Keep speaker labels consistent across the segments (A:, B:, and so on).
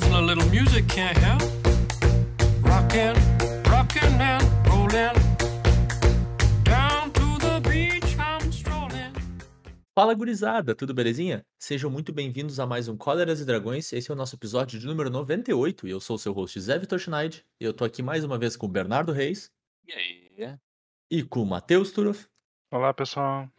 A: A little music can't help. Rockin', rockin' and rollin'. Down to the beach I'm strolling.
B: Fala gurizada, tudo belezinha? Sejam muito bem-vindos a mais um Cóleras e Dragões. Esse é o nosso episódio de número 98 e eu sou o seu host Zé Vitor Schneid. E eu tô aqui mais uma vez com o Bernardo Reis
C: E aí?
B: e com o Matheus Turoff.
D: Olá, pessoal.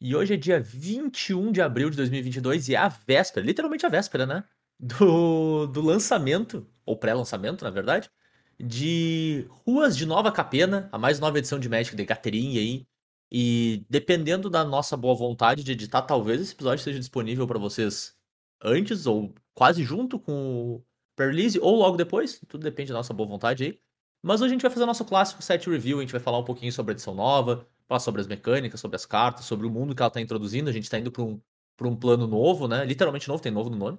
B: E hoje é dia 21 de abril de 2022 e é a véspera, literalmente a véspera, né? Do, do lançamento, ou pré-lançamento, na verdade, de Ruas de Nova Capena, a mais nova edição de Magic de Gathering aí. E dependendo da nossa boa vontade de editar, talvez esse episódio esteja disponível para vocês antes ou quase junto com o pre-release ou logo depois, tudo depende da nossa boa vontade aí. Mas hoje a gente vai fazer nosso clássico set review, a gente vai falar um pouquinho sobre a edição nova, falar sobre as mecânicas, sobre as cartas, sobre o mundo que ela está introduzindo. A gente está indo para um, pra um plano novo, né? Literalmente novo, tem novo no nome.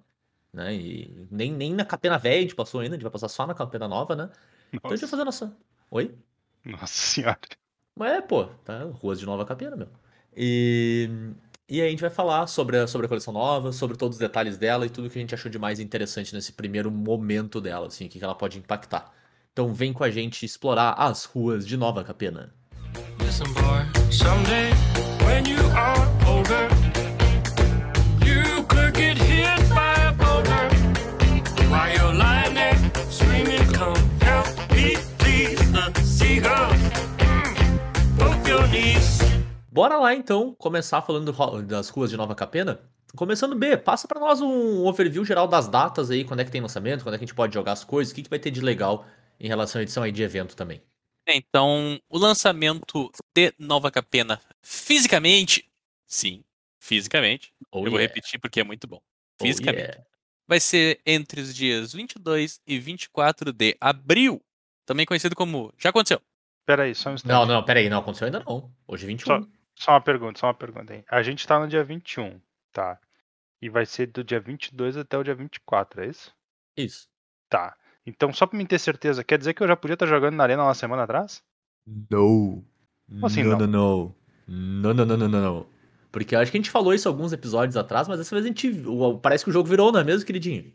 B: Né? E nem, nem na capena velha a gente passou ainda, a gente vai passar só na capena nova, né? Então a gente vai
D: Nossa,
B: fazer a nossa. Oi?
D: nossa senhora.
B: Mas é, pô, tá? Ruas de Nova Capena, meu. E, e aí a gente vai falar sobre a, sobre a coleção nova, sobre todos os detalhes dela e tudo que a gente achou de mais interessante nesse primeiro momento dela, assim, o que que ela pode impactar. Então vem com a gente explorar as ruas de Nova Capena.
A: Listen, boy, someday when you are knees.
B: Bora lá então começar falando das ruas de Nova Capena. Começando B, passa pra nós um overview geral das datas aí, quando é que tem lançamento, quando é que a gente pode jogar as coisas, o que, que vai ter de legal em relação à edição aí de evento também.
C: É, Então, o lançamento de Nova Capena fisicamente, sim, fisicamente,
B: Oh,
C: eu vou
B: yeah.
C: repetir porque é muito bom.
B: Oh,
C: Fisicamente,
B: yeah.
C: vai ser entre os dias 22 e 24 de abril, também conhecido como Já Aconteceu.
D: Pera aí, só um instante.
B: Não, não, pera aí, não aconteceu ainda não. Hoje é 21.
D: Só, só uma pergunta, só uma pergunta, hein? A gente tá no dia 21, tá? E vai ser do dia 22 até o dia 24, é isso?
B: Isso.
D: Tá. Então, só pra me ter certeza, quer dizer que eu já podia estar jogando na arena uma semana atrás?
B: No.
D: assim
B: não,
D: não?
B: não, não. Não, não, não, não, não, não. Porque eu acho que a gente falou isso alguns episódios atrás, mas dessa vez a gente. Parece que o jogo virou, não é mesmo, queridinho?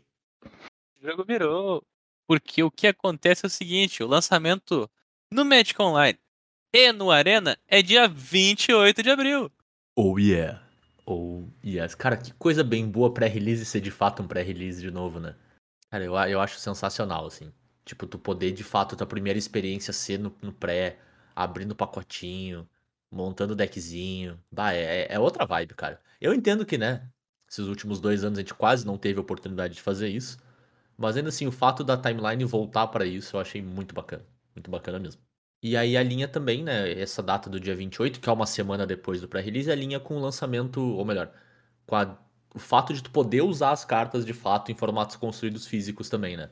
C: O jogo virou. Porque o que acontece é o seguinte: o lançamento no Magic Online e no Arena é dia 28 de abril.
B: Oh yeah. Oh yes. Cara, que coisa bem boa pré-release ser de fato um pré-release de novo, né? Cara, eu, eu acho sensacional, assim. Tipo, tu poder de fato, tua primeira experiência ser no, no pré, abrindo pacotinho, montando deckzinho. Bah, é, é outra vibe, cara. Eu entendo que, né, esses últimos dois anos a gente quase não teve oportunidade de fazer isso. Mas ainda assim, o fato da timeline voltar pra isso eu achei muito bacana. Muito bacana mesmo. E aí a linha também, né? Essa data do dia 28, que é uma semana depois do pré-release, alinha com o lançamento, ou melhor, com a- o fato de tu poder usar as cartas de fato em formatos construídos físicos também, né?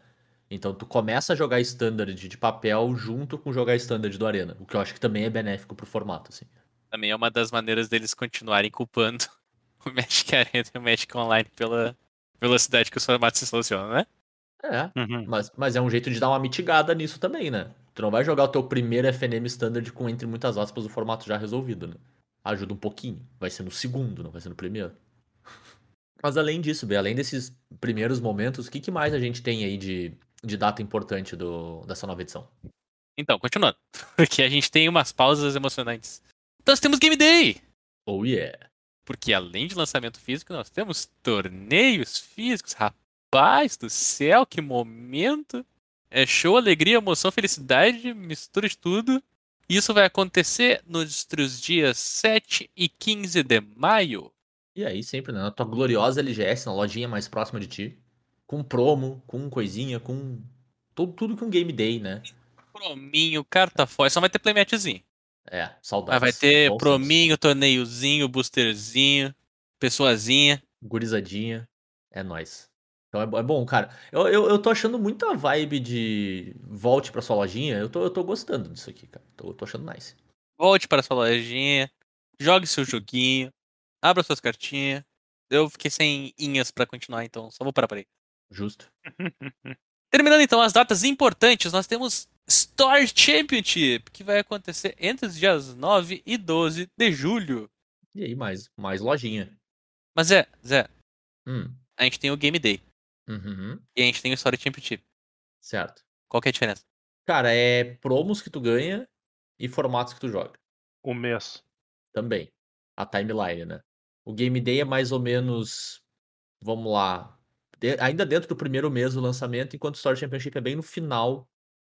B: Então tu começa a jogar standard de papel junto com jogar standard do Arena, o que eu acho que também é benéfico pro formato, assim.
C: Também é uma das maneiras deles continuarem culpando o Magic Arena e o Magic Online pela velocidade que os formatos se solucionam, né?
B: É,
D: Uhum.
B: mas, mas é um jeito de dar uma mitigada nisso também, né? Tu não vai jogar o teu primeiro FNM standard com, entre muitas aspas, o formato já resolvido, né? Ajuda um pouquinho. Vai ser no segundo, não vai ser no primeiro. Mas além disso, Bê, além desses primeiros momentos, o que, que mais a gente tem aí de, de data importante do, dessa nova edição?
C: Então, continuando. Porque a gente tem umas pausas emocionantes. Então, nós temos Game Day!
B: Oh yeah!
C: Porque além de lançamento físico, nós temos torneios físicos. Rapaz do céu, que momento! É show, alegria, emoção, felicidade, mistura de tudo. Isso vai acontecer nos os dias 7 e 15 de maio.
B: E aí, sempre, né? Na tua gloriosa LGS, na lojinha mais próxima de ti. Com promo, com coisinha, com. Tudo, tudo com Game Day, né?
C: Prominho, carta forte, só vai ter playmatchzinho.
B: É, saudades.
C: Mas vai ter
B: tempos.
C: prominho, torneiozinho, boosterzinho, pessoazinha.
B: gurizadinha. É nóis. Então é, é bom, cara. Eu, eu, eu tô achando muita vibe de volte pra sua lojinha. Eu tô, eu tô gostando disso aqui, cara. Tô, tô achando nice.
C: Volte para sua lojinha, jogue seu joguinho, abra suas cartinhas. Eu fiquei sem inhas pra continuar, então só vou parar por aí.
B: Justo.
C: Terminando então as datas importantes, nós temos Store Championship, que vai acontecer entre os dias 9 e 12 de julho.
B: E aí, mais, mais lojinha.
C: Mas é, Zé,
B: Hum.
C: a gente tem o Game Day.
B: Uhum.
C: E a gente tem o Story Championship.
B: Certo.
C: Qual que é a diferença?
B: Cara, é promos que tu ganha e formatos que tu joga.
D: O mês.
B: Também. A timeline, né? O Game Day é mais ou menos. Vamos lá. de- ainda dentro do primeiro mês do lançamento, enquanto o Story Championship é bem no final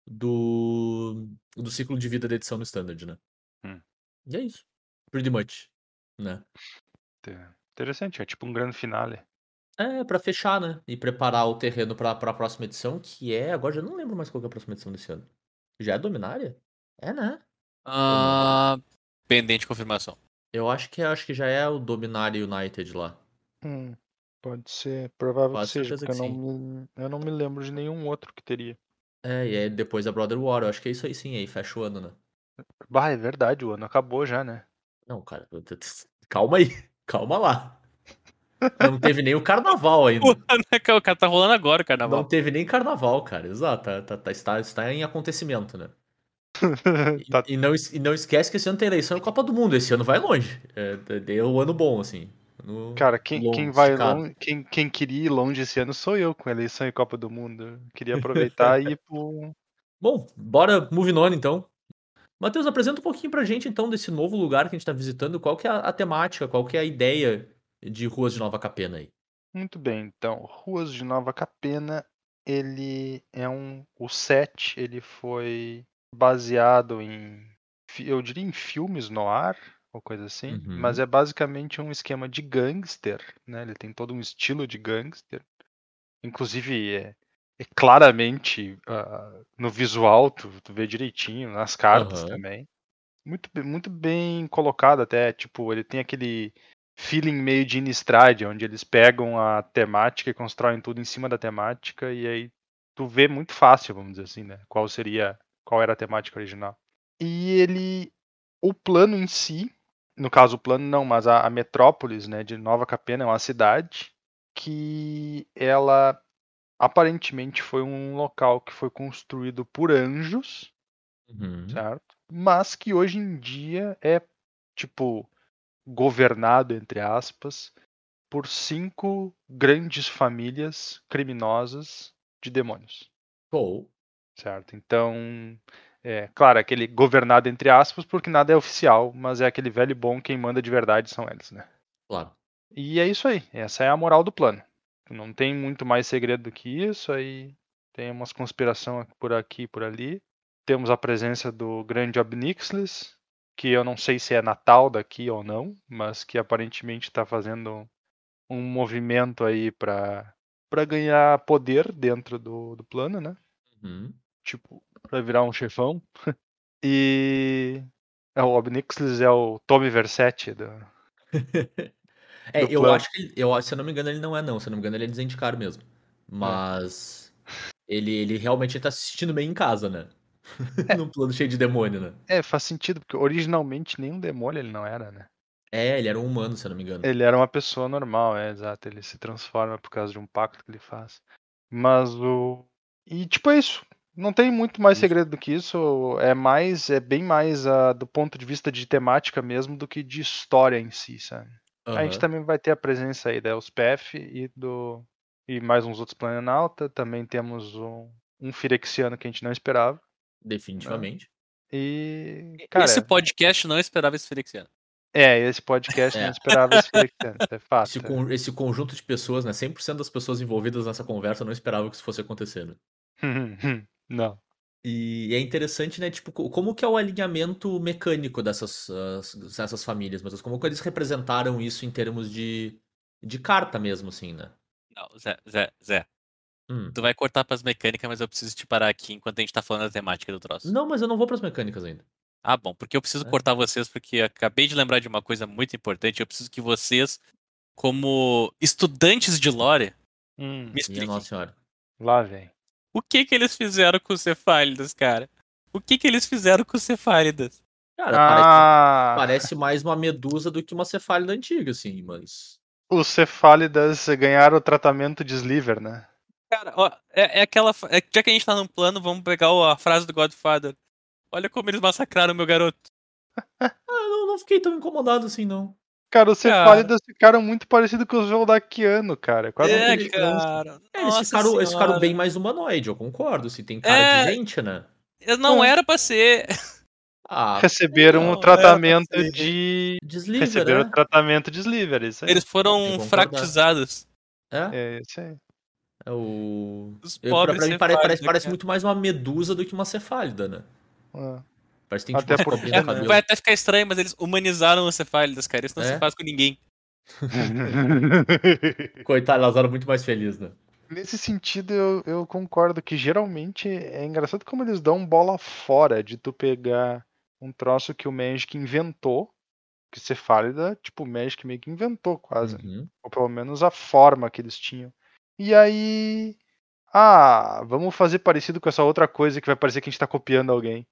B: do, do ciclo de vida da edição no Standard, né?
D: Hum.
B: E é isso. Pretty much. Né?
D: Te- Interessante, é tipo um grande finale.
B: É, pra fechar, né? E preparar o terreno pra, pra próxima edição, que é. Agora já não lembro mais qual que é a próxima edição desse ano. Já é Dominária? É, né?
C: Ah, pendente de confirmação.
B: Eu acho que acho que já é o Dominária United lá.
D: Hum, pode ser, provável
B: Quase
D: que seja, porque eu
B: que
D: não, me, eu não me lembro de nenhum outro que teria.
B: É, e é depois da Brother War. Eu acho que é isso aí sim, aí fecha o ano, né?
D: Bah, é verdade, o ano acabou já, né?
B: Não, cara, eu calma aí. Calma lá. Não teve nem o carnaval ainda.
C: o cara tá rolando agora o
B: Não
C: carnaval.
B: teve nem carnaval, cara. Exato. Tá, tá- tá- está, está em acontecimento, né? E,
D: Tá-
B: e não, e não esquece que esse ano tem eleição e Copa do Mundo. Esse ano vai longe. É, deu um ano bom, assim. No-
D: Cara, quem,
B: longo,
D: quem vai
B: esticado.
D: longe, quem, quem queria ir longe esse ano sou eu com a eleição e Copa do Mundo. Queria aproveitar e ir pro.
B: Bom, bora moving on então. Matheus, apresenta um pouquinho pra gente então desse novo lugar que a gente tá visitando. Qual que é a, a temática, qual que é a ideia de Ruas de Nova Capena aí?
D: Muito bem, então, Ruas de Nova Capena, ele é um. O set, ele foi baseado em. Eu diria em filmes no ar, ou coisa assim,
B: Uhum.
D: mas é basicamente um esquema de gangster, né? Ele tem todo um estilo de gangster. Inclusive, é, é claramente ah, no visual, tu, tu vê direitinho, nas cartas
B: Aham.
D: também. Muito, muito bem colocado até, tipo, ele tem aquele feeling meio de Innistrad, onde eles pegam a temática e constroem tudo em cima da temática, e aí tu vê muito fácil, vamos dizer assim, né? Qual seria, qual era a temática original. E ele, o plano em si, no caso o plano não, mas a, a metrópolis, né, de Nova Capena é uma cidade que ela aparentemente foi um local que foi construído por anjos,
B: Uhum.
D: certo? Mas que hoje em dia é tipo governado entre aspas por cinco grandes famílias criminosas de demônios,
B: Show.
D: certo? Então, é claro, aquele governado entre aspas porque nada é oficial, mas é aquele velho bom quem manda de verdade são eles, né?
B: Claro.
D: E é isso aí, essa é a moral do plano. Não tem muito mais segredo do que isso, aí tem umas conspiração por aqui e por ali. Temos a presença do grande Obnixlis, que eu não sei se é Natal daqui ou não, mas que aparentemente está fazendo um movimento aí para para ganhar poder dentro do, do plano, né?
B: Uhum.
D: Tipo, para virar um chefão. e é, o Obnixlis é o Tommy Versetti do,
B: É, eu
D: plano.
B: acho que, eu, se eu não me engano, ele não é não. Se eu não me engano, ele é de Zendikar mesmo. Mas ele, ele realmente tá se sentindo bem em casa, né? Num plano cheio de demônio, né?
D: É, faz sentido, porque originalmente nenhum demônio ele não era, né?
B: É, ele era um humano, se eu não me engano.
D: Ele era uma pessoa normal, é, exato. Ele se transforma por causa de um pacto que ele faz. Mas o. E tipo, é isso. Não tem muito mais
B: Isso.
D: segredo do que isso. É mais, é bem mais ah, do ponto de vista de temática mesmo do que de história em si, sabe? A gente também vai ter a presença aí da Elspeth e do. E mais uns outros Planalta. Também temos um, um Firexiano que a gente não esperava.
B: Definitivamente.
D: E. Cara,
C: Esse podcast não esperava esse Felixiano.
D: é, esse podcast
B: É.
D: não esperava esse isso é fato.
B: Esse,
D: é.
B: con- esse conjunto de pessoas, né? 100% das pessoas envolvidas nessa conversa não esperavam que isso fosse acontecer, né?
D: não.
B: E é interessante, né? Tipo, co- como que é o alinhamento mecânico dessas, as- dessas famílias, mas como que eles representaram isso em termos de, de carta mesmo, assim, né?
C: Não, Zé, Zé, Zé.
B: Hum.
C: Tu vai cortar pras mecânicas, mas eu preciso te parar aqui enquanto a gente tá falando da temática do troço.
B: Não, mas eu não vou pras mecânicas ainda.
C: Ah, bom, porque eu preciso
B: É.
C: cortar vocês, porque acabei de lembrar de uma coisa muito importante. Eu preciso que vocês, como estudantes de lore,
D: Hum,
C: me
B: Minha
C: expliquem.
B: Nossa Senhora.
D: lá vem.
C: O que que eles fizeram com os cefálidas, cara? O que que eles fizeram com os cefálidas?
B: Cara, parece,
D: Ah,
B: parece mais uma medusa do que uma cefálida antiga, assim, mas.
D: os cefálidas ganharam o tratamento de sliver, né?
C: Cara, ó, é, é aquela. é- já que a gente tá num plano, vamos pegar o- a frase do Godfather. Olha como eles massacraram meu garoto.
B: Ah, eu não, não fiquei tão incomodado assim, não.
D: Cara, os. Cefálidas ficaram muito parecidos com os Joldakiano, cara. Quase
C: É, cara.
B: É, eles ficaram, eles ficaram bem mais humanoide, eu concordo. Se tem cara
C: É.
B: de gente, né?
C: Não
D: É.
C: era pra ser.
B: Ah,
D: Receberam
C: não,
D: o tratamento de.
B: desliga,
D: Receberam o
B: né?
D: tratamento de Sliver, isso aí.
C: Eles foram fractizados.
B: É,
D: É isso aí.
B: É o...
C: Os
B: Eu, pra,
C: pobres
B: pra mim pare-
C: cefálidas,
B: parece, parece
C: cara.
B: muito mais uma medusa do que uma cefálida, né?
D: É.
B: Parece que tem
D: Até
B: tipo
D: porque, né.
C: Vai até ficar estranho, mas eles humanizaram os cefálidas, cara. Isso não
B: É?
C: se faz com ninguém.
B: Coitado, elas eram muito mais felizes, né?
D: Nesse sentido, eu, eu concordo que geralmente é engraçado como eles dão bola fora de tu pegar um troço que o Magic inventou, que Cefálida, tipo, o Magic meio que inventou quase.
B: Uhum.
D: Ou pelo menos a forma que eles tinham. E aí. Ah, vamos fazer parecido com essa outra coisa que vai parecer que a gente tá copiando alguém.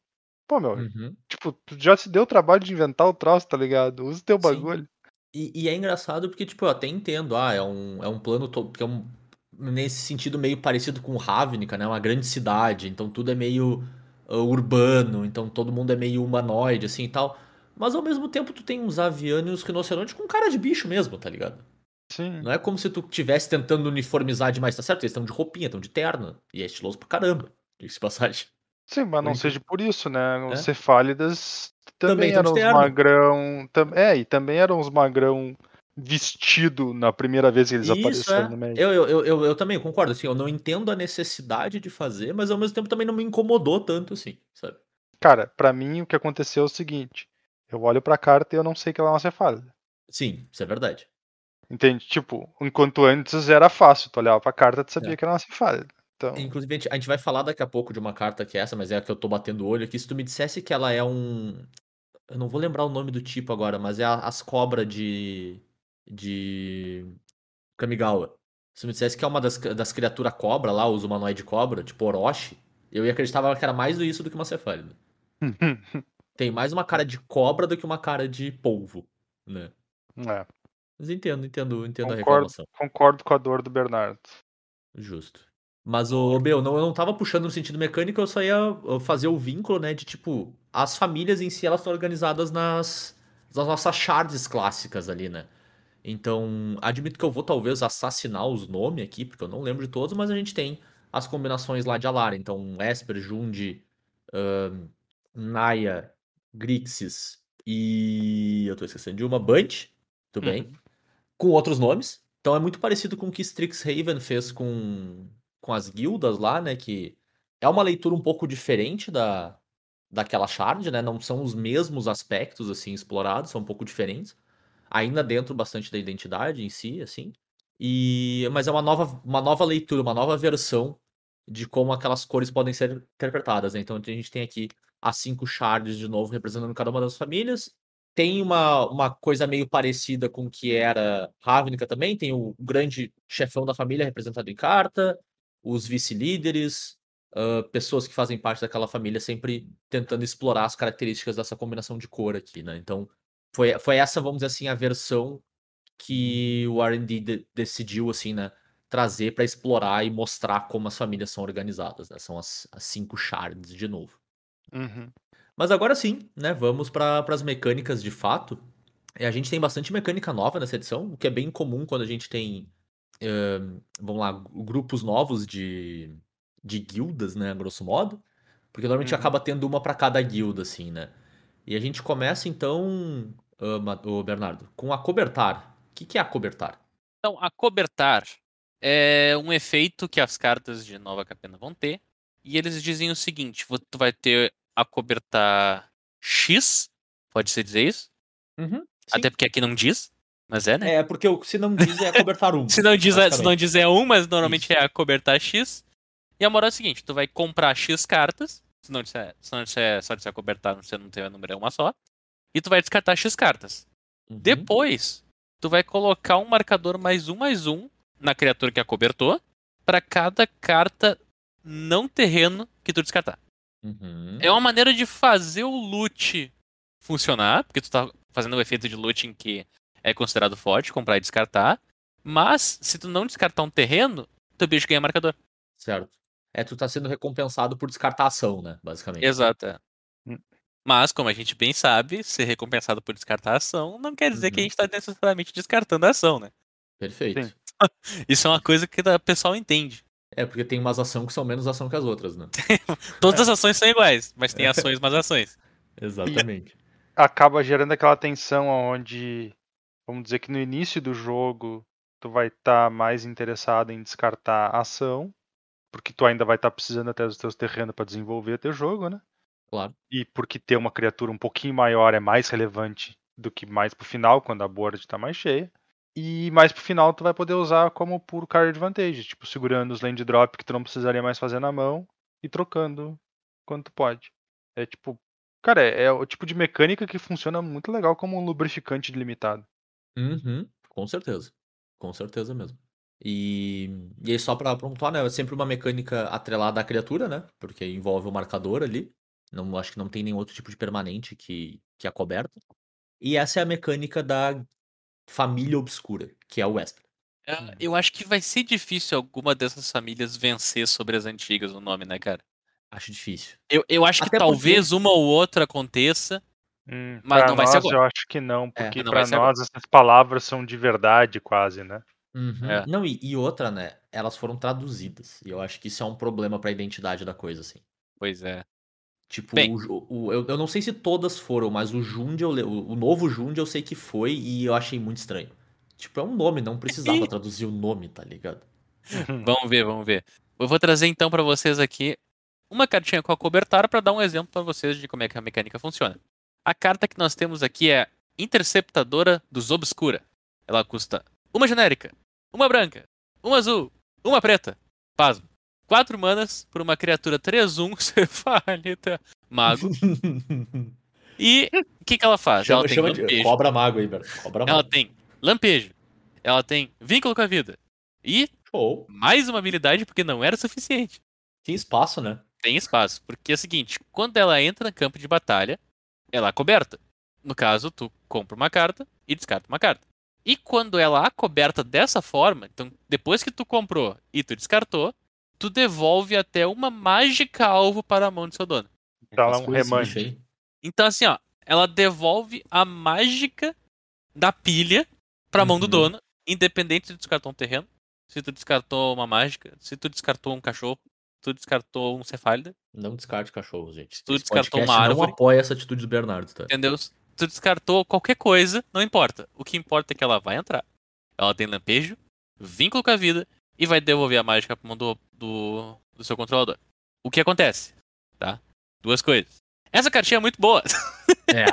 D: Pô, meu,
B: Uhum.
D: tipo, tu já se deu o trabalho de inventar o troço, tá ligado? Usa o teu
B: Sim.
D: bagulho.
B: E, e é engraçado porque, tipo, eu até entendo, ah, é um, é um plano que é um, nesse sentido meio parecido com Ravnica, né? Uma grande cidade, então tudo é meio ah, urbano, então todo mundo é meio humanoide, assim e tal. Mas ao mesmo tempo tu tem uns avianos e uns rinocerontes com cara de bicho mesmo, tá ligado?
D: Sim.
B: Não é como se tu estivesse tentando uniformizar demais, tá certo? Eles estão de roupinha, estão de terno, e é estiloso pra caramba, diga-se passagem.
D: Sim, mas não
B: Muito.
D: seja por isso, né? Os
B: É.
D: cefálidas
B: Também
D: também, eram
B: terno.
D: magrão. tam- É, e também eram uns magrão vestido na primeira vez que eles
B: Isso,
D: apareceram
B: é.
D: no Magic.
B: Eu, eu, eu, eu, também concordo, assim, eu não entendo a necessidade de fazer, mas ao mesmo tempo também não me incomodou tanto, assim, sabe?
D: Cara, pra mim o que aconteceu é o seguinte: eu olho pra carta e eu não sei que ela é uma cefálida.
B: Sim, isso é verdade.
D: Entende? Tipo, enquanto antes era fácil, tu olhava pra carta e tu sabia
B: É.
D: que era uma cefálida. Então,
B: Inclusive, a gente, a gente vai falar daqui a pouco de uma carta que é essa, mas é a que eu tô batendo o olho aqui. Se tu me dissesse que ela é um. Eu não vou lembrar o nome do tipo agora, mas é a- as cobras de. de. Kamigawa. Se tu me dissesse que é uma das, das criaturas cobra lá, os humanoide cobra, tipo Orochi, eu ia acreditar que era mais isso do que uma cefálida. Tem mais uma cara de cobra do que uma cara de polvo, né?
D: é,
B: Mas entendo, entendo, entendo a
D: concordo,
B: reclamação.
D: concordo com a dor do Bernardo.
B: Justo. Mas, o meu, não, eu não tava puxando no sentido mecânico, eu só ia uh, fazer o vínculo, né, de tipo, as famílias em si, elas estão organizadas nas, nas nossas shards clássicas ali, né? Então, admito que eu vou talvez assassinar os nomes aqui, porque eu não lembro de todos, mas a gente tem as combinações lá de Alara. Então, Esper, Jund, ahn, Naya, Grixis e. Eu tô esquecendo de uma, Bunch, tudo bem com outros nomes. Então é muito parecido com o que Strixhaven fez com, com as guildas lá, né? Que é uma leitura um pouco diferente da, daquela shard, né? Não são os mesmos aspectos, assim, explorados, são um pouco diferentes. Ainda dentro bastante da identidade em si, assim. E, mas é uma nova, uma nova leitura, uma nova versão de como aquelas cores podem ser interpretadas, né? Então a gente tem aqui as cinco shards de novo representando cada uma das famílias tem uma, uma coisa meio parecida com o que era Ravnica também. Tem o grande chefão da família representado em carta, os vice-líderes, ah, pessoas que fazem parte daquela família sempre tentando explorar as características dessa combinação de cor aqui, né? Então, foi, foi essa, vamos dizer assim, a versão que o R&D de- decidiu, assim, né? Trazer para explorar e mostrar como as famílias são organizadas, né? São as, as cinco shards de novo.
D: Uhum.
B: Mas agora sim, né? Vamos para as mecânicas de fato. E a gente tem bastante mecânica nova nessa edição, o que é bem comum quando a gente tem, eh, vamos lá, grupos novos de, de guildas, né? Grosso modo. Porque normalmente
D: Uhum.
B: acaba tendo uma para cada guilda, assim, né? E a gente começa então, ô, Bernardo, com a cobertar. O que, que é a cobertar?
C: Então, a cobertar é um efeito que as cartas de Nova Capena vão ter. E eles dizem o seguinte: tu vai ter a cobertar X, pode ser dizer isso? Até porque aqui não diz, mas é, né?
B: É, porque se não diz é a cobertar um.
C: Se não diz, é- se não diz é um, mas normalmente
B: Isso.
C: é a cobertar X. E a moral é o seguinte: tu vai comprar X cartas. Se não disser, se não disser só disser cobertar, você não tem o número, é uma só. E tu vai descartar X cartas.
B: Uhum.
C: Depois, tu vai colocar um marcador mais um mais um na criatura que acobertou para cada carta não terreno que tu descartar.
B: Uhum.
C: É uma maneira de fazer o loot funcionar, porque tu tá fazendo o efeito de looting que é considerado forte, comprar e descartar. Mas, se tu não descartar um terreno, teu bicho ganha marcador.
B: Certo. É, tu tá sendo recompensado por descartar a ação, né? Basicamente.
C: Exato. é. Mas, como a gente bem sabe, ser recompensado por descartar a ação não quer dizer que a
B: Uhum.
C: gente está necessariamente descartando a ação, né?
B: Perfeito.
D: Sim.
C: Isso é uma coisa que o pessoal entende.
B: É, porque tem umas ações que são menos ação que as outras, né?
C: Todas as ações são iguais, mas tem ações mais ações.
B: Exatamente.
D: acaba gerando aquela tensão onde, vamos dizer que no início do jogo, tu vai estar mais interessado em descartar a ação, porque tu ainda vai estar precisando até dos teus terrenos para desenvolver teu jogo, né?
B: Claro.
D: E porque ter uma criatura um pouquinho maior é mais relevante do que mais pro final, quando a board tá mais cheia. E mais pro final tu vai poder usar como puro card advantage, tipo segurando os land drop que tu não precisaria mais fazer na mão e trocando quando tu pode. É tipo, cara, é, é o tipo de mecânica que funciona muito legal como um lubrificante limitado.
B: Uhum, com certeza. Com certeza mesmo. E, e aí, só pra pontuar, né? É sempre uma mecânica atrelada à criatura, né? Porque envolve o marcador ali. Não, acho que não tem nenhum outro tipo de permanente que, que é coberto. E essa é a mecânica da família obscura, que é o Esper.
C: É, Eu acho que vai ser difícil alguma dessas famílias vencer sobre as antigas o nome, né, cara?
B: Acho difícil.
C: Eu, eu acho que
B: Até
C: talvez uma ou outra aconteça.
D: Hum,
C: Mas
D: pra
C: não vai
D: nós,
C: ser agora.
D: eu acho que não, porque
C: não
D: pra
C: vai ser
D: nós essas palavras são de verdade quase, né?
B: Uhum.
C: É.
B: Não, e, e outra, né? Elas foram traduzidas. E eu acho que isso é um problema pra identidade da coisa, assim.
C: Pois é.
B: Tipo,
C: Bem.
B: o o- eu, eu não sei se todas foram, mas o Jund, eu, o, o novo Jund eu sei que foi e eu achei muito estranho. Tipo, é um nome, não precisava traduzir o nome, tá ligado?
C: Vamos ver, vamos ver. Eu vou trazer então pra vocês aqui uma cartinha com a cobertura pra dar um exemplo pra vocês de como é que a mecânica funciona. A carta que nós temos aqui é Interceptadora dos Obscura. Ela custa uma genérica, uma branca, uma azul, uma preta. Pasmo. Quatro manas por uma criatura 3-1 cefalita mago. E o que, que ela faz?
B: chama
C: ela tem
B: chama de
C: lampejo.
B: cobra mago aí. Cobra
C: Ela
B: mago.
C: tem lampejo. Ela tem vínculo com a vida. E
B: Show.
C: mais uma habilidade porque não era suficiente.
B: Tem espaço, né?
C: Tem espaço. Porque é o seguinte, quando ela entra no campo de batalha, ela é coberta. No caso, tu compra uma carta e descarta uma carta. E quando ela é coberta dessa forma, então depois que tu comprou e tu descartou, tu devolve até uma mágica alvo para a mão de seu dono.
D: Tá lá um
B: aí.
C: Então assim, ó, ela devolve a mágica da pilha para a mão do
B: Uhum.
C: dono, independente se tu descartou um terreno, se tu descartou uma mágica, se tu descartou um cachorro, se tu descartou um cefálida,
B: Não descarte cachorro, gente.
C: tu
B: Esse
C: descartou uma
B: não
C: árvore-
B: apoia essa atitude do Bernardo, tá?
C: entendeu? Tu descartou qualquer coisa, não importa. O que importa é que ela vai entrar. Ela tem lampejo, vínculo com a vida e vai devolver a mágica pra mão do, do, seu controlador. O que acontece? Tá? Duas coisas. Essa cartinha é muito boa.
B: É.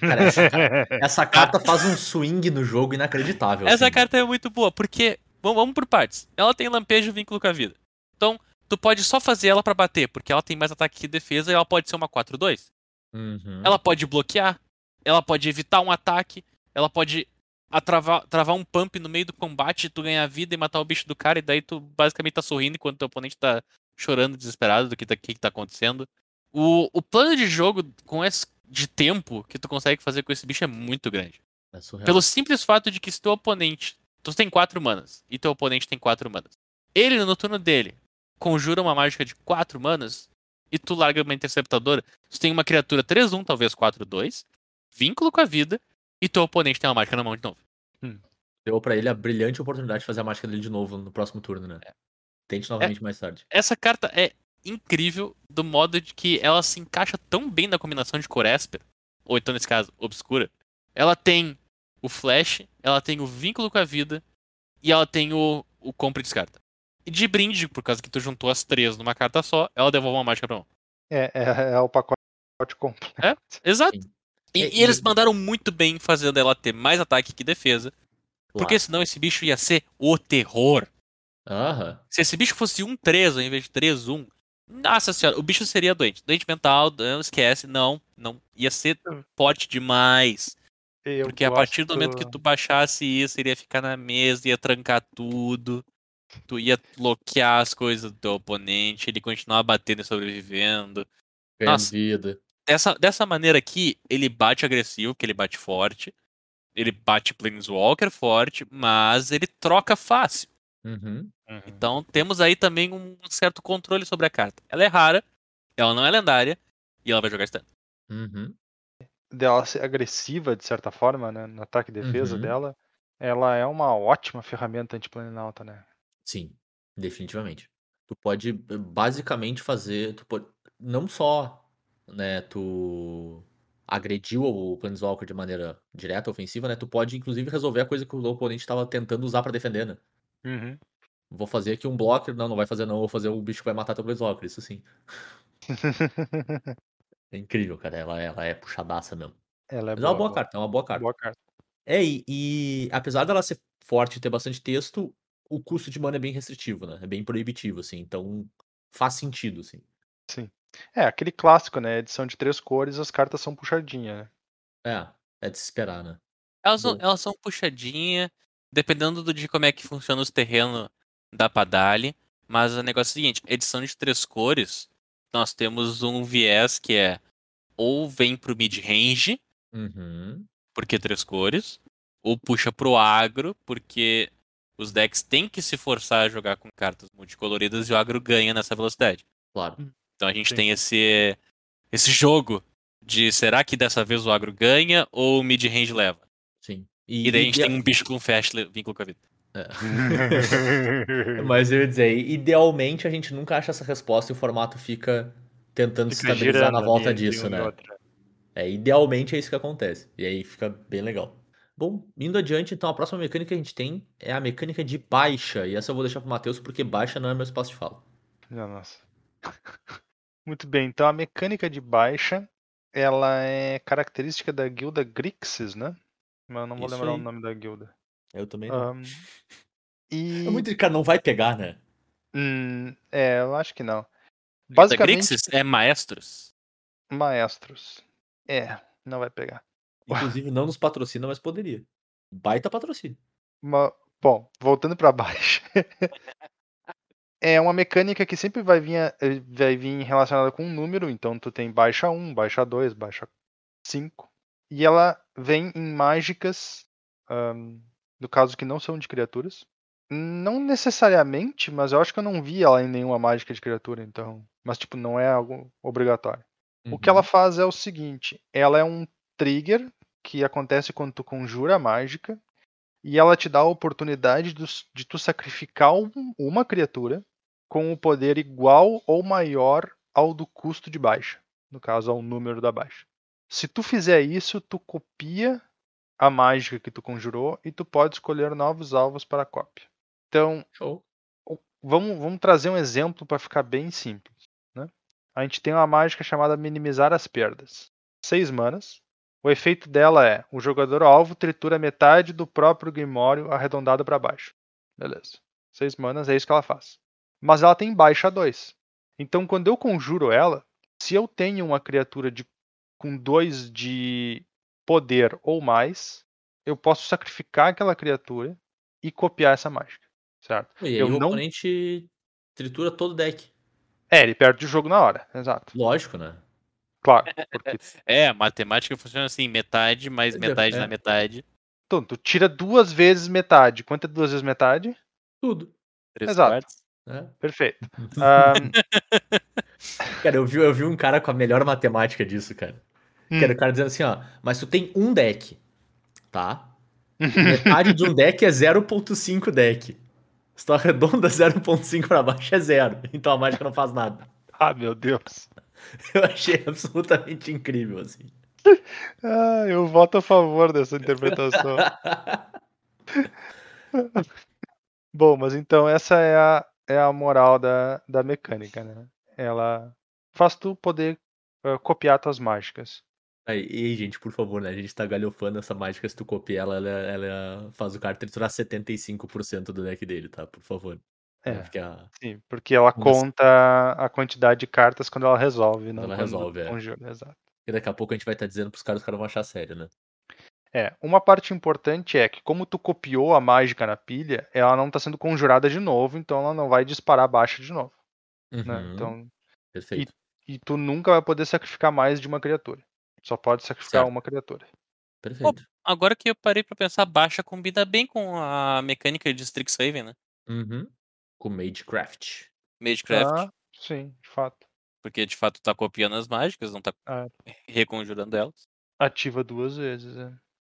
B: Cara, essa, essa carta faz um swing no jogo inacreditável.
C: Essa
B: assim.
C: carta é muito boa, porque. Vamos, vamos por partes. Ela tem lampejo vínculo com a vida. Então, tu pode só fazer ela pra bater, porque ela tem mais ataque que defesa e ela pode ser uma 4-2.
B: Uhum.
C: Ela pode bloquear, ela pode evitar um ataque, ela pode atravar, travar um pump no meio do combate, tu ganhar vida e matar o bicho do cara, e daí tu basicamente tá sorrindo enquanto teu oponente tá chorando desesperado do que tá, que tá acontecendo. O, o plano de jogo com esse de tempo que tu consegue fazer com esse bicho é muito grande.
B: É.
C: Pelo simples fato de que se teu oponente. Tu tem quatro manas e teu oponente tem quatro manas. Ele, no turno dele, conjura uma mágica de quatro manas e tu larga uma interceptadora. Tu tem uma criatura 3-1, talvez 4-2, vínculo com a vida, e teu oponente tem uma mágica na mão de novo.
B: Deu pra ele a brilhante oportunidade de fazer a mágica dele de novo no próximo turno, né? Tente novamente mais tarde.
C: Essa carta é incrível do modo de que ela se encaixa tão bem na combinação de cor Esper, ou então nesse caso, obscura. Ela tem o flash, ela tem o vínculo com a vida e ela tem o, o compra e descarta. E de brinde, por causa que tu juntou as três numa carta só, ela devolve uma mágica pra mão.
D: É, é, é o pacote completo.
C: Exato.
B: Sim.
C: E,
B: É,
C: e eles mandaram muito bem fazendo ela ter mais ataque que defesa, porque
B: Claro.
C: senão esse bicho ia ser o terror.
B: Aham.
C: Se esse bicho fosse um 3 ao invés de 3, 1, nossa senhora, o bicho seria doente. Doente mental, não esquece, não. não Ia ser forte demais.
D: Eu
C: Porque a partir do
D: gosto-
C: momento que tu baixasse isso, ele ia ficar na mesa, ia trancar tudo. Tu ia bloquear as coisas do teu oponente, ele continuar batendo e sobrevivendo.
B: Ganhando
C: Nossa.
B: vida.
C: Dessa, dessa maneira aqui, ele bate agressivo, que ele bate forte. Ele bate Planeswalker forte, mas ele troca fácil.
B: Uhum.
D: Uhum.
C: Então temos aí também um certo controle sobre a carta. Ela é rara, ela não é lendária, e ela vai jogar stun.
B: Uhum.
D: dela ser agressiva, de certa forma, né? No ataque e defesa
B: Uhum.
D: dela, ela é uma ótima ferramenta anti-planinalta, né?
B: Sim, definitivamente. Tu pode eh, basicamente fazer, tu pode, não só, né, tu agrediu o Planeswalker de maneira direta, ofensiva, né, tu pode inclusive resolver a coisa que o oponente estava tentando usar pra defender, né.
D: Uhum.
B: Vou fazer aqui um blocker, não, não vai fazer não, vou fazer o bicho que vai matar teu Planeswalker, isso sim. É incrível, cara, ela, ela é puxadaça mesmo.
D: ela é
B: Mas é uma
D: boa,
B: boa carta, é uma boa carta.
D: boa carta.
B: É, e, e apesar dela ser forte e ter bastante texto, o custo de mana é bem restritivo, né? É bem proibitivo, assim. Então faz sentido, assim.
D: É, aquele clássico, né? Edição de três cores, as cartas são puxadinhas, né?
B: É, é de se esperar, né?
C: Elas são, elas são puxadinhas, dependendo do- de como é que funciona os terrenos da Padali. Mas o negócio é o seguinte, edição de três cores, nós temos um viés que é ou vem pro mid-range,
B: Uhum.
C: porque três cores, ou puxa pro agro, porque os decks têm que se forçar a jogar com cartas multicoloridas e o agro ganha nessa velocidade.
B: Claro.
C: Então a gente
D: Sim.
C: tem esse, esse jogo de será que dessa vez o agro ganha ou o mid-range leva?
B: Sim.
C: E daí a gente
B: idea-
C: tem um bicho com fast vínculo com a vida.
B: Mas eu ia dizer, idealmente a gente nunca acha essa resposta e o formato fica tentando se
D: Fica
B: estabilizar
D: girando
B: na volta disso,
D: uma e
B: né? É, idealmente é isso que acontece. E aí fica bem legal. Bom, indo adiante, então a próxima mecânica que a gente tem é a mecânica de baixa. E essa eu vou deixar pro Matheus porque baixa não é meu espaço de fala.
D: Nossa. Muito bem, então a mecânica de baixa, ela é característica da guilda Grixis, né? Mas eu não vou
B: Isso
D: lembrar
B: aí.
D: o nome da guilda.
B: Eu também não.
D: Ahn, e.
B: É muito, cara, não vai pegar, né?
D: Hum, é, eu acho que não. Basicamente,
C: Grixis é maestros.
D: maestros. É, não vai pegar.
B: Inclusive não nos patrocina, mas poderia. Baita patrocínio.
D: Ma- Bom, voltando para baixo. É uma mecânica que sempre vai vir, eh, vai vir relacionada com um número, então tu tem baixa 1, baixa 2, baixa 5. E ela vem em mágicas, ahn, no caso que não são de criaturas. Não necessariamente, mas eu acho que eu não vi ela em nenhuma mágica de criatura, então. Mas, tipo, não é algo obrigatório. O que ela
B: Uhum.
D: faz é o seguinte: ela é um trigger que acontece quando tu conjura a mágica e ela te dá a oportunidade de tu sacrificar um- uma criatura com o poder igual ou maior ao do custo de baixa, no caso ao número da baixa. Se tu fizer isso, tu copia a mágica que tu conjurou e tu pode escolher novos alvos para a cópia. Então,
B: Show.
D: vamos, vamos trazer um exemplo para ficar bem simples. Né? A gente tem uma mágica chamada minimizar as perdas. Seis manas. O efeito dela é: o jogador alvo tritura metade do próprio Grimório arredondado para baixo. Beleza. Seis manas é isso que ela faz. Mas ela tem baixa 2. Então, quando eu conjuro ela, se eu tenho uma criatura de, com 2 de poder ou mais, eu posso sacrificar aquela criatura e copiar essa mágica. Certo?
B: E aí
D: Eu
B: o
D: não-
B: oponente tritura todo o deck.
D: É, ele perde o jogo na hora. Exato.
B: Lógico, né?
D: Claro. Porque
C: É, a matemática funciona assim, metade mais
B: é,
C: metade
B: é.
C: da metade.
D: tu, tu tira duas vezes metade. Quanto é duas vezes metade?
B: Tudo.
C: Três
D: Exato.
C: quartos.
B: né?
D: Perfeito. Ahn,
B: Cara, eu vi, eu vi um cara com a melhor matemática disso, cara. Que era o cara dizendo assim, ó, mas tu tem um deck, tá? Metade de um deck é 0.5 deck. Se tu arredonda 0.5 pra baixo é zero. Então a mágica não faz nada.
D: ah, meu Deus.
B: Eu achei absolutamente incrível, assim.
D: Ah, eu voto a favor dessa interpretação. Bom, mas então essa é a, é a moral da, da mecânica, né? Ela faz tu poder ah, copiar tuas mágicas.
B: Aí, e gente, por favor, né? A gente tá galhofando essa mágica. Se tu copiar ela, ela, ela faz o cara triturar 75% do deck dele, tá? Por favor.
D: É.
B: Porque a-
D: Sim, porque ela conta a quantidade de cartas quando ela resolve, não
B: ela
D: quando
B: resolve, é.
D: conjura, exato.
B: porque daqui a pouco a gente vai estar dizendo pros caras, os caras vão achar sério, né?
D: É, uma parte importante é que como tu copiou a mágica na pilha, ela não está sendo conjurada de novo, então ela não vai disparar baixa de novo, né?
B: Uhum,
D: Então,
B: Perfeito.
D: e tu nunca vai poder sacrificar mais de uma criatura. Só pode sacrificar
B: Certo.
D: uma criatura.
B: Perfeito.
C: Agora que eu parei pra pensar, baixa combina bem com a mecânica de Strixhaven, né?
B: Uhum. Com Magecraft.
C: Magecraft.
D: Ah, sim, de fato.
C: Porque de fato tá copiando as mágicas, não tá
D: Ah.
C: reconjurando elas.
D: Ativa duas vezes, é.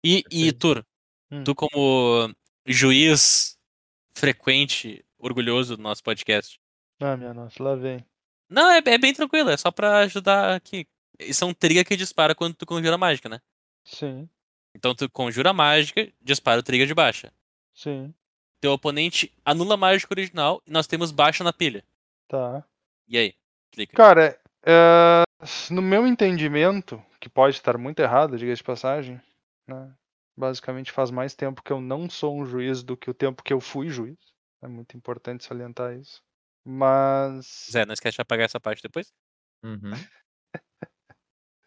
C: E, e
B: Perfeito.
C: Tur,
D: Hum.
C: tu como juiz frequente, orgulhoso do nosso podcast.
D: Ah, minha nossa, lá vem.
C: Não, é, é bem tranquilo, é só pra ajudar aqui. Isso é um trigger que dispara quando tu conjura mágica, né?
D: Sim,
C: Então tu conjura mágica, dispara o trigger de baixa.
D: sim,
C: Teu oponente anula a mágica original e nós temos baixa na pilha.
D: tá.
C: E aí? Clica.
D: Cara, é, no meu entendimento, que pode estar muito errado, diga de passagem, né? Basicamente faz mais tempo que eu não sou um juiz do que o tempo que eu fui juiz. É muito importante salientar isso. Mas.
C: Zé, não esquece de apagar essa parte depois?
B: Uhum.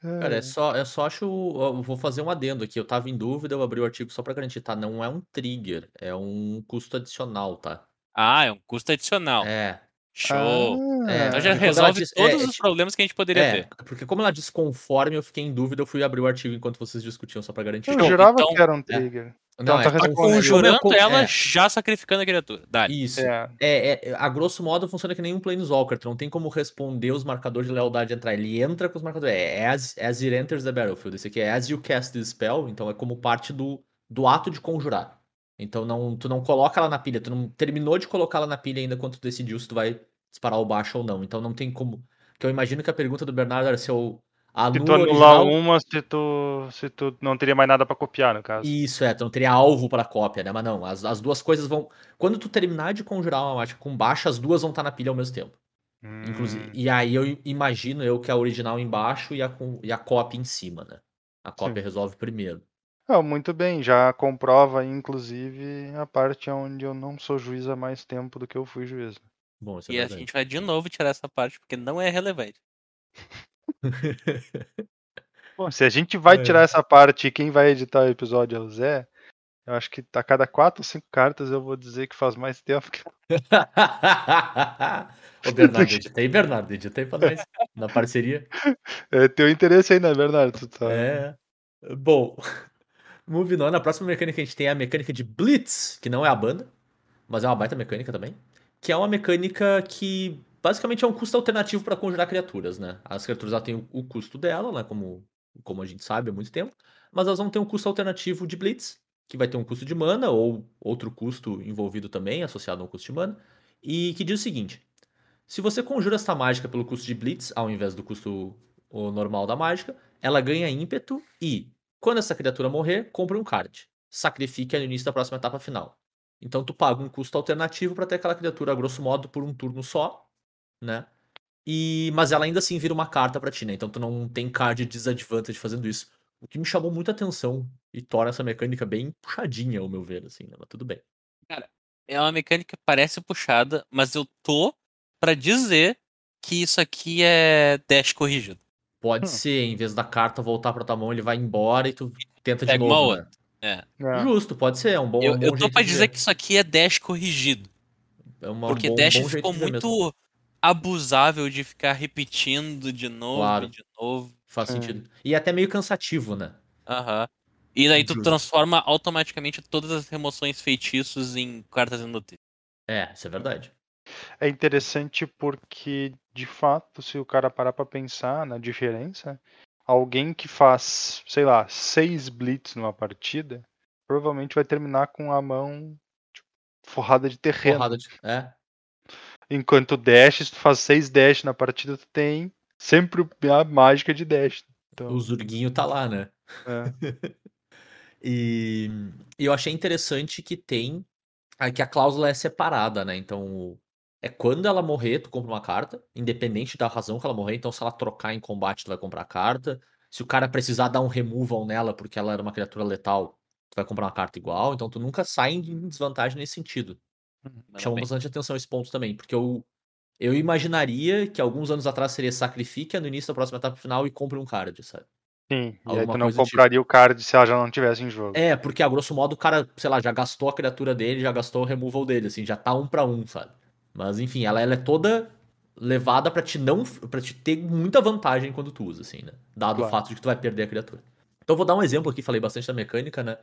D: É,
B: Cara, é só, eu só acho. Eu vou fazer um adendo aqui. Eu tava em dúvida, eu abri o artigo só pra garantir, tá? Não é um trigger, é um custo adicional, tá?
C: Ah, é um custo adicional.
B: É.
C: Show.
B: É,
C: Então já resolve
B: diz-
C: todos
B: é,
C: os
B: é,
C: problemas que a gente poderia
B: É,
C: ter.
B: porque como ela diz conforme, eu fiquei em dúvida, eu fui abrir o artigo enquanto vocês discutiam, só pra garantir.
D: Eu
C: Então-
D: jurava
C: então-
D: que era um trigger.
B: Não,
D: tá
B: é
D: respondendo.
B: como-
C: Conjurando
B: é-
C: ela,
B: é,
C: já sacrificando a criatura. Dá.
B: Isso.
D: É.
B: É, é, a grosso modo funciona que nem um Planeswalker, tu não tem como responder os marcadores de lealdade entrar. Ele entra com os marcadores. É as, as it enters the battlefield. Esse aqui é as you cast the spell, então é como parte do, do ato de conjurar. Então não, tu não coloca ela na pilha, tu não terminou de colocar ela na pilha ainda quando tu decidiu se tu vai disparar o baixo ou não. Então não tem como. Que eu imagino que a pergunta do Bernardo era se eu
D: Se
B: anulo
D: tu
B: o
D: anular
B: original.
D: uma, se tu, se tu não teria mais nada pra copiar, no caso.
B: Isso, é, tu não teria alvo pra cópia, né? Mas não, as, as duas coisas vão. Quando tu terminar de conjurar uma mágica com baixa, as duas vão estar na pilha ao mesmo tempo. Inclusive,
D: Hum,
B: e aí eu imagino eu que a original embaixo e a, com- e a cópia em cima, né? A cópia resolve primeiro.
D: Ah, muito bem, já comprova, inclusive, a parte onde eu não sou juiz há mais tempo do que eu fui juiz.
B: Bom, isso é
C: E a
B: verdade.
C: gente vai de novo tirar essa parte, porque não é relevante.
D: Bom, se a gente vai
B: É.
D: tirar essa parte e quem vai editar o episódio é o Zé, eu acho que a cada quatro ou cinco cartas eu vou dizer que faz mais tempo que.
B: Ô, Bernardo, editei, Bernardo, editei pra nós. Na parceria.
D: É teu interesse aí, né, Bernardo? Tu tá...
B: É. Bom, moving on, a próxima mecânica que a gente tem é a mecânica de Blitz, que não é a banda, mas é uma baita mecânica também. Que é uma mecânica que basicamente é um custo alternativo para conjurar criaturas, né? As criaturas já têm o, custo dela, né? Como, como a gente sabe há muito tempo, mas elas vão ter um custo alternativo de Blitz, que vai ter um custo de mana ou outro custo envolvido também, associado a um custo de mana, e que diz o seguinte: se você conjura essa mágica pelo custo de Blitz, ao invés do custo normal da mágica, ela ganha ímpeto e, quando essa criatura morrer, compra um card. Sacrifique no início da próxima etapa final. Então tu paga um custo alternativo para ter aquela criatura, a grosso modo, por um turno só, né? E, mas ela ainda assim vira uma carta pra ti, né? Então tu não tem card disadvantage fazendo isso. O que me chamou muita atenção e torna essa mecânica bem puxadinha, ao meu ver, assim, né? Mas tudo bem.
C: É uma mecânica que parece puxada, mas eu tô pra dizer que isso aqui é dash corrigido.
B: Pode
D: Hum.
B: ser, em vez da carta voltar pra tua mão, ele vai embora e tu tenta de
C: Pega uma
B: novo, né?
C: É.
D: É.
B: Justo, pode ser, é um bom, é
C: Eu,
B: um bom
C: eu tô
B: jeito
C: pra dizer
B: ver.
C: que isso aqui é dash corrigido.
B: É uma-
C: Porque
B: bom-
C: Dash
B: bom
C: ficou muito
B: mesmo.
C: abusável de ficar repetindo de novo
B: Claro.
C: e de novo.
B: Faz
D: Hum.
B: sentido. E é até meio cansativo, né?
C: Aham. E daí tu
B: Justo.
C: transforma automaticamente todas as remoções feitiços em cartas inúteis.
B: É, isso é verdade.
D: É interessante porque, de fato, se o cara parar pra pensar na diferença, alguém que faz, sei lá, seis blitz numa partida, provavelmente vai terminar com a mão tipo, forrada de terreno.
B: Porrada de... É,
D: Enquanto dash, se tu faz seis dash na partida, tu tem sempre a mágica de dash. Então,
B: o Zurguinho tá lá, né?
D: é.
B: E, eu achei interessante que tem. ah, Que a cláusula é separada, né? Então, é quando ela morrer, tu compra uma carta, independente da razão que ela morrer. Então, se ela trocar em combate, tu vai comprar a carta. Se o cara precisar dar um removal nela porque ela era uma criatura letal, tu vai comprar uma carta igual. Então, tu nunca sai em desvantagem nesse sentido.
C: Manda
B: Chamou bastante atenção esse ponto também, porque eu, eu imaginaria que alguns anos atrás seria sacrifique no início da próxima etapa final e compre um card, sabe?
D: Sim, e aí tu não
B: tipo.
D: compraria o card se ela já não tivesse em jogo.
B: É, porque a grosso modo o cara, sei lá, já gastou a criatura dele, já gastou o removal dele, assim, já tá um pra um, sabe? Mas enfim, ela, ela é toda levada pra te não. para te ter muita vantagem quando tu usa, assim, né? Dado
D: Claro.
B: o fato de que tu vai perder a criatura. Então eu vou dar um exemplo aqui, falei bastante da mecânica, né?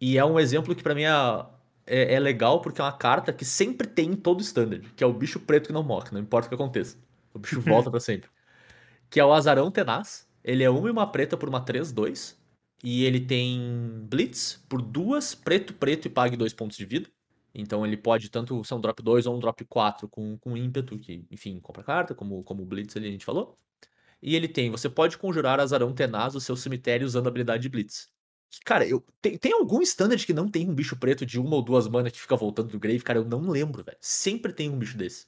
B: E é um exemplo que pra mim é, é, é legal porque é uma carta que sempre tem em todo standard, que é o bicho preto que não morre, não importa o que aconteça. O bicho volta pra sempre. que é o Azarão Tenaz. Ele é uma e uma preta por uma 3-2. E ele tem Blitz por duas, preto, preto e pague dois pontos de vida. Então ele pode tanto ser um drop 2 ou um drop 4 com, com ímpeto, que, enfim, compra carta, como, como o Blitz ali a gente falou. E ele tem, você pode conjurar Azarão Tenaz no seu cemitério usando a habilidade de Blitz. Cara, eu, tem, tem algum standard que não tem um bicho preto de uma ou duas manas que fica voltando do grave? Cara, eu não lembro, velho. Sempre tem um bicho desse.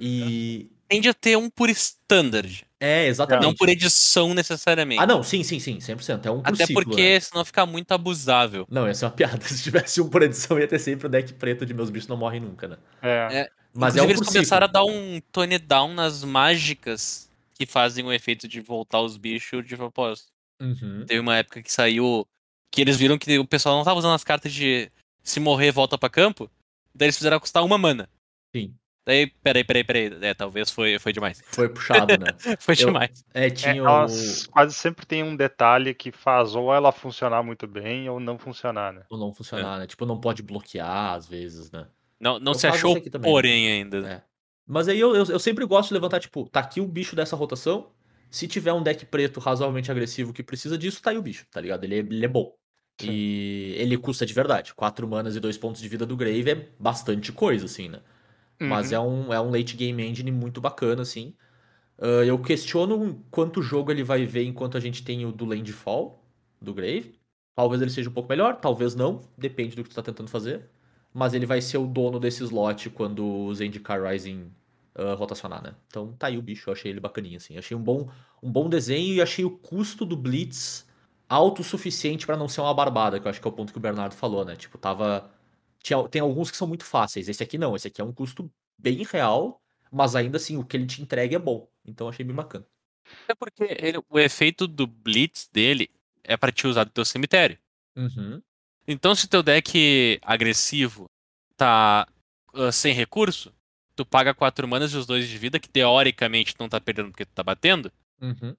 B: E.
C: Tende a ter um por standard,
B: É, exatamente.
C: não por edição necessariamente.
B: Ah, não, sim, sim, sim, 100%. É um por
C: Até
B: ciclo,
C: porque
B: né?
C: senão fica muito abusável.
B: Não, ia ser uma piada. Se tivesse um por edição, ia ter sempre o deck preto de meus bichos não morrem nunca, né?
D: É.
C: É,
B: Mas
C: Inclusive,
B: é um
C: eles
B: por
C: começaram
B: ciclo.
C: a dar um tone down nas mágicas que fazem o efeito de voltar os bichos de propósito.
B: Uhum.
C: Teve uma época que saiu que eles viram que o pessoal não tava usando as cartas de se morrer, volta pra campo. Daí eles fizeram custar uma mana.
B: Sim.
C: Daí, peraí, peraí, peraí. É, talvez foi, foi demais.
B: Foi puxado, né?
C: Foi
B: Eu-
C: demais.
B: É,
D: É,
B: tinha
D: elas quase sempre tem um detalhe que faz ou ela funcionar muito bem ou não funcionar, né?
B: o, o não funcionar, né? Tipo, não pode bloquear às vezes, né?
C: Não, não
B: Eu
C: se achou
B: também, né?
C: porém ainda.
B: É. Mas aí eu, eu, eu sempre gosto de levantar, tipo, tá aqui o bicho dessa rotação. Se tiver um deck preto razoavelmente agressivo que precisa disso, tá aí o bicho, tá ligado? Ele é, ele é bom.
D: Sim.
B: E ele custa de verdade. 4 manas e 2 pontos de vida do Grave é bastante coisa, assim, né? Mas
D: Uhum.
B: é um, é um late game engine muito bacana, assim. Ah, eu questiono quanto jogo ele vai ver enquanto a gente tem o do Landfall, do Grave. Talvez ele seja um pouco melhor, talvez não. Depende do que tu tá tentando fazer. Mas ele vai ser o dono desse slot quando o Zendikar Rising ah, rotacionar, né? Então tá aí o bicho, eu achei ele bacaninha, assim. Achei um bom, um bom desenho e achei o custo do Blitz alto o suficiente pra não ser uma barbada, que eu acho que é o ponto que o Bernardo falou, né? Tipo, tava. Tinha, tem alguns que são muito fáceis. Esse aqui não, esse aqui é um custo bem real, mas ainda assim, o que ele te entrega é bom. Então achei bem bacana.
C: É porque ele- o efeito do Blitz dele é pra te usar do teu cemitério.
B: Uhum.
C: Então, se teu deck agressivo tá ah, sem recurso, tu paga 4 manas e os 2 de vida, que teoricamente tu não tá perdendo porque tu tá batendo.
B: Uhum.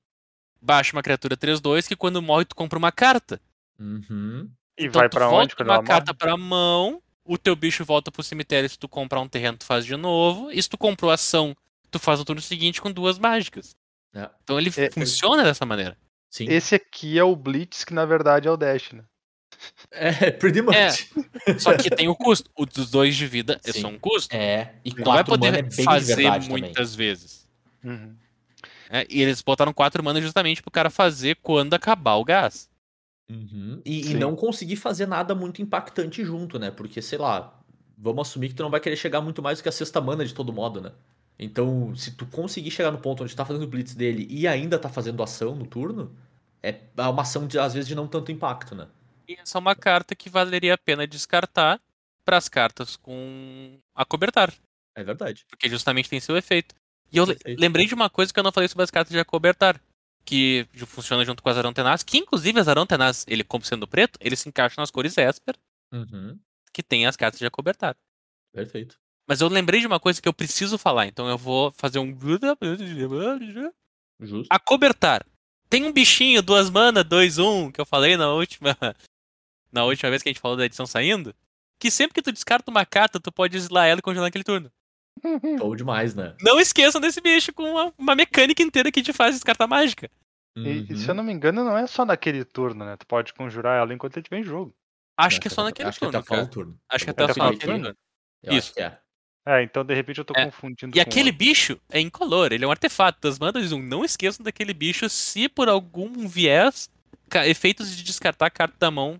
C: Baixa uma criatura 3-2 que quando morre tu compra uma carta.
B: Uhum.
D: E
C: Então
D: vai
C: volta
D: onde quando
C: uma
D: ela
C: carta
D: morre?
C: pra mão, o teu bicho volta pro cemitério se tu comprar um terreno tu faz de novo, e se tu comprou ação, tu faz no turno seguinte com duas mágicas.
B: É.
C: Então ele
D: É,
C: funciona dessa maneira.
B: Sim.
D: Esse aqui é o Blitz, que na verdade é o Dash, né?
B: É, pretty much.
C: É. Só que tem o custo. O dos dois de vida é só um custo.
B: É, e
C: Tu não vai poder
B: é
C: fazer
B: verdade também.
C: muitas vezes.
D: Uhum.
C: É, e eles botaram quatro manas justamente pro cara fazer quando acabar o gás.
B: Uhum. E, e não conseguir fazer nada muito impactante junto, né? Porque, sei lá, vamos assumir que tu não vai querer chegar muito mais do que a sexta mana de todo modo, né? Então, se tu conseguir chegar no ponto onde tá fazendo o blitz dele e ainda tá fazendo ação no turno, é uma ação, de, às vezes, de não tanto impacto, né?
C: E essa é uma carta que valeria a pena descartar para as cartas com acobertar.
B: É verdade.
C: Porque justamente tem seu efeito. E eu lembrei de uma coisa que eu não falei sobre as cartas de acobertar. Que funciona junto com as Tenaz. Que inclusive as Tenaz, ele como sendo preto, ele se encaixa nas cores Esper,
B: Uhum.
C: que tem as cartas de acobertar.
B: Perfeito.
C: Mas eu lembrei de uma coisa que eu preciso falar, então eu vou fazer um.
B: Justo.
C: Acobertar. Tem um bichinho, duas mana, dois, um, que eu falei na última. Na última vez que a gente falou da edição saindo. Que sempre que tu descarta uma carta, tu pode exilar ela e congelar naquele turno.
B: Show demais, né?
C: Não esqueçam desse bicho com uma, uma mecânica inteira que te faz descartar mágica.
D: E, e se eu
B: Uhum.
D: não me engano, não é só naquele turno, né? Tu pode conjurar ela enquanto ele estiver em jogo.
C: Acho
B: Não,
C: que é só naquele
B: acho que
C: turno,
B: até o final
C: cara.
B: do turno.
C: Acho que
B: Eu
C: até o final do turno. Isso.
B: acho que é.
D: É, então de repente eu tô
C: É.
D: confundindo
C: E
D: com
C: aquele
D: outro.
C: bicho é incolor, ele é um artefato das mandas um. Não esqueçam daquele bicho se por algum viés, efeitos de descartar a carta da mão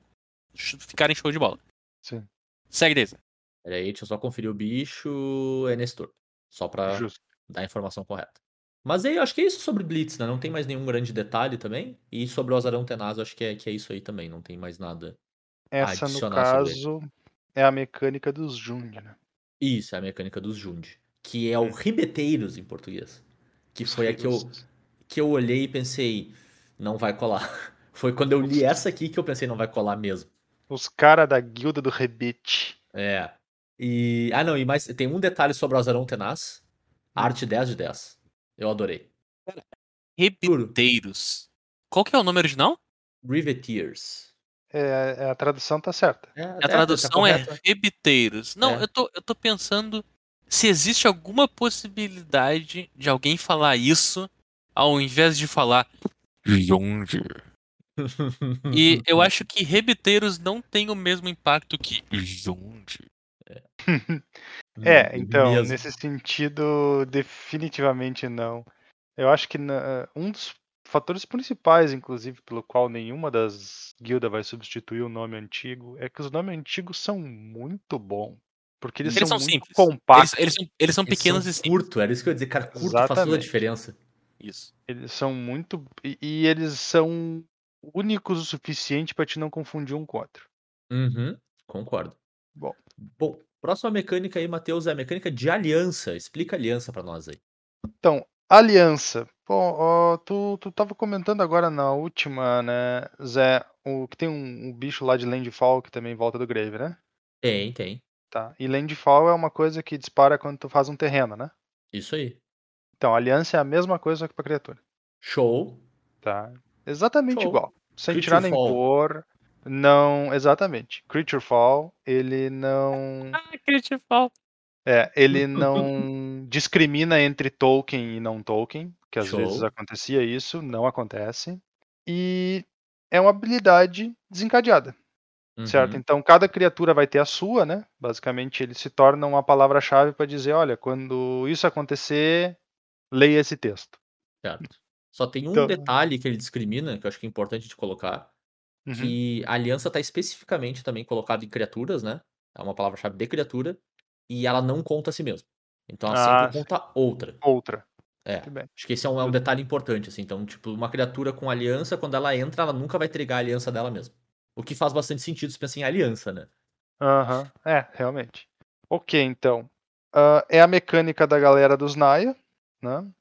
C: ficarem show de bola.
D: Sim.
C: Segue, Deisa.
B: Peraí, deixa eu só conferir o bicho. É nesse turno. Só pra
D: Justo.
B: dar a informação correta. Mas aí, eu acho que é isso sobre Blitz, né? Não tem mais nenhum grande detalhe também. E sobre o Azarão Tenaz, eu acho que é, que é isso aí também. Não tem mais nada.
D: Essa, no
B: adicionar ele.
D: caso, é a mecânica dos Jund, né?
B: Isso, é a mecânica dos Jund. Que é o Ribeteiros em português. Que foi a que eu, que eu olhei e pensei, não vai colar. Foi quando eu li essa aqui que eu pensei, não vai colar mesmo.
D: Os caras da guilda do rebite.
B: É. E. Ah, não, e mais. Tem um detalhe sobre o Azarão Tenaz. Arte 10 de 10. Eu adorei.
C: Rebiteiros. Qual que é o nome original?
B: Riveteers.
D: É, é, a tradução tá certa.
B: É,
C: A tradução é rebiteiros. Não,
B: É.
C: eu, tô, eu tô pensando se existe alguma possibilidade de alguém falar isso ao invés de falar Jonge. E eu acho que rebiteiros não tem o mesmo impacto que Jonge.
D: É, então,
B: Mesmo.
D: nesse sentido, definitivamente não. Eu acho que na- um dos fatores principais, inclusive, pelo qual nenhuma das guildas vai substituir o nome antigo, é que os nomes antigos são muito bons. Porque eles,
C: Eles
D: são,
C: são
D: muito
C: simples.
D: compactos.
C: Eles, eles são, eles são
B: Eles
C: pequenos
B: são
C: e simples.
B: curto, era isso que eu ia dizer, cara, curto faz toda a
D: Exatamente.
B: diferença.
C: Isso.
D: Eles são muito. E, e eles são únicos o suficiente pra te não confundir um com o outro.
B: Uhum, concordo.
D: Bom.
B: Bom, próxima mecânica aí, Matheus, é a mecânica de aliança. Explica a aliança pra nós aí.
D: Então, aliança. Pô, ó, tu, tu tava comentando agora na última, né, Zé, o, que tem um, um bicho lá de Landfall que também volta do Grave, né?
B: Tem, tem.
D: Tá. E Landfall é uma coisa que dispara quando tu faz um terreno, né?
B: Isso aí.
D: Então, aliança é a mesma coisa só que pra criatura.
B: Show.
D: Tá. Exatamente
B: Show.
D: igual. Sem tirar nem pôr. Não. Exatamente. Creature Fall, ele não.
C: Ah, Critical.
D: É, ele não discrimina entre token e não token, que às
B: Show.
D: vezes acontecia isso, não acontece. E é uma habilidade desencadeada, certo?
B: Uhum,
D: Então cada criatura vai ter a sua, né? Basicamente ele se torna uma palavra-chave para dizer, olha, quando isso acontecer, leia esse texto.
B: certo. Só tem um
D: Então-
B: detalhe que ele discrimina, que eu acho que é importante de colocar,
D: Uhum.
B: que a aliança está especificamente também colocada em criaturas, né? É uma palavra-chave de criatura, e ela não conta a si mesma. Então ela
D: Ah,
B: sempre conta outra.
D: Outra.
B: É. Acho que esse é um, é um detalhe importante, assim. Então, tipo, uma criatura com aliança, quando ela entra, ela nunca vai trigar a aliança dela mesma. O que faz bastante sentido se pensa em aliança, né?
D: Aham, é, realmente. Ok, então. Ah, é a mecânica da galera dos Naya, né?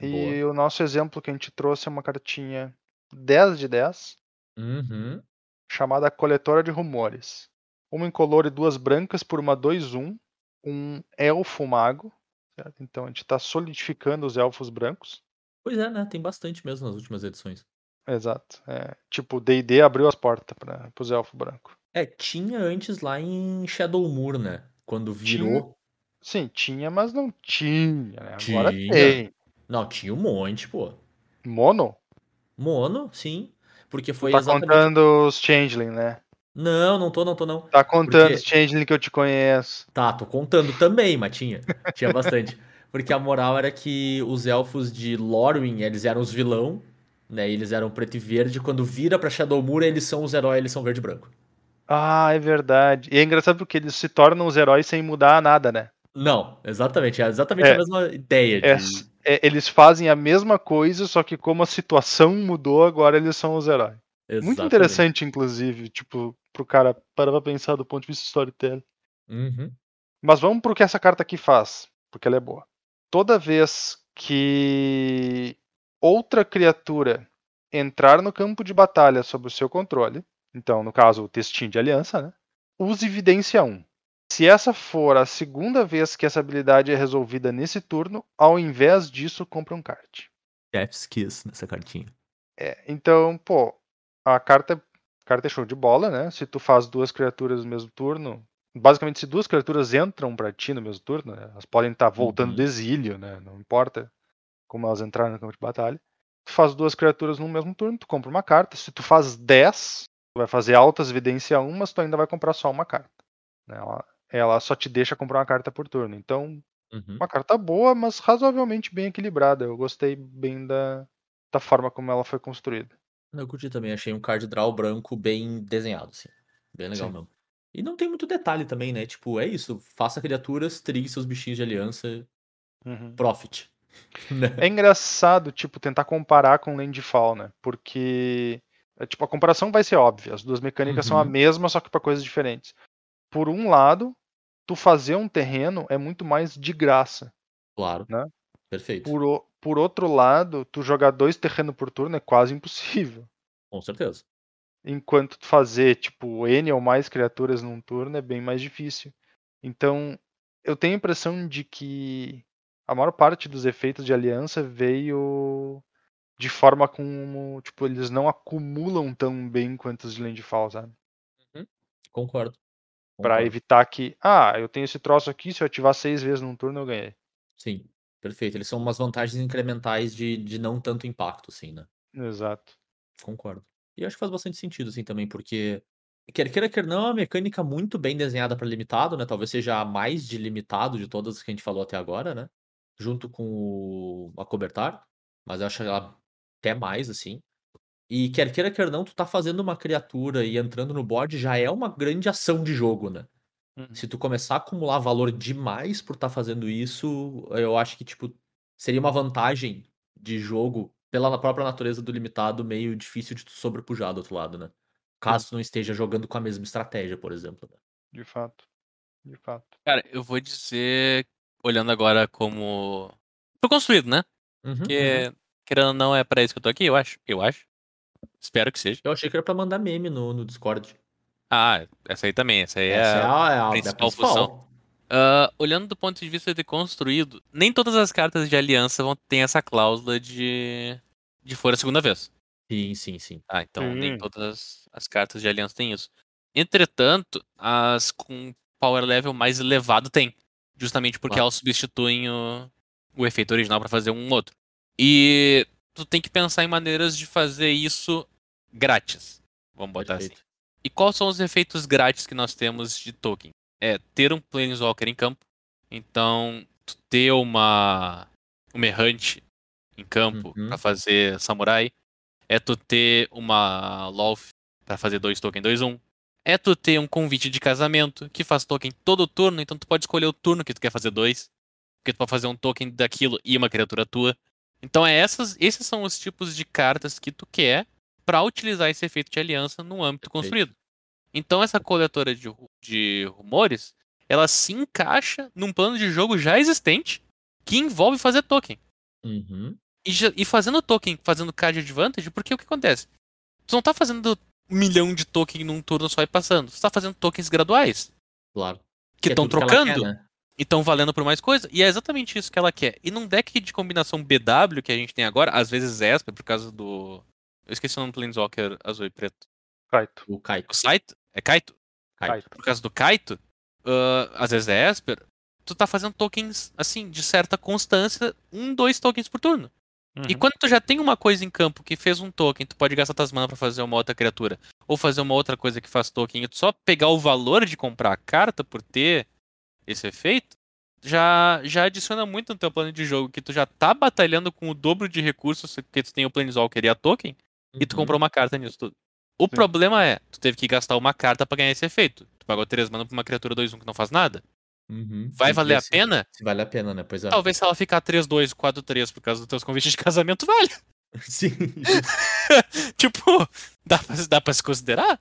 D: E o nosso exemplo que a gente trouxe é uma cartinha 10 de 10,
B: Uhum.
D: chamada Coletora de Rumores. Uma incolor e duas brancas por uma 2-1, um elfo mago. certo? Então a gente está solidificando os elfos brancos.
B: Pois é, né? Tem bastante mesmo nas últimas edições.
D: Exato. É, tipo, o D&D abriu as portas para os elfos brancos.
B: É, tinha antes lá em Shadowmoor, né? Quando virou.
D: Sim, tinha, mas não tinha, né? Agora
B: Tinha.
D: tem.
B: Não, tinha um monte, pô.
D: Mono?
B: Mono, sim. Porque foi
D: tá
B: exatamente.
D: contando os Changeling, né?
B: Não, não tô, não tô, não.
D: Tá contando
B: Porque-
D: os Changeling que eu te conheço.
B: Tá, tô contando também, mas tinha. Tinha bastante. Porque a moral era que os elfos de Lorwyn, eles eram os vilão, né? Eles eram preto e verde. Quando vira pra Shadowmoor, eles são os heróis, eles são verde e branco.
D: Ah, é verdade. E é engraçado porque eles se tornam os heróis sem mudar nada, né?
B: Não, exatamente. É exatamente
D: É.
B: a mesma ideia.
D: É,
B: De...
D: é, eles fazem a mesma coisa, só que como a situação mudou, agora eles são os heróis. Muito
B: Exatamente.
D: interessante, inclusive, tipo, pro cara parar pra pensar do ponto de vista storytelling.
B: Uhum.
D: Mas vamos pro que essa carta aqui faz, porque ela é boa. Toda vez que outra criatura entrar no campo de batalha sob o seu controle, então, no caso, o textinho de aliança, né? Use evidência 1. Se essa for a segunda vez que essa habilidade é resolvida nesse turno, ao invés disso, compre um card.
B: Chef's Kiss nessa cartinha.
D: É, então, pô, a carta, a carta é show de bola, né? Se tu faz duas criaturas no mesmo turno, basicamente se duas criaturas entram pra ti no mesmo turno, né? Elas podem estar voltando
B: Uhum.
D: do exílio, né? Não importa como elas entraram no campo de batalha. Tu faz duas criaturas no mesmo turno, tu compra uma carta. Se tu faz 10, tu vai fazer altas evidência 1, mas tu ainda vai comprar só uma carta. né? Ela, ela só te deixa comprar uma carta por turno. Então,
B: Uhum.
D: uma carta boa, mas razoavelmente bem equilibrada. Eu gostei bem da, da forma como ela foi construída.
B: Eu curti também, achei um card draw branco bem desenhado, assim. Bem legal
D: Sim.
B: mesmo. E não tem muito detalhe também, né? Tipo, é isso. Faça criaturas, trigue seus bichinhos de aliança,
D: Uhum.
B: profit. Né?
D: É engraçado, tipo, tentar comparar com Landfall, né? Porque, é, tipo, a comparação vai ser óbvia. As duas mecânicas são a
B: Uhum.
D: mesma, só que para coisas diferentes. Por um lado, tu fazer um terreno é muito mais de graça.
B: Claro.
D: Né?
B: Perfeito.
D: Por, por outro lado, tu jogar dois terrenos por turno é quase impossível.
B: Com certeza.
D: Enquanto tu fazer, tipo, N ou mais criaturas num turno é bem mais difícil. Então, eu tenho a impressão de que a maior parte dos efeitos de aliança veio de forma como, tipo, eles não acumulam tão bem quanto os de Landfall, sabe?
B: Concordo.
D: Pra
B: Concordo.
D: evitar que, ah, eu tenho esse troço aqui, se eu ativar seis vezes num turno eu ganhei.
B: Sim. Perfeito. Eles são umas vantagens incrementais de, de não tanto impacto, assim, né?
D: Exato.
B: Concordo. E acho que faz bastante sentido, assim, também, porque quer queira, quer não, é uma mecânica muito bem desenhada para limitado, né? Talvez seja a mais de limitado de todas que a gente falou até agora, né? Junto com o Acobertar, mas eu acho ela até mais, assim. E quer queira, quer não, tu tá fazendo uma criatura e entrando no board já é uma grande ação de jogo, né?
D: Uhum.
B: Se tu começar a acumular valor demais por estar fazendo isso, eu acho que, tipo, seria uma vantagem de jogo pela própria natureza do limitado meio difícil de tu sobrepujar do outro lado, né? Caso tu não esteja jogando com a mesma estratégia, por exemplo. né?
D: De fato. De fato.
C: Cara, eu vou dizer, olhando agora como. Foi construído, né?
B: Uhum, uhum.
C: Porque, querendo ou não, é pra isso que eu tô aqui, eu acho. Eu acho. Espero que seja.
B: Eu achei que era pra mandar meme no, no Discord.
C: Ah, essa aí também. Essa aí
B: Essa
C: é
B: é a, é a- é a
C: principal
B: principal.
C: função. Ah, olhando do ponto de vista de construído, nem todas as cartas de aliança vão ter essa cláusula de, de for a segunda vez.
B: Sim, sim, sim.
C: Ah, então nem
D: Sim.
C: todas as cartas de aliança têm isso. Entretanto, as com power level mais elevado tem. Justamente porque
B: Claro.
C: elas substituem o, o efeito original para fazer um outro. E tu tem que pensar em maneiras de fazer isso grátis. Vamos botar assim.
B: Perfeito.
C: E quais são os efeitos grátis que nós temos de token? É ter um Planeswalker em campo. Então, tu ter uma. uma errante em campo
B: Uhum.
C: pra fazer samurai. É tu ter uma Loth pra fazer dois token 2-1. É tu ter um convite de casamento que faz token todo turno, então tu pode escolher o turno que tu quer fazer dois. Porque tu pode fazer um token daquilo e uma criatura tua. Então é essas, esses são os tipos de cartas que tu quer pra utilizar esse efeito de aliança no âmbito construído. Então essa coletora de, de rumores, ela se encaixa num plano de jogo já existente que envolve fazer token.
B: Uhum.
C: E, e fazendo token, fazendo card advantage, porque o que acontece? Tu não tá fazendo um milhão de token num turno só e passando. Tu tá fazendo tokens graduais.
B: Claro.
C: Que
B: é
C: estão
B: que quer,
C: trocando
B: né?
C: E estão valendo por mais coisa. E é exatamente isso que ela quer. E num deck de combinação BW que a gente tem agora, às vezes Esper, por causa do. Eu esqueci o nome do Planeswalker azul e preto.
D: Kaito.
B: O Kaito.
C: O Saito? É Kaito?
B: Kaito.
C: Por causa do Kaito, ah, às vezes é Esper, tu tá fazendo tokens, assim, de certa constância, um, dois tokens por turno. E
D: Uhum.
C: quando tu já tem uma coisa em campo que fez um token, tu pode gastar tuas mana pra fazer uma outra criatura, ou fazer uma outra coisa que faz token, e tu só pegar o valor de comprar a carta por ter esse efeito, já, já adiciona muito no teu plano de jogo, que tu já tá batalhando com o dobro de recursos que tu tem o Planeswalker e a token, e tu
B: Uhum.
C: comprou uma carta nisso tudo. O
D: Sim.
C: problema é, tu teve que gastar uma carta pra ganhar esse efeito. Tu pagou 3 mana pra uma criatura 2-1 que não faz nada.
B: Uhum.
C: Vai valer a pena?
B: Se vale a pena, né? Pois é.
C: Talvez se ela ficar 3-2, 4-3 por causa dos teus convites de casamento, vale.
B: Sim.
C: tipo, dá pra, dá pra se considerar?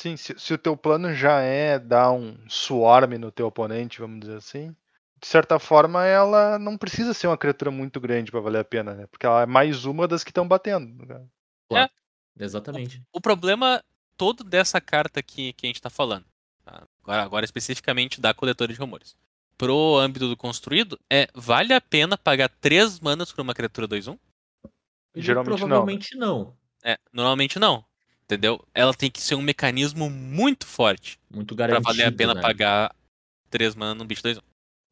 D: Sim, se, se o teu plano já é dar um swarm no teu oponente, vamos dizer assim, de certa forma ela não precisa ser uma criatura muito grande pra valer a pena, né? Porque ela é mais uma das que estão batendo. né?
B: Exatamente.
C: O problema todo dessa carta aqui que a gente tá falando, tá? agora, agora especificamente da coletora de rumores, pro âmbito do construído, é vale a pena pagar 3 manas por uma criatura 2-1?
B: Eu digo
D: Geralmente não, né?
B: Provavelmente não.
C: É, normalmente não. Entendeu? Ela tem que ser um mecanismo muito forte
B: Muito
C: pra
B: garantido.
C: valer a pena
B: né?
C: pagar 3 mana num bicho 2-1.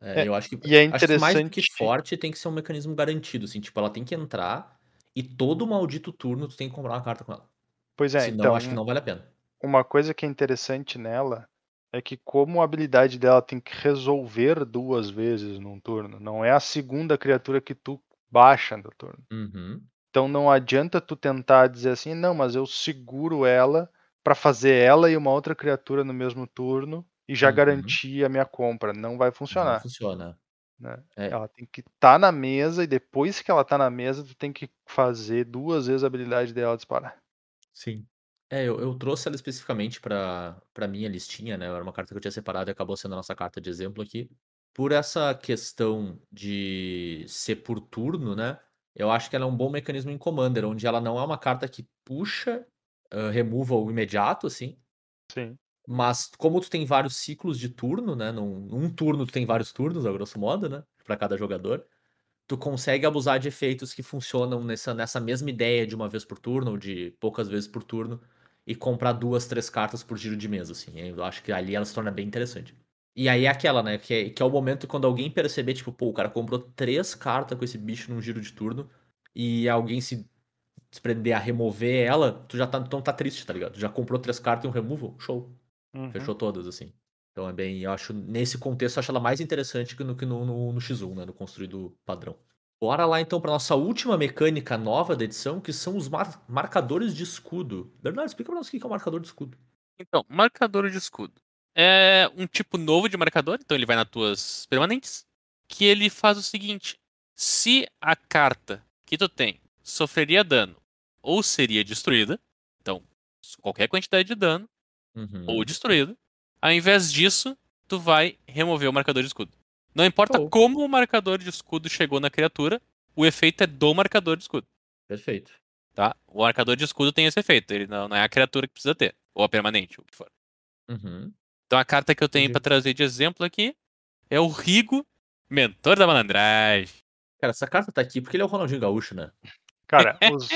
B: É,
D: É,
B: eu acho que,
D: e é
B: acho que mais do que
D: interessante-
B: forte tem que ser um mecanismo garantido, assim, tipo, ela tem que entrar e todo maldito turno tu tem que comprar uma carta com ela.
D: Pois é,
B: Senão
D: então
B: acho que não vale a pena.
D: uma coisa que é interessante nela é que como a habilidade dela tem que resolver duas vezes num turno, não é a segunda criatura que tu baixa no turno.
B: Uhum.
D: Então não adianta tu tentar dizer assim, não, mas eu seguro ela pra fazer ela e uma outra criatura no mesmo turno e já
B: Uhum.
D: garantir a minha compra. Não vai
B: Não
D: funcionar.
B: funciona.
D: né?
B: É.
D: Ela tem que estar na mesa e depois que ela tá na mesa, tu tem que fazer duas vezes a habilidade dela disparar.
B: Sim. É, eu, eu trouxe ela especificamente pra minha listinha, né? Era uma carta que eu tinha separado e acabou sendo a nossa carta de exemplo aqui. Por essa questão de ser por turno, né? Eu acho que ela é um bom mecanismo em Commander, onde ela não é uma carta que puxa uh, removal imediato, assim.
D: Sim.
B: Mas como tu tem vários ciclos de turno, né? Num, num turno tu tem vários turnos, a grosso modo, né? Pra cada jogador. Tu consegue abusar de efeitos que funcionam nessa, nessa mesma ideia de uma vez por turno, ou de poucas vezes por turno, e comprar duas, três cartas por giro de mesa, assim. Eu acho que ali ela se torna bem interessante. E aí é aquela, né? Que é, que é o momento quando alguém perceber, tipo, pô, o cara comprou três cartas com esse bicho num giro de turno e alguém se desprender a remover ela, tu já tá, então tá triste, tá ligado? Tu já comprou três cartas e um removal, show.
D: Uhum.
B: Fechou todas, assim. Então é bem, eu acho, nesse contexto, eu acho ela mais interessante que no, que no, no, no X1, né? No construído padrão. Bora lá então pra nossa última mecânica nova da edição, que são os mar- marcadores de escudo. Bernardo, explica pra nós o que que é o marcador de escudo.
C: Então, marcador de escudo. É um tipo novo de marcador, então ele vai nas tuas permanentes, que ele faz o seguinte: se a carta que tu tem sofreria dano ou seria destruída, então qualquer quantidade de dano
B: Uhum.
C: ou destruída, ao invés disso, tu vai remover o marcador de escudo. Não importa
B: Show.
C: como o marcador de escudo chegou na criatura, o efeito é do marcador de escudo.
B: Perfeito.
C: Tá? O marcador de escudo tem esse efeito, ele não, não é a criatura que precisa ter, ou a permanente, o que for.
B: Uhum.
C: Então a carta que eu tenho pra trazer de exemplo aqui é o Rigo, Mentor da Malandragem.
B: Cara, essa carta tá aqui porque ele é o Ronaldinho Gaúcho, né?
D: Cara, os,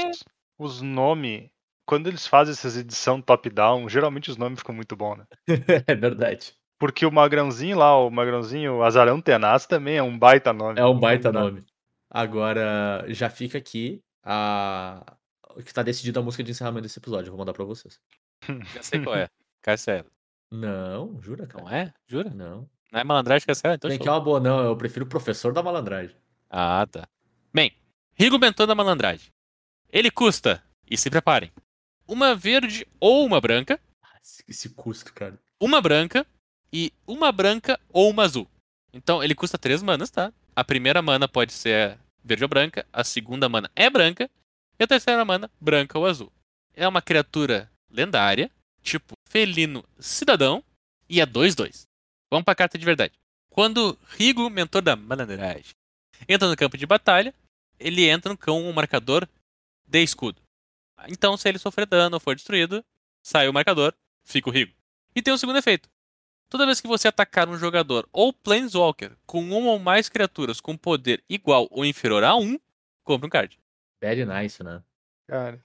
D: os nomes, quando eles fazem essas edições top-down, geralmente os nomes ficam muito bons, né?
B: é verdade.
D: Porque o Magrãozinho lá, o Magrãozinho, o Azarão Tenaz também é um baita nome.
B: É um baita nome. Agora, já fica aqui a. O que tá decidido a música de encerramento desse episódio. Eu vou mandar pra vocês.
C: Já sei qual é. Cancela.
B: Não, jura, cara?
C: Não é? Jura?
B: Não.
C: Não é Malandragem Cancela? Então
B: Tem
C: show.
B: que é uma boa, não. Eu prefiro o professor da malandragem.
C: Ah, tá. Bem, Rigo Mentor da Malandragem. Ele custa, e se preparem, uma verde ou uma branca,
B: Ah, Esse, esse custo, cara.
C: uma branca e uma branca ou uma azul. Então ele custa três manas, tá? A primeira mana pode ser verde ou branca, a segunda mana é branca e a terceira mana branca ou azul. É uma criatura lendária, tipo felino cidadão e é 2-2. Vamos pra carta de verdade. Quando Rigo, mentor da malandragem, entra no campo de batalha, ele entra com um marcador de escudo. Então, se ele sofrer dano ou for destruído, sai o marcador, fica o Rigo. E tem um segundo efeito. Toda vez que você atacar um jogador ou Planeswalker com uma ou mais criaturas com poder igual ou inferior a 1, compre um card.
B: Very nice, né?
D: Cara,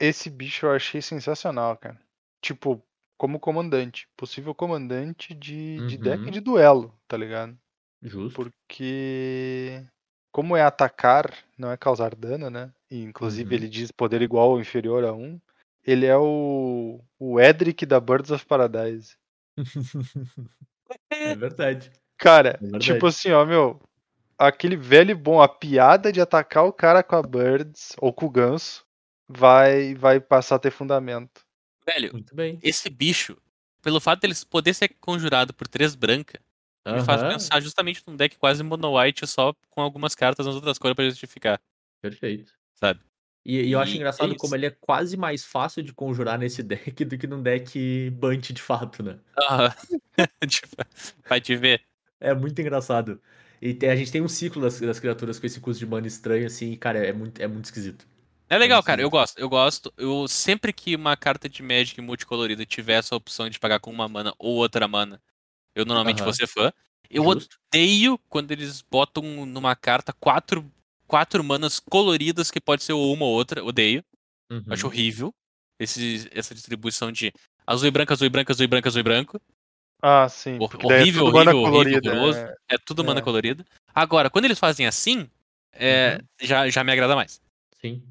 D: esse bicho eu achei sensacional, cara. Tipo, como comandante. Possível comandante de, de deck
B: Uhum.
D: de duelo, tá ligado?
B: Justo.
D: Porque. Como é atacar, não é causar dano, né? E inclusive
B: Uhum.
D: ele diz poder igual ou inferior a 1. Ele é o. O Edric da Birds of Paradise.
B: é verdade.
D: Cara,
B: É verdade.
D: tipo assim, ó, meu. Aquele velho bom, a piada de atacar o cara com a Birds ou com o ganso vai, vai passar a ter fundamento.
C: Velho,
B: Muito bem.
C: esse bicho, pelo fato dele poder ser conjurado por três branca, me faz pensar justamente num deck quase mono white só com algumas cartas nas outras cores pra justificar,
B: Perfeito.
C: sabe?
B: E, e eu acho
C: E é
B: engraçado como
C: isso.
B: ele é quase mais fácil de conjurar nesse deck do que num deck Bunt de fato, né?
C: Ah, tipo, vai te ver.
B: É muito engraçado. E tem- a gente tem um ciclo das, das criaturas com esse custo de mana estranho, assim, e, cara, é muito, é muito esquisito.
C: É legal, cara. Eu gosto. Eu gosto. Eu sempre que uma carta de Magic multicolorida tiver essa opção de pagar com uma mana ou outra mana, eu normalmente
B: Aham.
C: vou ser fã. Eu
B: Justo.
C: odeio quando eles botam numa carta quatro, quatro manas coloridas que pode ser uma ou outra. Odeio.
B: Uhum.
C: Acho horrível esse, essa distribuição de azul e branco, azul e branco, azul e branco, azul e branco.
D: Ah, sim. É
C: horrível,
D: mana
C: horrível, horrível,
D: colorida,
C: horroroso.
D: é.
C: É tudo mana
D: É.
C: colorida. Agora, quando eles fazem assim, é,
B: Uhum.
C: já, já me agrada mais.
B: Sim.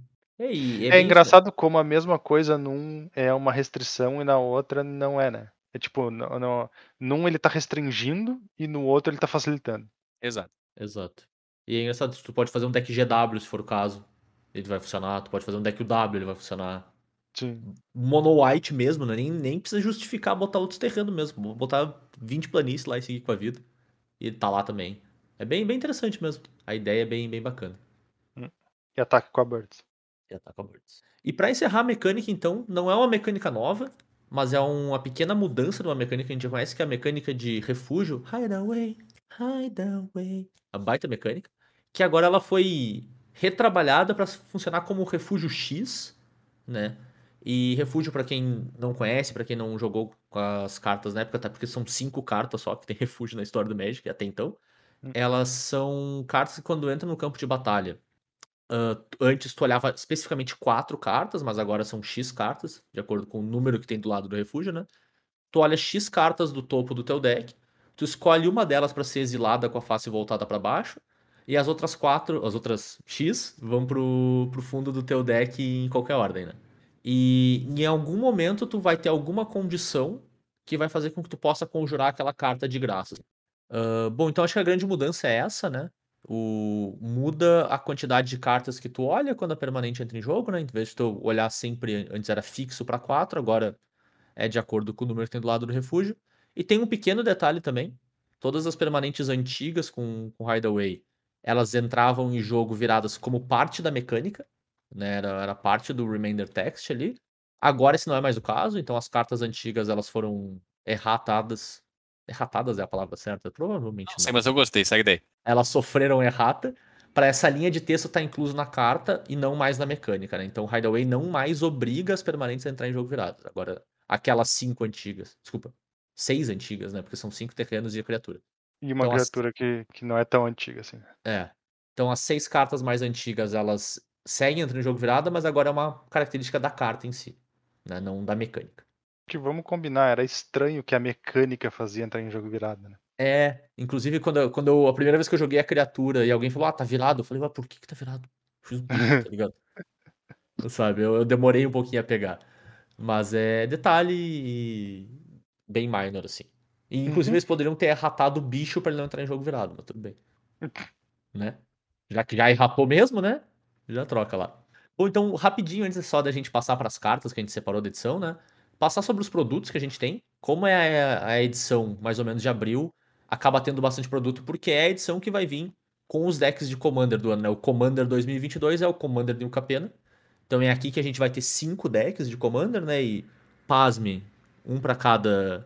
B: E aí,
D: É
B: bem isso,
D: engraçado como a mesma coisa num é uma restrição e na outra não é, né? É tipo, no, no, num ele tá restringindo e no outro ele tá facilitando.
C: Exato.
B: Exato. E é engraçado, tu pode fazer um deck GW se for o caso. Ele vai funcionar. Tu pode fazer um deck UW, ele vai funcionar.
D: Sim.
B: Mono white mesmo, né? Nem, nem precisa justificar botar outros terrenos mesmo. Botar 20 planícies lá e seguir com a vida. E ele tá lá também. É bem, bem interessante mesmo. A ideia é bem, bem bacana.
D: E ataque com a Birds.
B: E ataca birds. E pra encerrar a mecânica, então, não é uma mecânica nova, mas é uma pequena mudança de uma mecânica que a gente conhece, que é a mecânica de refúgio. Hideaway, hideaway. A baita mecânica. Que agora ela foi retrabalhada para funcionar como refúgio X, né? E refúgio, pra quem não conhece, pra quem não jogou com as cartas na época, até porque são cinco cartas só que tem refúgio na história do Magic até então.
D: Hum.
B: Elas são cartas que quando entram no campo de batalha, ah, antes tu olhava especificamente quatro cartas, mas agora são X cartas, de acordo com o número que tem do lado do refúgio, né? Tu olha X cartas do topo do teu deck, tu escolhe uma delas pra ser exilada com a face voltada pra baixo, e as outras quatro, as outras X, vão pro, pro fundo do teu deck em qualquer ordem, né? E em algum momento tu vai ter alguma condição que vai fazer com que tu possa conjurar aquela carta de graça. Ah, bom, então acho que a grande mudança é essa, né? O, muda a quantidade de cartas que tu olha quando a permanente entra em jogo, né? Em vez de tu olhar sempre, antes era fixo pra 4, agora é de acordo com o número que tem do lado do refúgio. E tem um pequeno detalhe também. Todas as permanentes antigas com, com Hideaway, elas entravam em jogo viradas como parte da mecânica, né? Era, era parte do Remainder Text ali. Agora esse não é mais o caso, então as cartas antigas elas foram erratadas. Erratadas é a palavra certa? Provavelmente
C: Não
B: não.
C: sei, mas eu gostei, segue daí.
B: Elas sofreram errata para essa linha de texto estar incluso na carta e não mais na mecânica, né? Então Hideaway não mais obriga as permanentes a entrar em jogo virado. Agora, aquelas cinco antigas, desculpa, seis antigas, né? Porque são cinco terrenos e a criatura.
D: E uma
B: Então, as-
D: criatura que, que não é tão antiga assim.
B: É. Então as seis cartas mais antigas, elas seguem entrando em jogo virada, mas agora é uma característica da carta em si, né? Não da mecânica.
D: Que vamos combinar, era estranho que a mecânica fazia entrar em jogo virado, né?
B: É, inclusive quando, quando eu, a primeira vez que eu joguei a criatura e alguém falou, ah, tá virado, eu falei, mas por que que tá virado? Fiz um bicho, tá ligado? Sabe, eu, eu demorei um pouquinho a pegar. Mas é detalhe bem minor, assim. E, inclusive
D: Uhum.
B: eles poderiam ter erratado o bicho pra ele não entrar em jogo virado, mas tudo bem. Né? Já que já erratou mesmo, né? Já troca lá. Bom, então, rapidinho, antes só da gente passar pras cartas que a gente separou da edição, né? Passar sobre os produtos que a gente tem. Como é a, a edição, mais ou menos, de abril, acaba tendo bastante produto, porque é a edição que vai vir com os decks de Commander do ano, né? O Commander 2022 é o Commander New Capena. Então é aqui que a gente vai ter cinco decks de Commander, né? E, pasme, um pra cada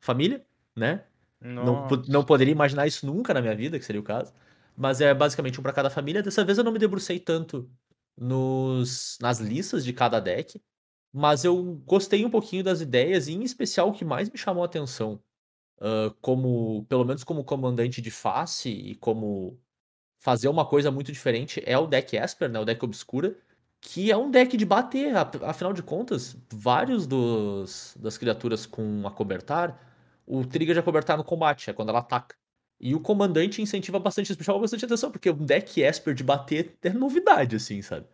B: família, né? Não, não poderia imaginar isso nunca na minha vida, que seria o caso. Mas é basicamente um pra cada família. Dessa vez eu não me debrucei tanto nos, nas listas de cada deck. Mas eu gostei um pouquinho das ideias, e em especial o que mais me chamou a atenção, ah, como, pelo menos como comandante de face e como fazer uma coisa muito diferente, é o deck Esper, né? O deck Obscura, que é um deck de bater. Afinal de contas, vários dos, das criaturas com acobertar, o trigger de acobertar no combate, é quando ela ataca. E o comandante incentiva bastante, isso me chama bastante atenção, porque o deck Esper de bater é novidade, assim, sabe?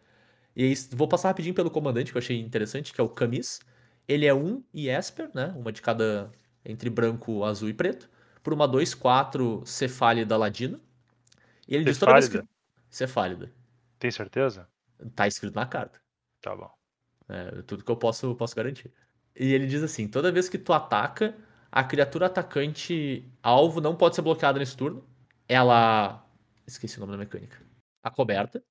B: E vou passar rapidinho pelo comandante, que eu achei interessante, que é o Camis. Ele é um e Esper, né? Uma de cada entre branco, azul e preto. Por uma 2-4 Cefálida Ladina. E ele diz toda vez que.
D: Cefálida?
B: Cefálida.
D: Tem certeza?
B: Tá escrito na carta.
D: Tá bom.
B: É tudo que eu posso, posso garantir. E ele diz assim: toda vez que tu ataca, a criatura atacante alvo não pode ser bloqueada nesse turno. Ela. Esqueci o nome da mecânica. A coberta.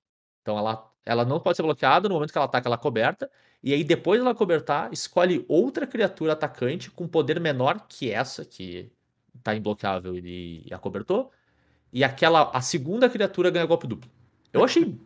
B: Então ela, ela não pode ser bloqueada no momento que ela ataca, ela é coberta. E aí, depois dela cobertar, escolhe outra criatura atacante com poder menor que essa, que tá imbloqueável e a cobertou. E aquela. A segunda criatura ganha golpe duplo. Eu achei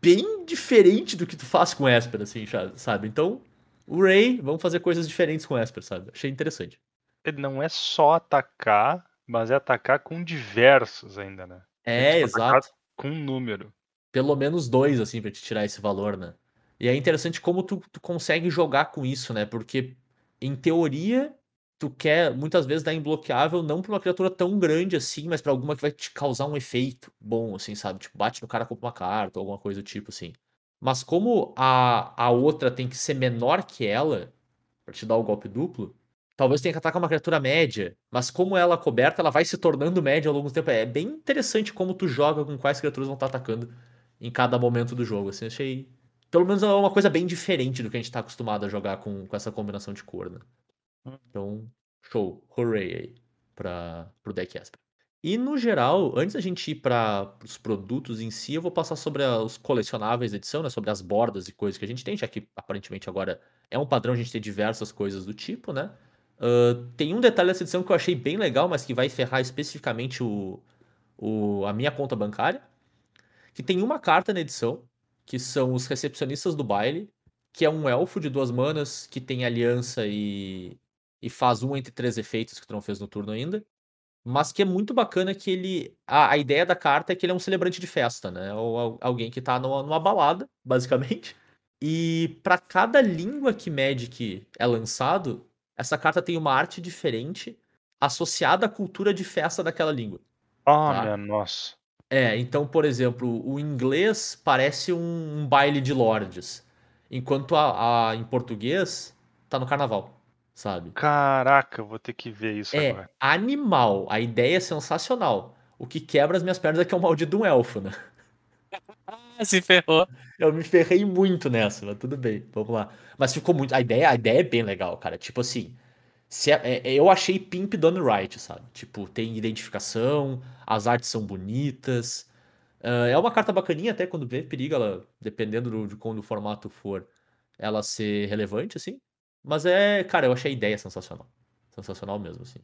B: bem diferente do que tu faz com Esper, assim, sabe? Então, o Ray, vamos fazer coisas diferentes com Esper, sabe? Achei interessante.
D: Ele não é só atacar, mas é atacar com diversos ainda, né?
B: É, exato.
D: Com um número.
B: Pelo menos dois, assim, pra te tirar esse valor, né? E é interessante como tu, tu consegue jogar com isso, né? Porque, em teoria, tu quer muitas vezes dar imbloqueável não pra uma criatura tão grande assim, mas pra alguma que vai te causar um efeito bom, assim, sabe? Tipo, bate no cara com uma carta ou alguma coisa do tipo, assim. Mas como a, a outra tem que ser menor que ela, pra te dar o golpe duplo, talvez tenha que atacar uma criatura média. Mas como ela é coberta, ela vai se tornando média ao longo do tempo. É bem interessante como tu joga com quais criaturas vão estar atacando em cada momento do jogo. Assim, achei. Pelo menos é uma coisa bem diferente do que a gente tá acostumado a jogar com, com essa combinação de cor, né? Então, show. Hooray aí pra, pro deck Esper. E no geral, antes da gente ir para os produtos em si, eu vou passar sobre a- os colecionáveis da edição, né? Sobre as bordas e coisas que a gente tem, já que aparentemente agora é um padrão a gente ter diversas coisas do tipo, né? Ah, tem um detalhe dessa edição que eu achei bem legal, mas que vai ferrar especificamente o, o, a minha conta bancária. Que tem uma carta na edição, que são os recepcionistas do baile, que é um elfo de duas manas que tem aliança e, e faz um entre três efeitos que tu não fez no turno ainda. Mas que é muito bacana que ele. A, a ideia da carta é que ele é um celebrante de festa, né? Ou al- alguém que tá numa, numa balada, basicamente. E pra cada língua que Magic é lançado, essa carta tem uma arte diferente. associada à cultura de festa daquela língua.
D: Ah,
B: Tá.
D: minha nossa.
B: É, então, por exemplo, o inglês parece um, um baile de lordes, enquanto a, a- em português tá no carnaval, sabe?
D: Caraca, eu vou ter que ver isso
B: É
D: agora.
B: animal, a ideia é sensacional. O que quebra as minhas pernas é que é o maldito de um elfo, né?
C: Ah, se ferrou.
B: Eu me ferrei muito nessa, mas tudo bem, vamos lá. Mas ficou muito. A ideia, a ideia é bem legal, cara. Tipo assim, é- é- eu achei Pimp done right, sabe? Tipo, tem identificação, as artes são bonitas. Ah, é uma carta bacaninha até quando vê, periga ela, dependendo do- de quando o formato for, ela ser relevante, assim. Mas é, cara, eu achei a ideia sensacional. Sensacional mesmo, assim.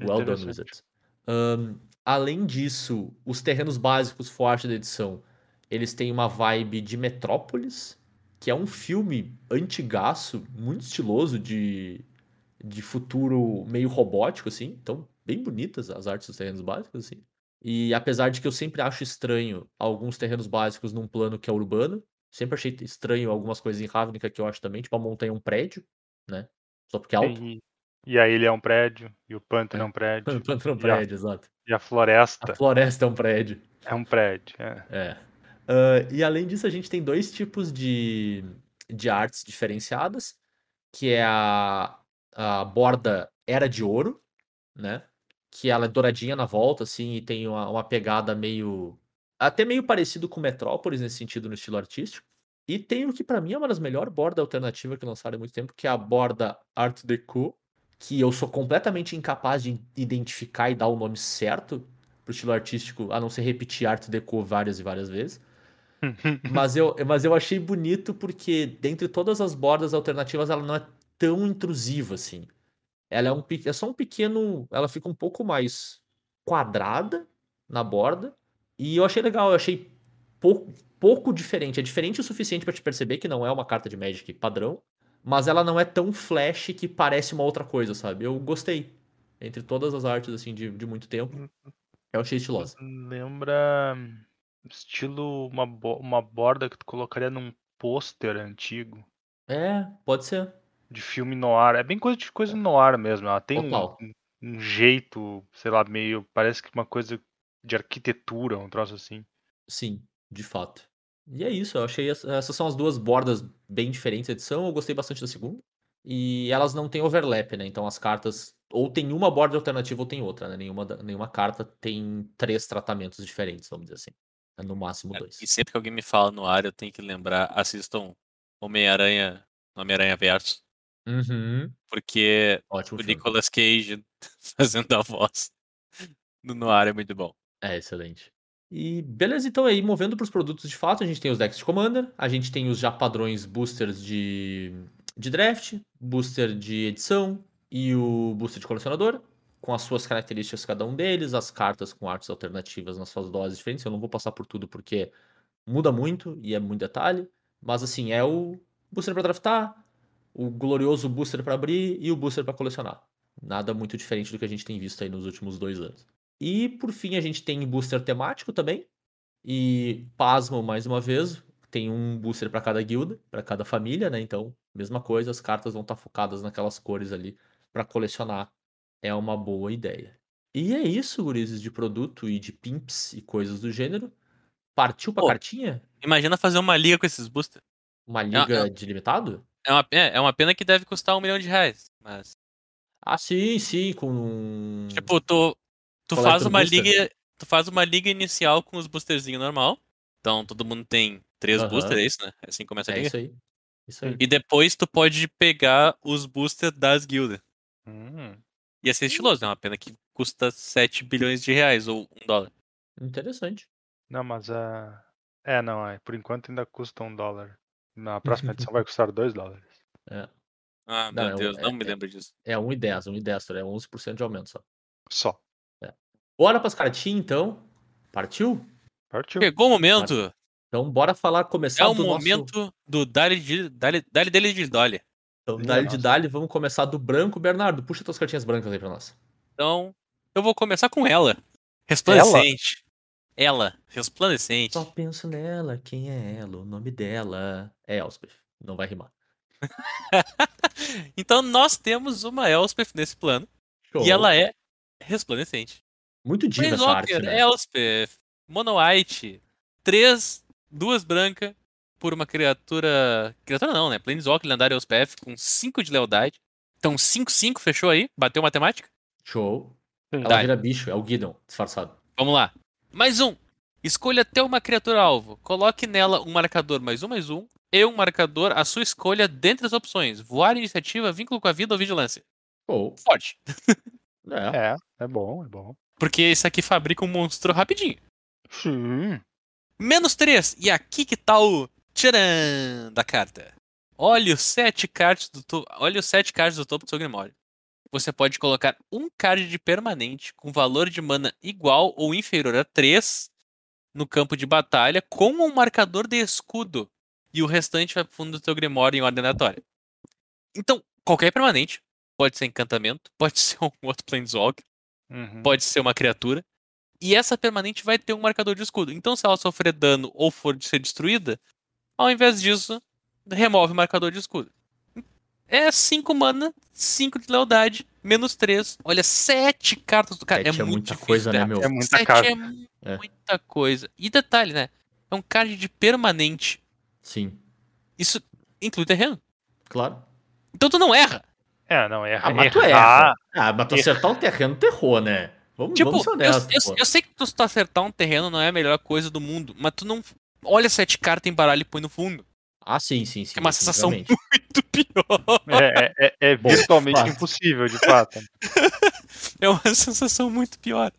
B: Well done. Wizards. Ahn, além disso, os terrenos básicos fortes da edição, eles têm uma vibe de Metrópolis, que é um filme antigaço, muito estiloso, de, de futuro meio robótico, assim. Então, bem bonitas as artes dos terrenos básicos, assim. E apesar de que eu sempre acho estranho alguns terrenos básicos num plano que é urbano, sempre achei estranho algumas coisas em Ravnica que eu acho também, tipo a montanha é um prédio, né? Só porque é alto.
D: E, e a ilha é um prédio, e o pântano é, um prédio,
B: Plano é um
D: E a-
B: prédio, exato.
D: e a
B: A
D: floresta
B: floresta é um prédio.
D: é um prédio. é.
B: É. Ah, e além disso, a gente tem dois tipos de, de artes diferenciadas, que é a, a borda Era de Ouro, né? Que ela é douradinha na volta, assim, e tem uma, uma pegada meio. Até meio parecido com Metrópolis nesse sentido, no estilo artístico. E tem o que pra mim é uma das melhores bordas alternativas que lançaram há muito tempo, que é a borda Art Deco, que eu sou completamente incapaz de identificar e dar o nome certo pro estilo artístico, a não ser repetir Art Deco várias e várias vezes. Mas eu, mas eu achei bonito porque, dentre todas as bordas alternativas, ela não é tão intrusiva assim. Ela é, um, é só um pequeno. Ela fica um pouco mais quadrada na borda. E eu achei legal, eu achei pouco, pouco diferente. É diferente o suficiente pra te perceber que não é uma carta de Magic padrão. Mas ela não é tão flash que parece uma outra coisa, sabe? Eu gostei. Entre todas as artes, assim, de, de muito tempo. Eu achei estilosa.
D: Lembra hum, estilo uma, bo- uma borda que tu colocaria num pôster antigo
B: É, pode ser.
D: De filme noir. É bem coisa de coisa noir mesmo. Ela tem um, um, jeito, sei lá, meio. Parece que uma coisa de arquitetura, um troço assim.
B: Sim, de fato. E é isso, eu achei essa- essas são as duas bordas bem diferentes da edição, eu gostei bastante da segunda. E elas não têm overlap, né? Então as cartas ou tem uma borda alternativa ou tem outra, né? Nenhuma, nenhuma carta tem três tratamentos diferentes, vamos dizer assim. É No máximo
C: Cara,
B: dois.
C: E sempre que alguém me fala no ar, eu tenho que lembrar, assistam Homem-Aranha, Homem-Aranha Verso,
B: Uhum.
C: porque
B: Ótimo
C: o
B: filme.
C: Nicolas Cage fazendo a voz do Noir é muito bom.
B: É, excelente. E beleza, então aí, movendo para os produtos de fato, a gente tem os decks de Commander, a gente tem os já padrões boosters de, de draft, booster de edição e o booster de colecionador, com as suas características cada um deles, as cartas com artes alternativas nas suas doses diferentes. Eu não vou passar por tudo porque muda muito e é muito detalhe, mas assim, é o booster para draftar, o glorioso booster para abrir e o booster para colecionar. Nada muito diferente do que a gente tem visto aí nos últimos dois anos. E por fim a gente tem booster temático também. E pasmo mais uma vez, tem um booster para cada guilda, para cada família, né? Então, mesma coisa, as cartas vão estar focadas naquelas cores ali para colecionar. É uma boa ideia. E é isso, gurizes, de produto e de pimps e coisas do gênero. Partiu pra
C: Pô.
B: cartinha?
C: Imagina fazer uma liga com esses boosters.
B: Uma liga de limitado?
C: É uma, é, é uma pena que deve custar um milhão de reais. Mas,
B: Ah, sim, sim, com
C: tipo, tu, tu faz uma
B: booster?
C: liga. Tu faz uma liga inicial com os boosterzinhos normal. Então todo mundo tem três
B: Aham.
C: boosters, é isso, né? É assim que começa a
B: É
C: liga.
B: isso aí. Isso aí.
C: E depois tu pode pegar os boosters das guildas.
D: Hum,
C: Ia ser estiloso, né? Uma pena que custa 7 bilhões de reais ou um dólar.
B: Interessante.
D: Não, mas a. É, não, é. Por enquanto ainda custa um dólar. Na próxima edição vai custar dois dólares.
B: É,
C: Ah,
B: Não,
C: meu
B: é o-
C: Deus, não
B: é-
C: me
B: é-
C: lembro disso.
B: é 1,10, 1,10, é 11% de aumento só.
D: Só.
B: Bora pras cartinhas, então. Partiu?
D: Partiu.
C: Chegou o momento.
B: Então, bora falar, começar
C: É o
B: do nosso...
C: momento do Dali de Dali, Dali dele de Dolly.
B: Então, dali de
D: nossa.
B: dali, vamos começar do branco. Bernardo, puxa tuas cartinhas brancas aí pra nós.
C: Então, eu vou começar com ela. Resplandecente. Ela, resplandecente.
B: Só penso nela, quem é ela, o nome dela. É Elspeth, não vai rimar.
C: então nós temos uma Elspeth nesse plano.
B: Show.
C: E ela é resplandecente.
B: Muito diva essa arte, né?
C: Elspeth, Mono White, três, duas brancas por uma criatura. Criatura não, né? Planeswalker lendário Elspeth com 5 de lealdade. Então 5-5, fechou aí? Bateu matemática?
B: Show. Ela
C: Dá.
B: vira bicho, é o Guidon, disfarçado.
C: Vamos lá. Mais um. Escolha até uma criatura alvo. Coloque nela um marcador mais um, mais um. E um marcador à sua escolha dentre as opções. Voar, iniciativa, vínculo com a vida ou vigilância.
B: Show.
C: Forte.
B: É.
D: É, é bom, é bom.
C: Porque esse aqui fabrica um monstro rapidinho.
D: Sim.
C: Menos 3. E aqui que tá o tcharam da carta. Olha os 7 cards do topo. Olha os 7 cards do topo do seu Grimório. Você pode colocar um card de permanente com valor de mana igual ou inferior a 3 no campo de batalha com um marcador de escudo. E o restante vai pro fundo do teu Grimório em ordem aleatória. Então, qualquer permanente. Pode ser encantamento, pode ser um outro Planeswalker
D: Uhum.
C: pode ser uma criatura. E essa permanente vai ter um marcador de escudo. Então, se ela sofrer dano ou for de ser destruída, ao invés disso, remove o marcador de escudo. É 5 mana, 5 de lealdade, menos 3. Olha, 7 cartas do cara.
B: Sete
C: é,
B: é
C: muito
B: muita
C: difícil,
B: coisa, né, meu?
D: É muita
C: 7
D: carta.
C: é
B: É.
C: muita coisa. E detalhe, né? É um card de permanente.
B: Sim,
C: Isso inclui terreno.
B: claro.
C: Então tu não erra.
D: É, não, erra.
B: Ah, mas tu erra. Ah, mas tu acertar um terreno, tu errou, né? Vamos,
C: Tipo,
B: vamos ser
C: eu,
B: honestos,
C: eu-
B: pô.
C: eu sei que tu, tu acertar um terreno não é a melhor coisa do mundo, mas tu não. Olha sete cartas em baralho e põe no fundo.
B: Ah, sim, sim, sim.
C: É uma sensação. Muito pior.
D: É, é, é- é
B: Bom,
D: virtualmente
B: fato.
D: impossível, de fato.
C: É uma sensação muito pior.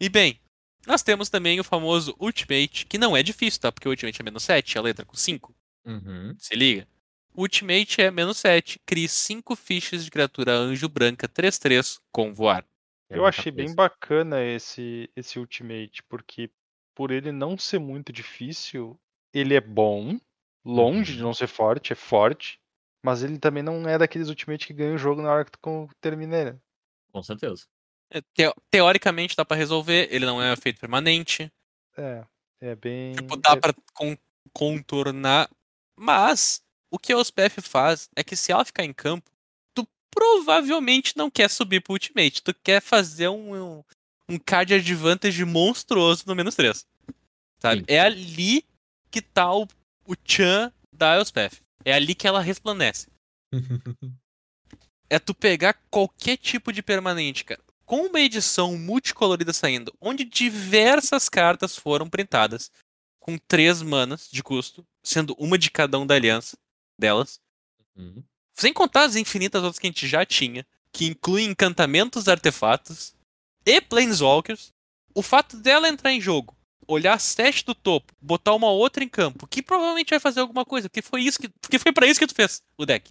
C: E bem, nós temos também o famoso Ultimate, que não é difícil, tá? Porque o Ultimate é menos 7, a letra com 5.
B: Uhum.
C: Se liga. O Ultimate é menos 7. Crie 5 fichas de criatura anjo branca 3-3 com voar.
B: É
D: Eu
B: muita
D: achei bem bacana esse, esse Ultimate, porque por ele não ser muito difícil, ele é bom, longe
B: Uhum.
D: de não ser forte, é forte, mas ele também não é daqueles Ultimate que ganha o jogo na hora que tu termina ele.
B: Com certeza.
C: É, teo- teoricamente dá pra resolver, ele não é um efeito permanente.
D: É, é bem.
C: Tipo, dá
D: é-
C: pra con- contornar. Mas o que a Ospef faz é que se ela ficar em campo, tu provavelmente não quer subir pro Ultimate. Tu quer fazer um, um, um card advantage monstruoso no menos 3. Sabe?
B: Sim.
C: É ali que tá o, o Chan da Elspeth. É ali que ela resplandece. É tu pegar qualquer tipo de permanente, cara. Com uma edição multicolorida saindo, onde diversas cartas foram printadas, com três manas de custo, sendo uma de cada um da aliança delas.
B: Uhum.
C: Sem contar as infinitas outras que a gente já tinha, que incluem encantamentos, artefatos e planeswalkers. O fato dela entrar em jogo, olhar sete do topo, botar uma outra em campo, que provavelmente vai fazer alguma coisa, porque foi isso que, porque foi para isso que tu fez o deck.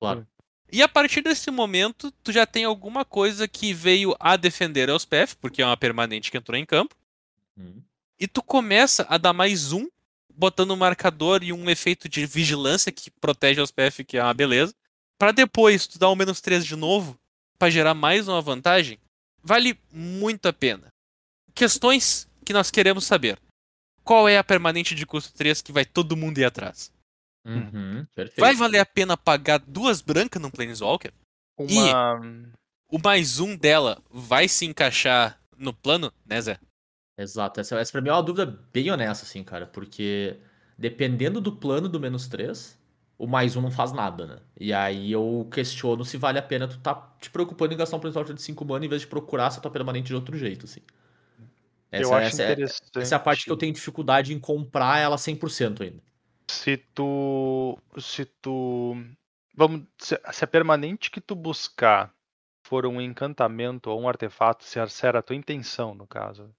B: Claro.
C: E a partir desse momento, tu já tem alguma coisa que veio a defender a Elspeth, porque é uma permanente que entrou em campo,
B: Uhum.
C: e tu começa a dar mais um, botando um marcador e um efeito de vigilância que protege a Elspeth, que é uma beleza. Pra depois tu dar um menos 3 de novo, pra gerar mais uma vantagem, vale muito a pena. Questões que nós queremos saber. Qual é a permanente de custo 3 que vai todo mundo ir atrás?
B: Uhum. Perfeito.
C: Vai valer a pena pagar duas brancas num Planeswalker?
D: Uma.
C: O mais um dela vai se encaixar no plano, né, Zé?
B: Exato. Essa, essa pra mim é uma dúvida bem honesta, assim, cara. Porque dependendo do plano do menos 3, o mais um não faz nada, né? E aí eu questiono se vale a pena tu tá te preocupando em gastar um planeswalker de 5 mana em vez de procurar essa tua permanente de outro jeito, assim. Essa,
D: eu acho
B: essa é,
D: interessante.
B: essa é a parte que eu tenho dificuldade em comprar ela 100% ainda.
D: Se tu. Se tu. Vamos. Se, se a permanente que tu buscar for um encantamento ou um artefato, se era a tua intenção, no caso.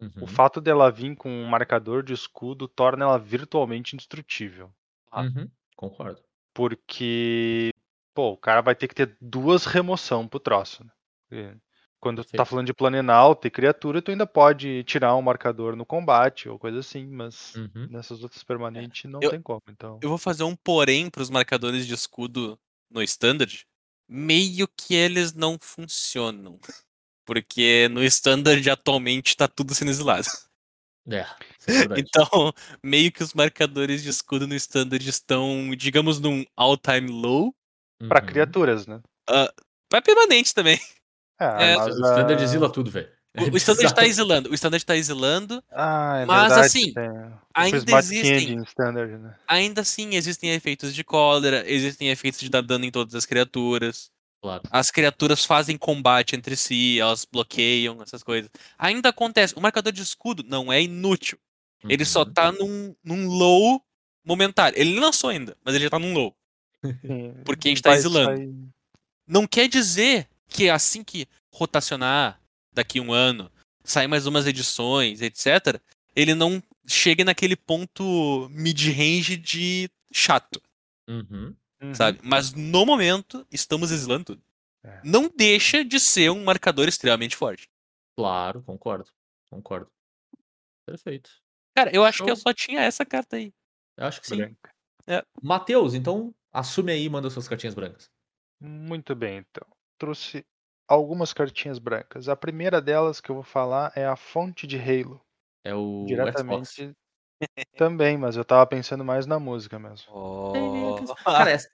B: Uhum.
D: O fato dela vir com um marcador de escudo torna ela virtualmente indestrutível.
B: Uhum. Concordo.
D: Porque. Pô, o cara vai ter que ter duas remoção pro troço. Né? Quando tu tá falando de Planenalta e criatura, tu ainda pode tirar um marcador no combate ou coisa assim, mas
B: Uhum.
D: nessas outras permanentes não
C: Eu-
D: tem como. Então.
C: Eu vou fazer um porém pros marcadores de escudo no Standard. Meio que eles não funcionam. Porque no Standard atualmente tá tudo sendo exilado.
B: É, é.
C: Então, meio que os marcadores de escudo no Standard estão, digamos, num all-time low.
D: Pra
B: Uhum.
D: criaturas, né?
C: Pra permanente também.
D: É,
C: É,
D: mas
B: O standard
D: a-
B: exila tudo, velho. É
C: O, o standard tá
B: bizarro.
C: exilando. O standard tá exilando.
D: Ah, é
C: Mas,
D: verdade,
C: assim, ainda existem-
D: Standard, né?
C: Ainda assim, existem efeitos de cólera, existem efeitos de dar dano em todas as criaturas.
B: Claro.
C: As criaturas fazem combate entre si, elas bloqueiam, essas coisas. Ainda acontece. O marcador de escudo não é inútil. Ele só
B: Uhum.
C: tá num, num low momentário. Ele não lançou ainda, mas ele já tá num low. Porque a gente tá exilando.
D: sair-
C: Não quer dizer que assim que rotacionar daqui um ano, sair mais umas edições, etc., ele não chegue naquele ponto mid-range de chato,
B: Uhum.
D: Uhum.
C: sabe? Mas no momento, estamos exilando tudo.
D: É.
C: Não deixa de ser um marcador extremamente forte.
B: Claro, concordo. Concordo. Perfeito.
C: Cara, eu acho que eu só tinha essa carta aí.
B: Eu acho que sim.
D: Branca.
B: Matheus, então assume aí e manda suas cartinhas brancas.
D: Muito bem, então. Trouxe algumas cartinhas brancas. A primeira delas que eu vou falar é a fonte de Halo.
B: É o Xbox.
D: diretamente também, mas eu tava pensando mais na música mesmo.
B: Cara, essa-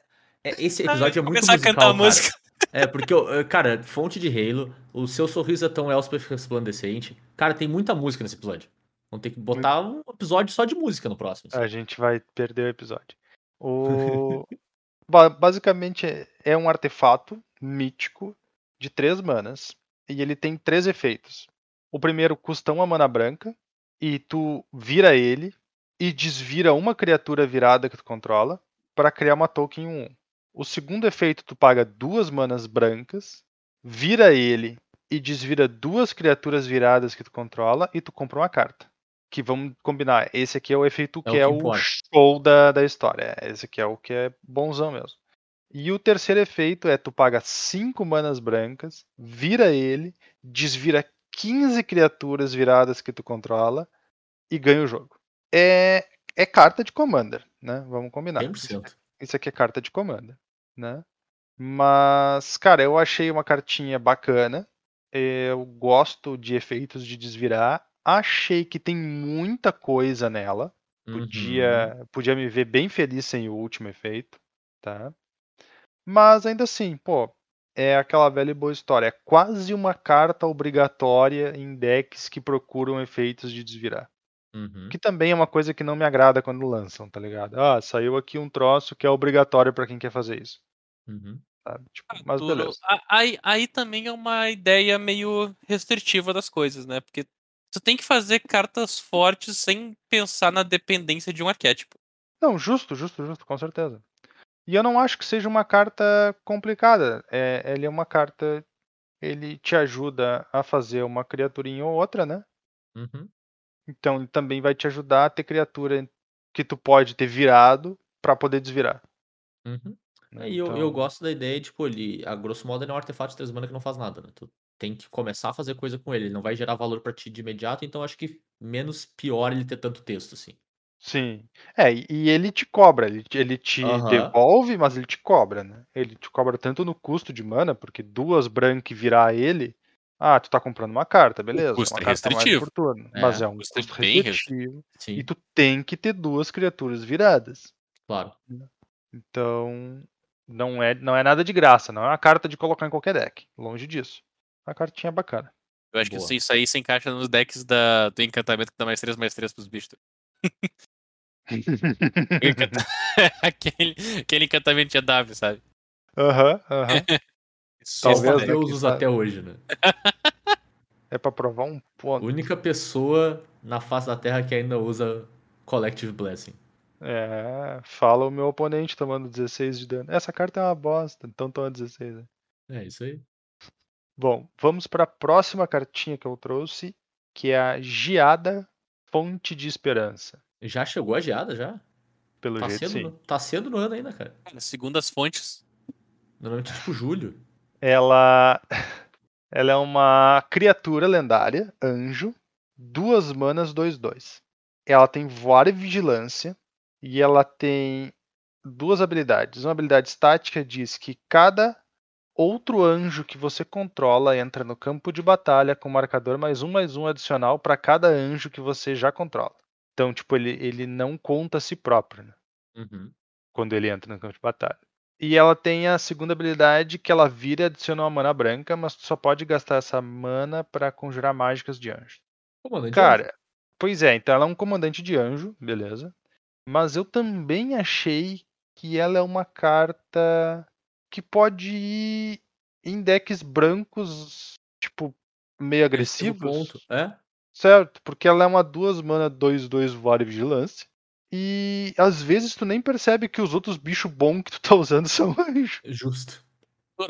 B: é- esse episódio é muito
C: Começar a
B: musical,
C: cantar a
B: cara.
C: música.
B: É, porque, cara, fonte de Halo, o seu sorriso é tão Elspeth resplandecente. Cara, tem muita música nesse episódio. Vamos ter que botar um episódio só de música no próximo. assim.
D: A gente vai perder o episódio. O... Ba- Basicamente é- é um artefato mítico de três manas. E ele tem três efeitos. O primeiro custa uma mana branca. E tu vira ele e desvira uma criatura virada que tu controla para criar uma token 1. O segundo efeito tu paga duas manas brancas, vira ele e desvira duas criaturas viradas que tu controla e tu compra uma carta. Que vamos combinar, esse aqui é o efeito
B: É o
D: que é
B: que
D: o
B: importa.
D: show da, da história. é, Esse aqui é o que é bonzão mesmo. E o terceiro efeito é tu paga cinco manas brancas, vira ele, desvira 15 criaturas viradas que tu controla e ganha o jogo. É, é carta de Commander, né? Vamos combinar. Isso,
B: 100%.
D: isso aqui é carta de Commander, né? Mas, cara, eu achei uma cartinha bacana. Eu gosto de efeitos de desvirar. Achei que tem muita coisa nela.
B: Uhum.
D: Podia, podia me ver bem feliz sem o último efeito, tá? Mas ainda assim, pô, é aquela velha e boa história. É quase uma carta obrigatória em decks que procuram efeitos de desvirar.
B: Uhum.
D: Que também é uma coisa que não me agrada quando lançam, tá ligado? Ah, saiu aqui um troço que é obrigatório pra quem quer fazer isso,
B: Uhum.
D: sabe? Tipo, mas
C: Tu-
D: beleza.
C: Aí, aí também é uma ideia meio restritiva das coisas, né? Porque tu tem que fazer cartas fortes sem pensar na dependência de um arquétipo.
D: Não, justo, justo, justo, com certeza. E eu não acho que seja uma carta complicada. É, ele é uma carta. Ele te ajuda a fazer uma criaturinha ou outra, né?
B: Uhum.
D: Então ele também vai te ajudar a ter criatura que tu pode ter virado pra poder desvirar.
B: Uhum. É, E eu, eu
D: Então,
B: gosto da ideia, tipo, ele, a grosso modo, ele é um artefato de 3 mana que não faz nada, né? Tu tem que começar a fazer coisa com ele. Ele não vai gerar valor pra ti de imediato, então acho que menos pior ele ter tanto texto, assim.
D: Sim. É, e- ele te cobra, ele, te- ele te
B: Aham.
D: devolve, mas ele te cobra, né? Ele te cobra tanto no custo de mana, porque duas brancas virar ele. Ah, tu tá comprando uma carta, beleza.
C: custo
D: uma
C: é
D: carta a mais
C: restritivo.
D: por turno.
B: É,
D: mas é
C: o
D: um
C: custo é
D: custo restritivo.
B: Sim,
D: E tu tem que ter duas criaturas viradas.
B: claro.
D: Então, não é, não é nada de graça, não é uma carta de colocar em qualquer deck. Longe disso. Uma cartinha bacana.
C: Eu acho que
B: Boa.
C: isso, isso aí se encaixa nos decks da, do encantamento que dá mais 3 mais 3 pros bichos. Aquele, aquele encantamento de AW, sabe?
D: Aham, aham.
B: Só o
D: Talvez, quem
B: usa
D: sabe.
B: até hoje, né?
D: É pra provar um
B: A
D: ponto.
B: única pessoa na face da Terra que ainda usa Collective Blessing.
D: É, fala o meu oponente tomando 16 de dano. Essa carta é uma bosta, então toma 16. né?
B: É isso aí.
D: Bom, vamos para a próxima cartinha que eu trouxe, que é a Geada Fonte de Esperança.
B: Já chegou a geada, já?
D: Pelo
B: Tá
D: jeito,
B: cedo,
D: sim.
B: no, tá cedo no ano ainda, cara.
C: Cara, segundo as fontes,
B: Normalmente, tipo, julho.
D: Ela, ela é uma criatura lendária, anjo, duas manas, 2-2. Ela tem voar e vigilância, e ela tem duas habilidades. Uma habilidade estática diz que cada outro anjo que você controla entra no campo de batalha com marcador mais um mais um adicional para cada anjo que você já controla. Então, tipo, ele, ele não conta a si próprio, né?
B: Uhum.
D: quando ele entra no campo de batalha. E ela tem a segunda habilidade que ela vira e adiciona uma mana branca, mas tu só pode gastar essa mana pra conjurar mágicas de anjo.
B: Comandante
D: Cara, pois é, então ela é um comandante de anjo, beleza. Mas eu também achei que ela é uma carta que pode ir em decks brancos, tipo, meio
B: agressivo
D: agressivos.
B: ponto. É?
D: Certo, porque ela é uma duas mana 2-2 voar e vigilância. E às vezes tu nem percebe que os outros bichos bons que tu tá usando são anjos.
B: Justo.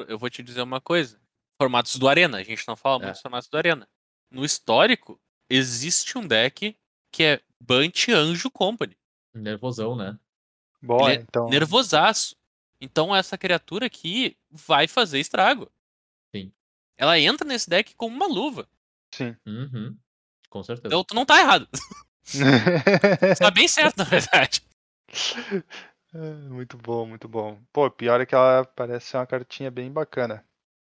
C: Eu vou te dizer uma coisa. Formatos do Arena, a gente não fala
B: É.
C: muito dos formatos do Arena. No histórico, existe um deck que é Bunt Anjo Company.
B: Nervosão, né?
D: Bom,
C: Ele é
D: então.
C: Nervosaço. Então essa criatura aqui vai fazer estrago.
B: Sim.
C: Ela entra nesse deck como uma luva.
D: Sim.
B: Uhum. Com certeza.
C: Então tu não tá errado. tá bem certo, na verdade.
D: É, muito bom, muito bom. Pô, pior é que ela parece ser uma cartinha bem bacana.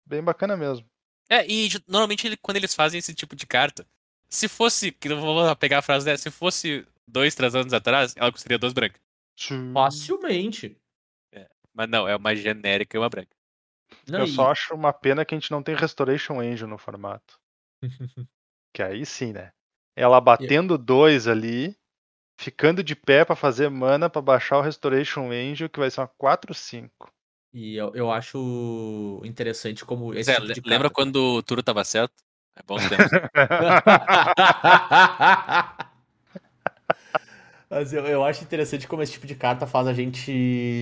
D: Bem bacana mesmo.
C: É, e normalmente ele- quando eles fazem esse tipo de carta, se fosse, eu vou pegar a frase dela, se fosse dois, três anos atrás, ela custaria duas brancas.
B: Facilmente.
C: Mas não, é uma genérica e uma branca.
B: Não,
D: Eu
B: e-
D: só acho uma pena que a gente não tem Restoration Angel no formato. que aí sim, né? Ela batendo dois ali, ficando de pé pra fazer mana pra baixar o Restoration Angel, que vai ser uma 4-5.
B: E eu, eu acho interessante como esse
C: Zé,
B: tipo
C: lembra
B: carta-
C: quando o Turo tava certo? É bom tempo.
B: Mas eu, eu acho interessante como esse tipo de carta faz a gente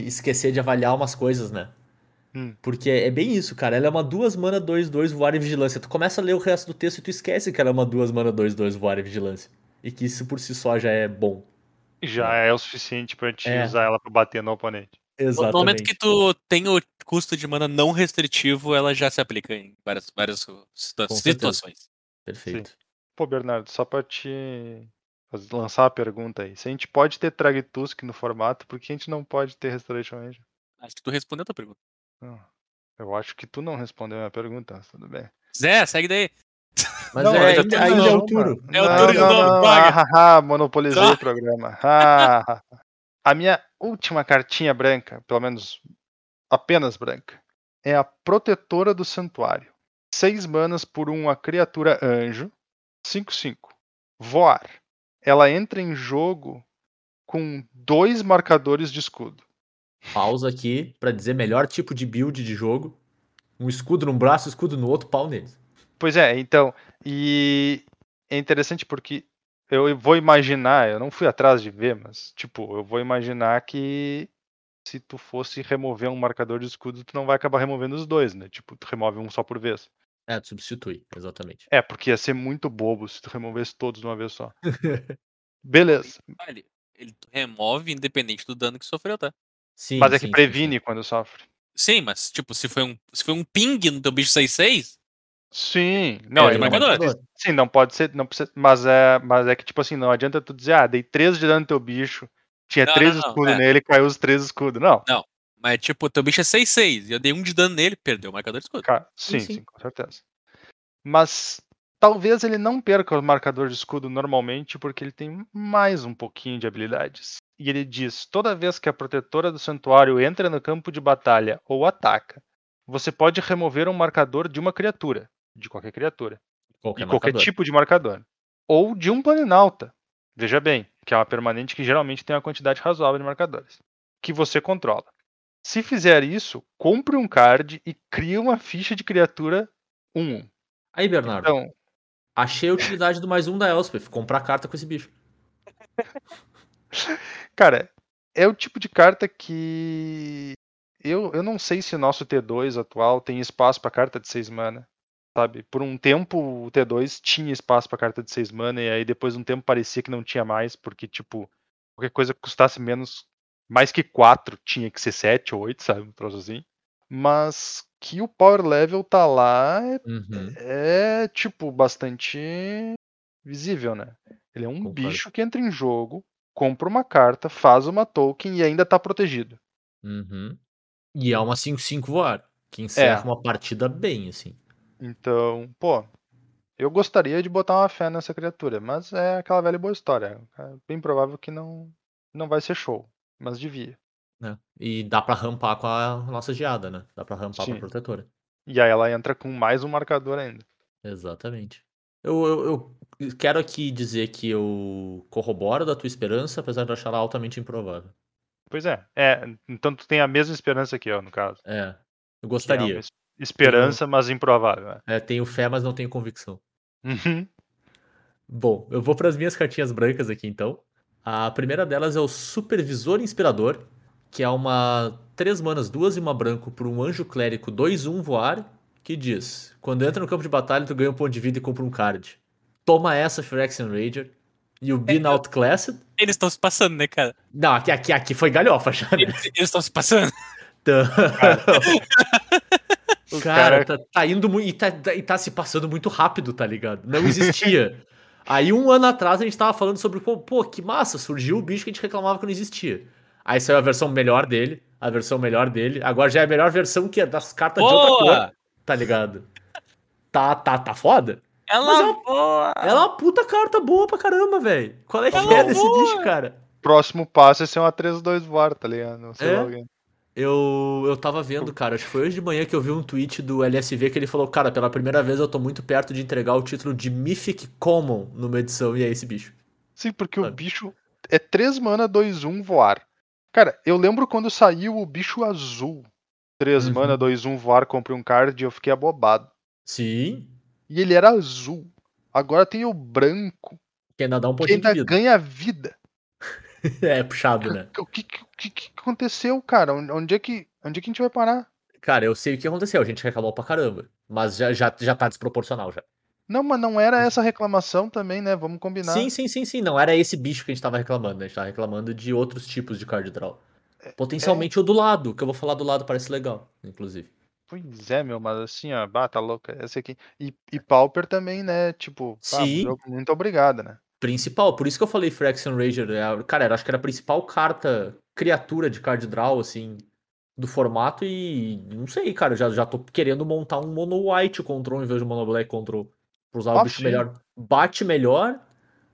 B: esquecer de avaliar umas coisas, né?
D: Hum.
B: Porque é bem isso, cara. Ela é uma duas mana 2-2 voar e vigilância. Tu começa a ler o resto do texto e tu esquece que ela é uma duas mana 2-2 voar e vigilância. E que isso por si só já é bom.
D: Já é o suficiente pra gente
B: É.
D: usar ela pra bater no oponente.
C: No
B: Exatamente.
C: momento que tu tem o custo de mana não restritivo, ela já se aplica em várias, várias situa-
B: Com certeza.
C: situações.
B: Perfeito.
D: Pô, Bernardo, só pra te lançar a pergunta aí. Se a gente pode ter Tragtusk no formato, por que a gente não pode ter Restoration Angel?
C: Acho que tu respondeu a tua pergunta.
D: Eu acho que tu não respondeu a minha pergunta, mas tudo bem.
C: Zé, segue daí.
B: Mas
D: Não,
B: é,
C: ainda
B: ainda, é o Turo.
C: É o Turo de novo,
D: não.
C: paga.
D: Ah, ah, ah, monopolizei
C: Ah.
D: o programa. Ah, ah, ah. a minha última cartinha branca, pelo menos apenas branca, é a Protetora do Santuário. Seis manas por uma criatura anjo. 5-5. Voar. Ela entra em jogo com dois marcadores de escudo.
B: Pausa aqui pra dizer melhor tipo de build de jogo. Um escudo num braço, escudo no outro, pau neles.
D: Pois é, então, e é interessante porque eu vou imaginar, eu não fui atrás de ver, mas tipo, eu vou imaginar que se tu fosse remover um marcador de escudo, tu não vai acabar removendo os dois, né? Tipo, tu remove um só por vez.
B: É, tu substitui, exatamente.
D: É, porque ia ser muito bobo se tu removesse todos de uma vez só. Beleza.
C: Vale. Ele remove independente do dano que sofreu, tá?
B: Sim,
D: Mas é
B: sim,
D: que
B: sim,
D: previne quando sofre.
C: Sim, mas tipo, se foi um, se foi um ping no teu bicho 6-6,
D: Sim, não,
C: É,
D: ele não sim, não pode ser, não precisa, mas é, mas é que tipo assim, não adianta tu dizer, ah, dei 13 de dano no teu bicho, tinha
C: Não,
D: três
C: não, não,
D: escudos
C: é.
D: nele, caiu os três escudos. Não,
C: mas tipo, teu bicho é 6-6 e eu dei um de dano nele, perdeu o marcador de escudo.
D: Sim,
B: sim.
D: sim, com certeza. Mas talvez ele não perca o marcador de escudo normalmente, porque ele tem mais um pouquinho de habilidades. E ele diz: toda vez que a protetora do santuário entra no campo de batalha ou ataca, você pode remover um marcador de uma criatura, de qualquer criatura,
B: Qualquer
D: de qualquer tipo de marcador, ou de um planinauta. Veja bem, que é uma permanente que geralmente tem uma quantidade razoável de marcadores, que você controla. Se fizer isso, compre um card e crie uma ficha de criatura 1-1.
B: Aí, Bernardo,
D: Então,
B: achei a utilidade do mais um da Elspeth. Comprar carta com esse bicho.
D: cara, é o tipo de carta que eu, eu não sei se nosso T2 atual tem espaço para carta de 6 mana. Sabe? Por um tempo o T2 tinha espaço para carta de 6 mana e aí depois de um tempo parecia que não tinha mais, porque tipo, qualquer coisa que custasse menos mais que 4 tinha que ser 7 ou 8, sabe? Um troço assim. Mas que o power level tá lá é
B: Uhum.
D: é tipo bastante visível, né? Ele é um
B: Concordo.
D: bicho que entra em jogo, compra uma carta, faz uma token e ainda tá protegido.
B: Uhum. E é uma 5-5 voar. Que encerra
D: É.
B: uma partida bem, assim.
D: Então, pô, eu gostaria de botar uma fé nessa criatura, mas é aquela velha e boa história. É bem provável que não não vai ser show, mas devia.
B: Né? E dá pra rampar com a nossa geada, né? Dá pra rampar
D: Sim.
B: pra protetora.
D: E aí ela entra com mais um marcador ainda.
B: Exatamente. Eu, eu, eu quero aqui dizer que eu corroboro da tua esperança, apesar de eu achar ela altamente improvável.
D: Pois é. É, então tu tem a mesma esperança aqui, ó, no caso.
B: É. Eu
D: que é
B: gostaria.
D: es- esperança, mas improvável. né?
B: É, tenho fé, mas não tenho convicção.
D: Uhum.
B: Bom, eu vou para as minhas cartinhas brancas aqui então. A primeira delas é o Supervisor Inspirador, que é uma 3 manas, duas e uma branco por um anjo clérigo 2-1 voar, que diz: Quando entra no campo de batalha, tu ganha um ponto de vida e compra um card. Toma essa, Phyrexian Rager. You been outclassed.
C: Eles estão se passando, né, cara?
B: Não, aqui, aqui, aqui foi galhofa já, né?
C: Eles estão se passando.
B: Então-
D: O
B: Cara,
D: cara-
B: tá, tá indo muito. E tá, tá- e tá se passando muito rápido, tá ligado? Não existia. Aí, um ano atrás, a gente tava falando sobre, pô, pô, que massa, surgiu o bicho que a gente reclamava que não existia. Aí saiu a versão melhor dele, a versão melhor dele. Agora já é a melhor versão que é das cartas de outra cor,
C: Boa!
B: tá ligado? Tá, tá, tá foda?
C: Ela
B: é uma-! Ela é uma puta carta boa pra caramba, velho. Qual é que
C: Ela
B: é desse
C: voa!
B: bicho, cara?
D: Próximo passo é ser uma 3-2 voar, tá ligado? Não sei
B: É?
D: alguém.
B: Eu, eu tava vendo, cara, acho que foi hoje de manhã que eu vi um tweet do LSV que ele falou, cara, pela primeira vez eu tô muito perto de entregar o título de Mythic Common numa edição, e é esse bicho.
D: Sim, porque o bicho é 3 mana, 2-1 voar. Cara, eu lembro quando saiu o bicho azul. 3
B: Uhum.
D: mana, 2-1 voar, comprei um card e eu fiquei abobado.
B: Sim,
D: E ele era azul. Agora tem o branco,
B: que ainda dá um
D: que
B: pontinho de
D: ainda
B: vida.
D: ganha vida.
B: É, puxado, né?
D: O que, que, que- aconteceu, cara? Onde onde é que, onde é que a gente vai parar?
B: Cara, eu sei o que aconteceu, a gente reclamou pra caramba, mas já, já, já tá desproporcional já.
D: Não, mas não era essa reclamação também, né? Vamos combinar.
B: Sim, sim, sim, sim, não era esse bicho que a gente tava reclamando, né? A gente tava reclamando de outros tipos de card draw. Potencialmente o do lado, que eu vou falar do lado parece legal, inclusive.
D: Pois é, meu, mas assim, ó, bah, tá louca. Essa aqui. E, e Pauper também, né? Tipo,
B: Sim.
D: muito obrigado, né?
B: Principal, por isso que eu falei Fraction Rager. é a- Cara, acho que era a principal carta, criatura de card draw, assim, do formato e não sei, cara, já, já tô querendo montar um mono white control em vez de mono black control. Pra usar o
D: Ah,
B: bicho
D: sim.
B: melhor. Bate melhor,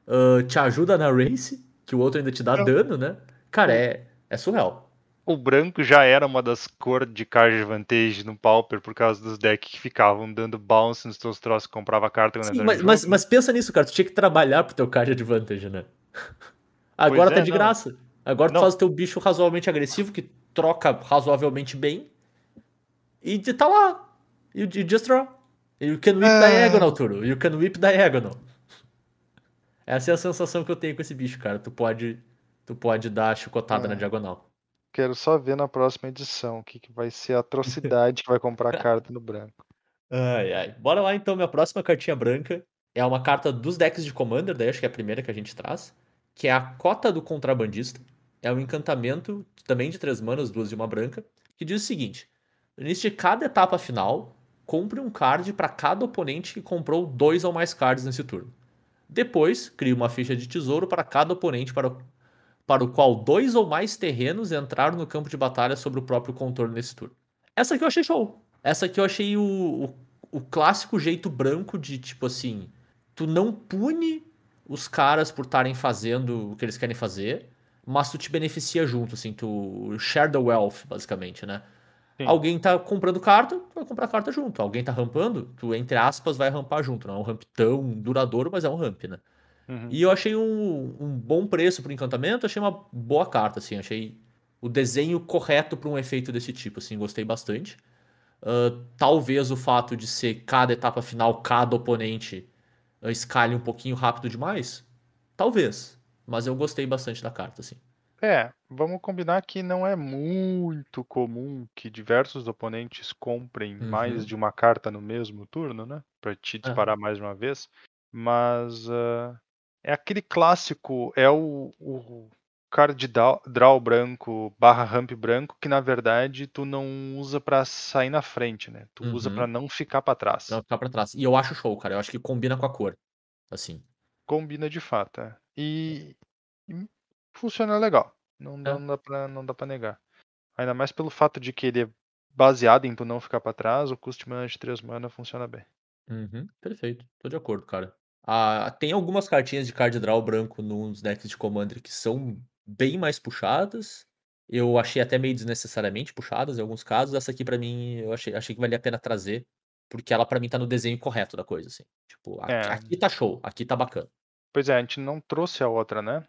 B: ah, te ajuda na race, que o outro ainda te dá
D: Não.
B: dano, né? Cara, é, é surreal.
D: O branco já era uma das cores de card advantage no Pauper por causa dos decks que ficavam dando bounce nos teus troços que comprava carta
B: Sim, mas, mas, mas pensa nisso, cara. Tu tinha que trabalhar pro teu card advantage, né? Agora
D: é,
B: tá de
D: não.
B: graça. Agora tu
D: Não.
B: faz o teu bicho razoavelmente agressivo, que troca razoavelmente bem. E de- tá lá. You just draw. You can whip
D: Ah.
B: diagonal, Turo. You can whip diagonal. Essa é a sensação que eu tenho com esse bicho, cara. Tu pode, tu pode dar chicotada na
D: Ah.
B: diagonal.
D: Quero só ver na próxima edição o que, que vai ser a atrocidade que vai comprar carta no branco.
B: Ai, ai. Bora lá então, minha próxima cartinha branca é uma carta dos decks de Commander, daí acho que é a primeira que a gente traz, que é a Cota do Contrabandista. É um encantamento também de três manas, duas de uma branca, que diz o seguinte: no início de cada etapa final, compre um card para cada oponente que comprou dois ou mais cards nesse turno. Depois, crie uma ficha de tesouro para cada oponente para, para o qual dois ou mais terrenos entraram no campo de batalha sobre o próprio contorno nesse turno. Essa aqui eu achei show. Essa aqui eu achei o, o, o clássico jeito branco de, tipo assim, tu não pune os caras por estarem fazendo o que eles querem fazer, mas tu te beneficia junto, assim, tu share the wealth, basicamente, né?
D: Sim.
B: Alguém tá comprando carta, tu vai comprar carta junto. Alguém tá rampando, tu, entre aspas, vai rampar junto. Não é um ramp tão duradouro, mas é um ramp, né?
D: Uhum.
B: E eu achei um, um bom preço pro encantamento, achei uma boa carta, assim, achei o desenho correto para um efeito desse tipo, assim, gostei bastante. Ah, talvez o fato de ser cada etapa final, cada oponente ah, escalhe um pouquinho rápido demais, talvez, mas eu gostei bastante da carta, assim.
D: É, vamos combinar que não é muito comum que diversos oponentes comprem
B: Uhum.
D: mais de uma carta no mesmo turno, né? Pra te disparar mais de uma vez. Mas ah, é aquele clássico, é o, o card draw, branco barra ramp branco que na verdade tu não usa pra sair na frente, né? Tu usa
B: Uhum.
D: pra não ficar pra trás.
B: Pra ficar pra trás. E eu acho show, cara, eu acho que combina com a cor, assim.
D: Combina de fato, é. E, e funciona legal. Não,
B: É.
D: não, dá pra, não dá pra negar. Ainda mais pelo fato de que ele é baseado em tu não ficar pra trás, o custo de mana de 3 mana funciona bem.
B: Uhum, perfeito, tô de acordo, cara. Ah, tem algumas cartinhas de card draw branco nos decks de Commander que são bem mais puxadas. Eu achei até meio desnecessariamente puxadas em alguns casos. Essa aqui pra mim eu achei achei que valia a pena trazer, porque ela pra mim tá no desenho correto da coisa, assim. Tipo, aqui
D: É.
B: aqui tá show, aqui tá bacana.
D: Pois é, a gente não trouxe a outra, né?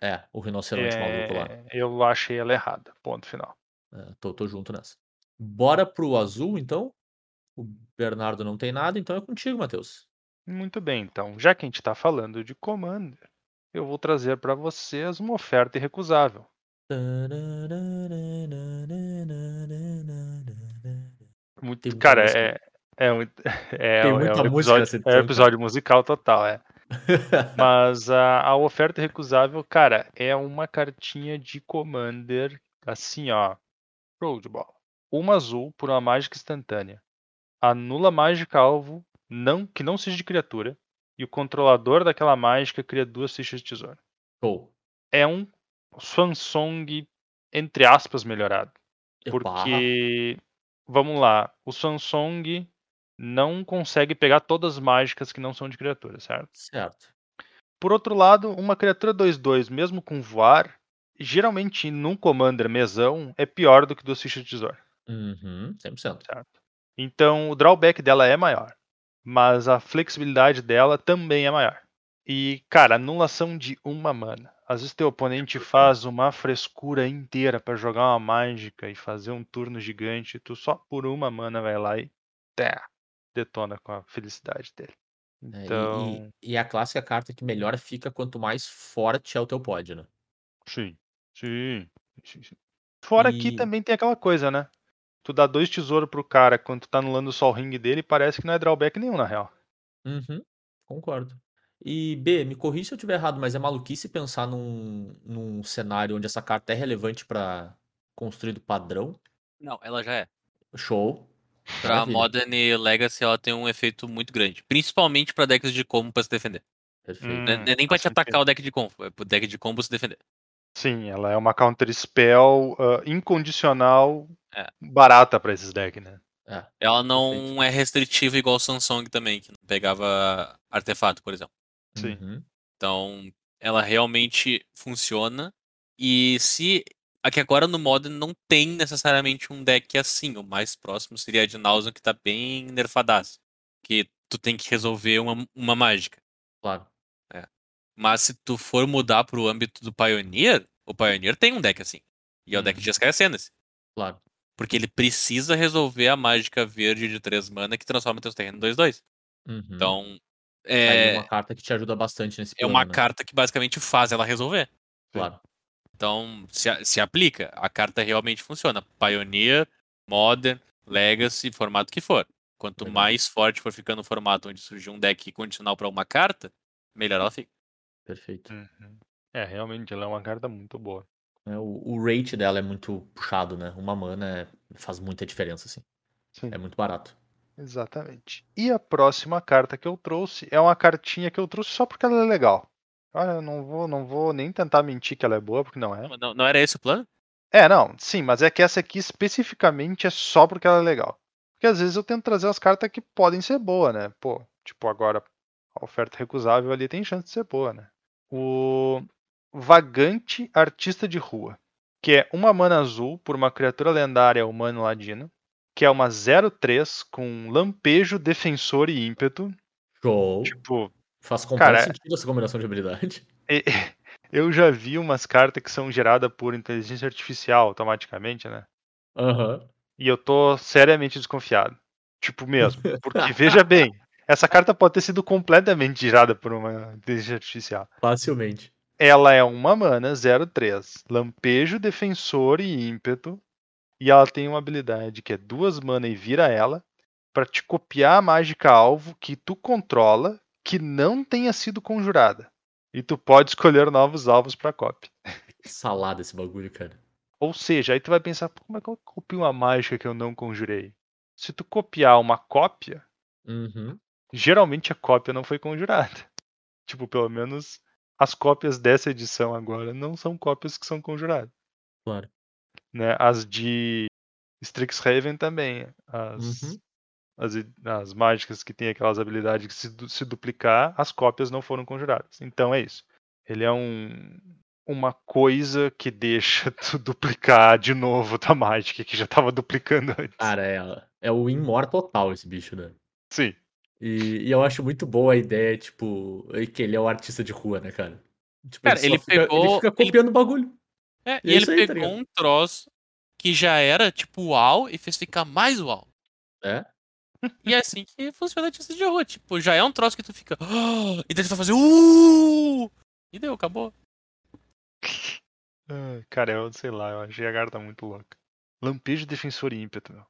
B: É, o rinoceronte maluco lá.
D: É, eu achei ela errada. Ponto final.
B: É, tô tô junto nessa. Bora para o azul então? O Bernardo não tem nada, então é contigo, Matheus.
D: Muito bem, então, já que a gente está falando de Commander, eu vou trazer para vocês uma oferta irrecusável. Muito, cara, é, é, um- é,
B: Tem
D: é
B: muita
D: um episódio,
B: nessa
D: é um episódio musical total, é. Mas a, a oferta irrecusável, cara, é uma cartinha de Commander, assim, ó, bola. Uma azul por uma mágica instantânea. Anula mágica alvo não, que não seja de criatura, e o controlador daquela mágica cria duas fichas de tesouro.
B: Show.
D: É um Swansong, entre aspas, melhorado. Porque, vamos lá, o Swansong não consegue pegar todas as mágicas que não são de criatura, certo?
B: Certo.
D: Por outro lado, uma criatura 2-2, mesmo com voar, geralmente num Commander mesão, é pior do que duas fichas de tesouro.
B: Uhum, 100%.
D: certo? Então o drawback dela é maior, mas a flexibilidade dela também é maior. E, cara, anulação de uma mana. Às vezes teu oponente faz uma frescura inteira pra jogar uma mágica e fazer um turno gigante, tu só por uma mana vai lá e tá, detona com a felicidade dele.
B: É, e-
D: Então,
B: e, e é a clássica carta que melhor fica quanto mais forte é o teu pod, né?
D: sim, sim, sim, sim. Fora que
B: E-
D: também tem aquela coisa, né? Tu dá dois tesouros pro cara quando tu tá anulando só o ring dele, parece que não é drawback nenhum, na real.
B: Uhum, concordo. E B, me corrija se eu estiver errado, mas é maluquice pensar num, num cenário onde essa carta é relevante pra construir do padrão.
C: Não, ela já é.
B: Show.
C: Pra
B: Maravilha.
C: Modern e Legacy ela tem um efeito muito grande. Principalmente pra decks de combo pra se defender.
B: Perfeito.
D: Hum.
C: Não é- nem pra te atacar
D: sentido.
C: o deck de combo, é pro deck de combo se defender.
D: Sim, ela é uma counter spell ah, incondicional
C: É.
D: barata pra esses decks, né?
B: É,
C: Ela não
B: Perfeito.
C: é restritiva igual o Samsung também, que não pegava artefato, por exemplo.
D: Sim.
B: uhum,
C: Então, ela realmente funciona. E se. Aqui agora no Modern não tem necessariamente um deck assim. O mais próximo seria a de Nausea, que tá bem nerfadaço. Que tu tem que resolver uma, uma mágica.
B: claro.
C: Mas se tu for mudar pro âmbito do Pioneer, o Pioneer tem um deck assim. E é o deck
B: Uhum.
C: de Jeskai Ascendancy.
B: Claro.
C: Porque ele precisa resolver a mágica verde de 3 mana que transforma teus terrenos em 2-2.
B: Uhum.
C: Então,
B: é
C: é,
B: uma carta que te ajuda bastante nesse
C: é
B: plano,
C: uma
B: né?
C: carta que basicamente faz ela resolver.
B: Claro.
C: Então, se, se aplica. A carta realmente funciona. Pioneer, Modern, Legacy, formato que for. Quanto
B: Legal.
C: mais forte for ficando o formato onde surgiu um deck condicional pra uma carta, melhor ela fica.
B: Perfeito.
D: Uhum. É, realmente, ela é uma carta muito boa.
B: É, o, o rate dela é muito puxado, né? Uma mana é- faz muita diferença, assim.
D: Sim.
B: É muito barato.
D: Exatamente. E a próxima carta que eu trouxe é uma cartinha que eu trouxe só porque ela é legal. Ah, eu não vou, não vou nem tentar mentir que ela é boa, porque não é.
C: Não, não era esse o plano?
D: É, não, sim, mas é que essa aqui especificamente é só porque ela é legal. Porque às vezes eu tento trazer as cartas que podem ser boas, né? Pô, tipo, agora a oferta recusável ali tem chance de ser boa, né? O Vagante Artista de Rua, que é uma mana azul por uma criatura lendária humano ladino, que é uma 0-3 com lampejo, defensor e ímpeto.
B: Show.
D: Tipo,
B: Faz completo
D: cara,
B: sentido essa combinação de habilidade.
D: eu já vi umas cartas que são geradas por inteligência artificial automaticamente, né?
B: Aham.
D: E eu tô seriamente desconfiado. Tipo mesmo. Porque veja bem, essa carta pode ter sido completamente gerada por uma inteligência artificial.
B: Facilmente.
D: Ela é uma mana 03, lampejo, defensor e ímpeto. E ela tem uma habilidade que é duas mana e vira ela pra te copiar a mágica alvo que tu controla que não tenha sido conjurada. E tu pode escolher novos alvos pra cópia.
B: Salada esse bagulho, cara.
D: Ou seja, aí tu vai pensar, "Pô, como é que eu copio uma mágica que eu não conjurei? Se tu copiar uma cópia,
B: Uhum.
D: geralmente a cópia não foi conjurada. Tipo, pelo menos as cópias dessa edição agora não são cópias que são conjuradas.
B: Claro.
D: Né? As de Strixhaven também. As,
B: Uhum.
D: As, as mágicas que tem aquelas habilidades que se, se duplicar, as cópias não foram conjuradas. Então é isso. Ele é um, uma coisa que deixa tu duplicar de novo tua mágica, que já tava duplicando antes.
B: Cara, é, é o Inmor total esse bicho, né?
D: Sim.
B: E, e eu acho muito boa a ideia, tipo, que ele é o artista de rua, né, cara? Tipo,
C: Cara,
B: só
C: ele
B: fica,
C: pegou-
B: fica
C: ele-
B: copiando o bagulho.
C: É,
B: E
C: e
B: é
C: ele
B: aí, tá
C: pegou
B: ligado?
C: um troço que já era tipo uau e fez ficar mais uau.
B: É?
C: E é assim que funciona a artista de rua. Tipo, já é um troço que tu fica. "Ah", e daí tu vai fazer. Uh! E deu, acabou.
D: Ah, Cara, eu sei lá, eu achei a carta muito louca. Lampejo, defensor e ímpeto, meu.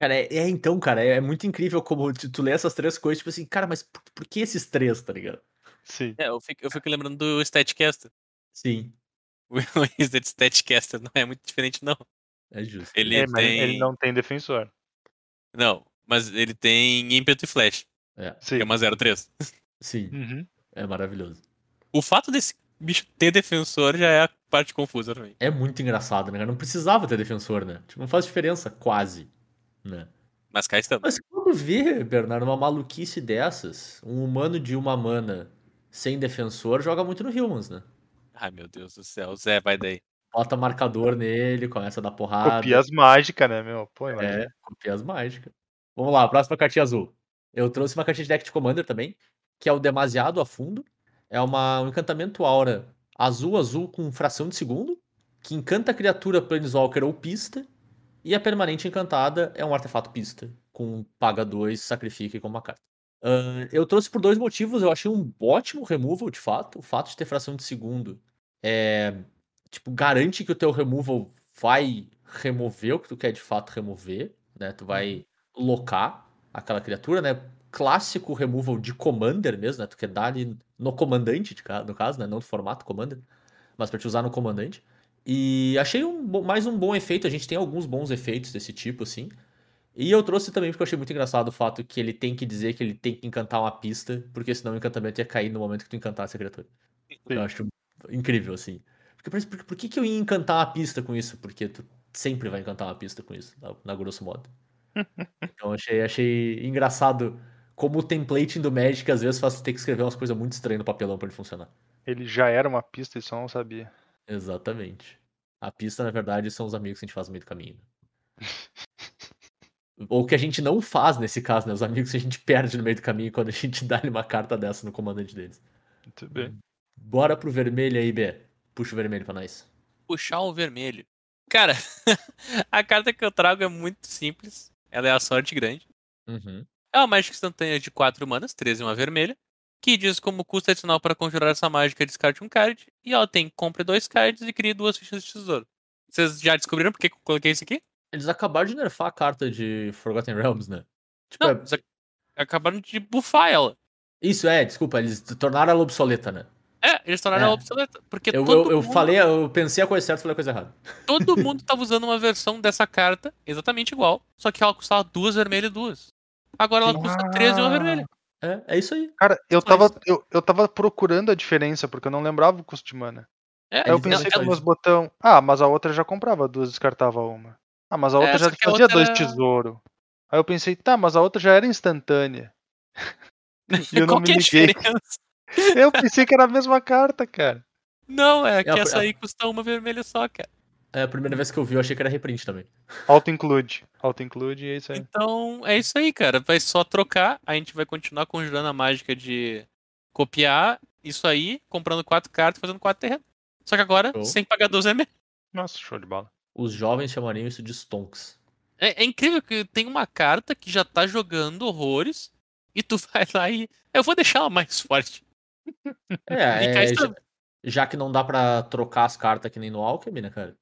B: Cara, é, é, então, cara, é, é muito incrível como tu, tu lê essas três coisas, tipo assim, cara, mas por, por que esses três, tá ligado?
D: Sim.
C: É, eu fico, eu fico lembrando do Statcaster.
B: Sim,
C: O Wizard Statcaster não é muito diferente, não.
B: é justo.
C: Ele
D: É, mas
C: tem.
D: ele não tem defensor.
C: Não, mas ele tem ímpeto e flash,
B: É,
D: Sim.
C: que é uma 03.
B: sim,
D: Uhum.
B: é maravilhoso.
C: O fato desse bicho ter defensor já é a parte confusa pra mim.
B: É muito engraçado, né? Não precisava ter defensor, né? Tipo, não faz diferença, quase. Né?
C: Mas cá estamos.
B: Mas quando vê, Bernardo, uma maluquice dessas, um humano de uma mana sem defensor joga muito no Humans, né?
C: Ai meu Deus do céu, Zé, vai daí.
B: Bota marcador nele, começa a dar porrada.
D: Copia as mágicas, né, meu? Pô, imagina.
B: É, copia as mágicas. Vamos lá, próxima cartinha azul. Eu trouxe uma cartinha de deck de Commander também, que é o Demasiado a Fundo. É uma, um encantamento aura azul, azul com fração de segundo, que encanta a criatura Planeswalker ou pista, e a permanente encantada é um artefato pista, com paga 2, sacrifica e com uma carta. Ahn, eu trouxe por dois motivos, eu achei um ótimo removal, de fato. O fato de ter fração de segundo é, tipo, garante que o teu removal vai remover o que tu quer de fato remover, né? Tu vai locar aquela criatura, né? Clássico removal de commander mesmo, né? Tu quer dar ali no comandante, no caso, né? Não no formato commander, mas pra te usar no comandante. E achei um, mais um bom efeito. A gente tem alguns bons efeitos desse tipo, assim. E eu trouxe também porque eu achei muito engraçado o fato que ele tem que dizer que ele tem que encantar uma pista, porque senão o encantamento ia cair no momento que tu encantasse a criatura. Eu
D: Sim.
B: acho incrível, assim. Porque, por, por, por que, que eu ia encantar uma pista com isso? Porque tu sempre vai encantar uma pista com isso, na, na grosso modo. Então achei, achei engraçado como o template do Magic às vezes faz ter que escrever umas coisas muito estranhas no papelão pra ele funcionar.
D: Ele já era uma pista e só não sabia.
B: Exatamente. A pista, na verdade, são os amigos que a gente faz no meio do caminho. Ou que a gente não faz nesse caso, né? Os amigos que a gente perde no meio do caminho quando a gente dá-lhe uma carta dessa no comandante deles.
D: Muito bem.
B: Bora pro vermelho aí, B. Puxa o vermelho pra nós.
C: Puxar o vermelho. Cara, a carta que eu trago é muito simples. Ela é a sorte grande.
B: Uhum.
C: É uma mágica instantânea de 4 manas, 13 e uma vermelha, que diz como custo adicional para conjurar essa mágica, descarte um card, e ela tem compre dois cards e crie duas fichas de tesouro. Vocês já descobriram por que eu coloquei isso aqui?
B: Eles acabaram de nerfar a carta de Forgotten Realms, né? Tipo,
C: Não,
B: é-
C: eles ac- acabaram de buffar ela.
B: Isso, é, desculpa, eles tornaram ela obsoleta, né?
C: É, eles tornaram
B: É.
C: obsoleta. Porque
B: Eu,
C: todo,
B: eu, eu
C: mundo,
B: falei, eu pensei a coisa certa e falei a coisa errada.
C: todo mundo tava usando uma versão dessa carta exatamente igual, só que ela custava duas vermelhas e duas. Agora ela custa 13 e uma vermelha.
B: É, é isso aí.
D: Cara, eu
C: Só
D: tava,
C: isso.
D: eu, eu tava procurando a diferença, porque eu não lembrava o custo de mana.
C: É,
D: Aí eu
B: Eles
D: pensei com meus botão, ah, mas a outra já comprava duas e descartava uma. Ah, mas a outra
C: É,
D: já
C: só que a
D: fazia
C: outra
D: dois tesouro. Aí eu pensei, tá, mas a outra já era instantânea. E eu não
C: Qual
D: me
C: que é a
D: liguei.
C: diferença?
D: Eu pensei que era a mesma carta, cara.
C: Não, é que
B: É a-
C: essa aí custa uma vermelha só, cara.
B: É a primeira vez que eu vi, eu achei que era reprint também.
D: Auto-include. Auto-include e é isso aí.
C: Então, é isso aí, cara. Vai só trocar, a gente vai continuar conjurando a mágica de copiar isso aí, comprando quatro cartas e fazendo quatro terrenos. Só que agora,
B: Show.
C: sem pagar 12 ML.
D: Nossa, show de bola.
B: Os jovens chamariam isso de stonks.
C: É, é incrível que tem uma carta que já tá jogando horrores e tu vai lá e. Eu vou deixar ela mais forte.
B: É, é, já, já que não dá pra trocar as cartas que nem no Alchemy, né, cara?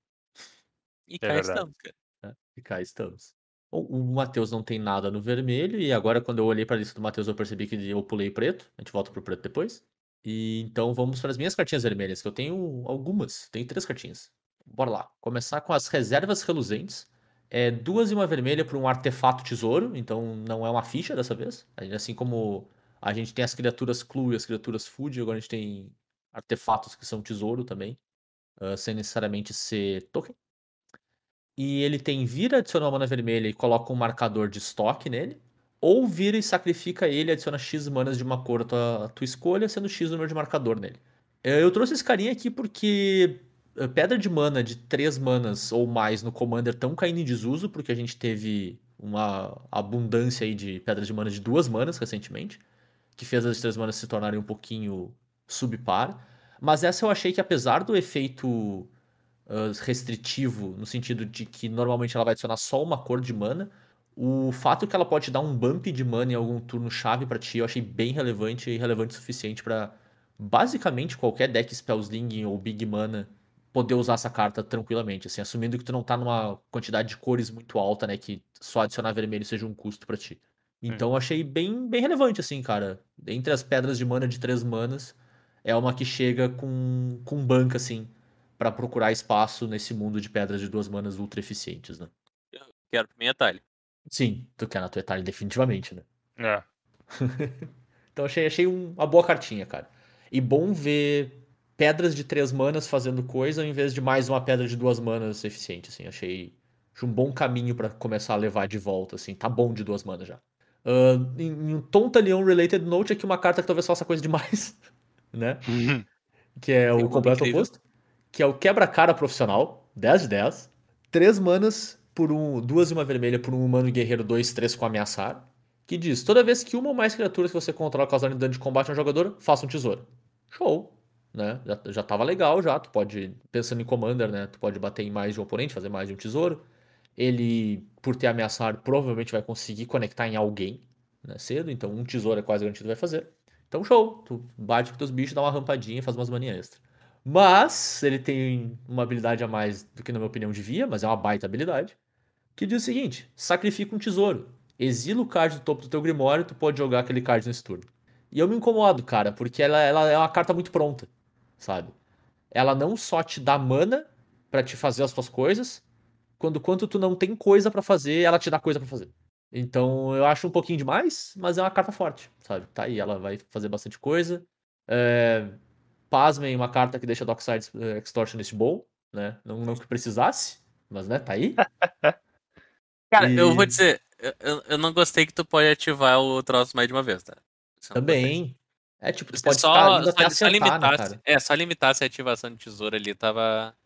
C: E cá
D: verdade.
C: estamos, cara.
B: É, e cá estamos. Bom, o Matheus não tem nada no vermelho, e agora quando eu olhei pra lista do Matheus eu percebi que eu pulei preto. A gente volta pro preto depois. E então vamos para as minhas cartinhas vermelhas, que eu tenho algumas. Tenho três cartinhas. Bora lá. Começar com as reservas reluzentes. É duas e uma vermelha por um artefato tesouro, então não é uma ficha dessa vez. Assim como a gente tem as criaturas Clue e as criaturas Food, agora a gente tem artefatos que são tesouro também, ah, sem necessariamente ser token. E ele tem vira, adiciona uma mana vermelha e coloca um marcador de estoque nele. Ou vira e sacrifica ele e adiciona X manas de uma cor à tua, tua escolha, sendo X o número de marcador nele. É, Eu trouxe esse carinha aqui porque pedra de mana de 3 manas ou mais no Commander estão caindo em desuso, porque a gente teve uma abundância aí de pedras de mana de duas manas recentemente, que fez as 3 manas se tornarem um pouquinho subpar. Mas essa eu achei que apesar do efeito ah, restritivo, no sentido de que normalmente ela vai adicionar só uma cor de mana, o fato que ela pode dar um bump de mana em algum turno chave pra ti, eu achei bem relevante e relevante o suficiente pra basicamente qualquer deck Spellsling ou Big Mana poder usar essa carta tranquilamente, assim, assumindo que tu não tá numa quantidade de cores muito alta, né, que só adicionar vermelho seja um custo pra ti. Então eu achei bem, bem relevante, assim, cara. Entre as pedras de mana de três manas, é uma que chega com, com banca, assim, pra procurar espaço nesse mundo de pedras de duas manas ultra eficientes, né?
C: Quero pra mim atalho.
B: Sim, tu quer na tua Etalha definitivamente, né?
D: É.
B: Então achei, achei um- uma boa cartinha, cara. E bom ver pedras de três manas fazendo coisa ao invés de mais uma pedra de duas manas eficiente, assim. Achei, achei um bom caminho pra começar a levar de volta, assim. Tá bom de duas manas já. Ah, em, em um Tonta Leon Related Note, aqui uma carta que talvez faça coisa demais, né? Que é o completo oposto. Que é o quebra-cara profissional, 10 de 10. 3 manas por um. Duas e uma vermelha por um humano guerreiro 2, 3 com ameaçar. Que diz: toda vez que uma ou mais criaturas que você controla causarem dano de combate a um jogador, faça um tesouro. Show! Né? Já, já tava legal já. Tu pode, pensando em Commander, né? Tu pode bater em mais de um oponente, fazer mais de um tesouro. Ele, por ter ameaçar, provavelmente vai conseguir conectar em alguém né, cedo. Então, um tesouro é quase garantido vai fazer. Então, show. Tu bate com teus bichos, dá uma rampadinha faz umas maninhas extra. Mas ele tem uma habilidade a mais do que, na minha opinião, devia, mas é uma baita habilidade. Que diz o seguinte: sacrifica um tesouro. Exila o card do topo do teu Grimório, tu pode jogar aquele card nesse turno. E eu me incomodo, cara, porque ela, ela é uma carta muito pronta, sabe? Ela não só te dá mana pra te fazer as tuas coisas, quando quanto tu não tem coisa pra fazer, ela te dá coisa pra fazer. Então eu acho um pouquinho demais, mas é uma carta forte, sabe? Tá aí, ela vai fazer bastante coisa. É... Pasmem, uma carta que deixa Dockside eh, Extortionist bom, né? Não, não que precisasse, mas né, tá aí.
C: Cara, eu
B: E-
C: vou dizer, eu- eu, eu não gostei que tu pode ativar o troço mais de uma vez, tá? Eu.
B: Também. É tipo, tu
C: Se
B: pode
C: só, só,
B: até
C: só
B: acertar, né,
C: é, só limitasse a ativação de tesouro ali, tava,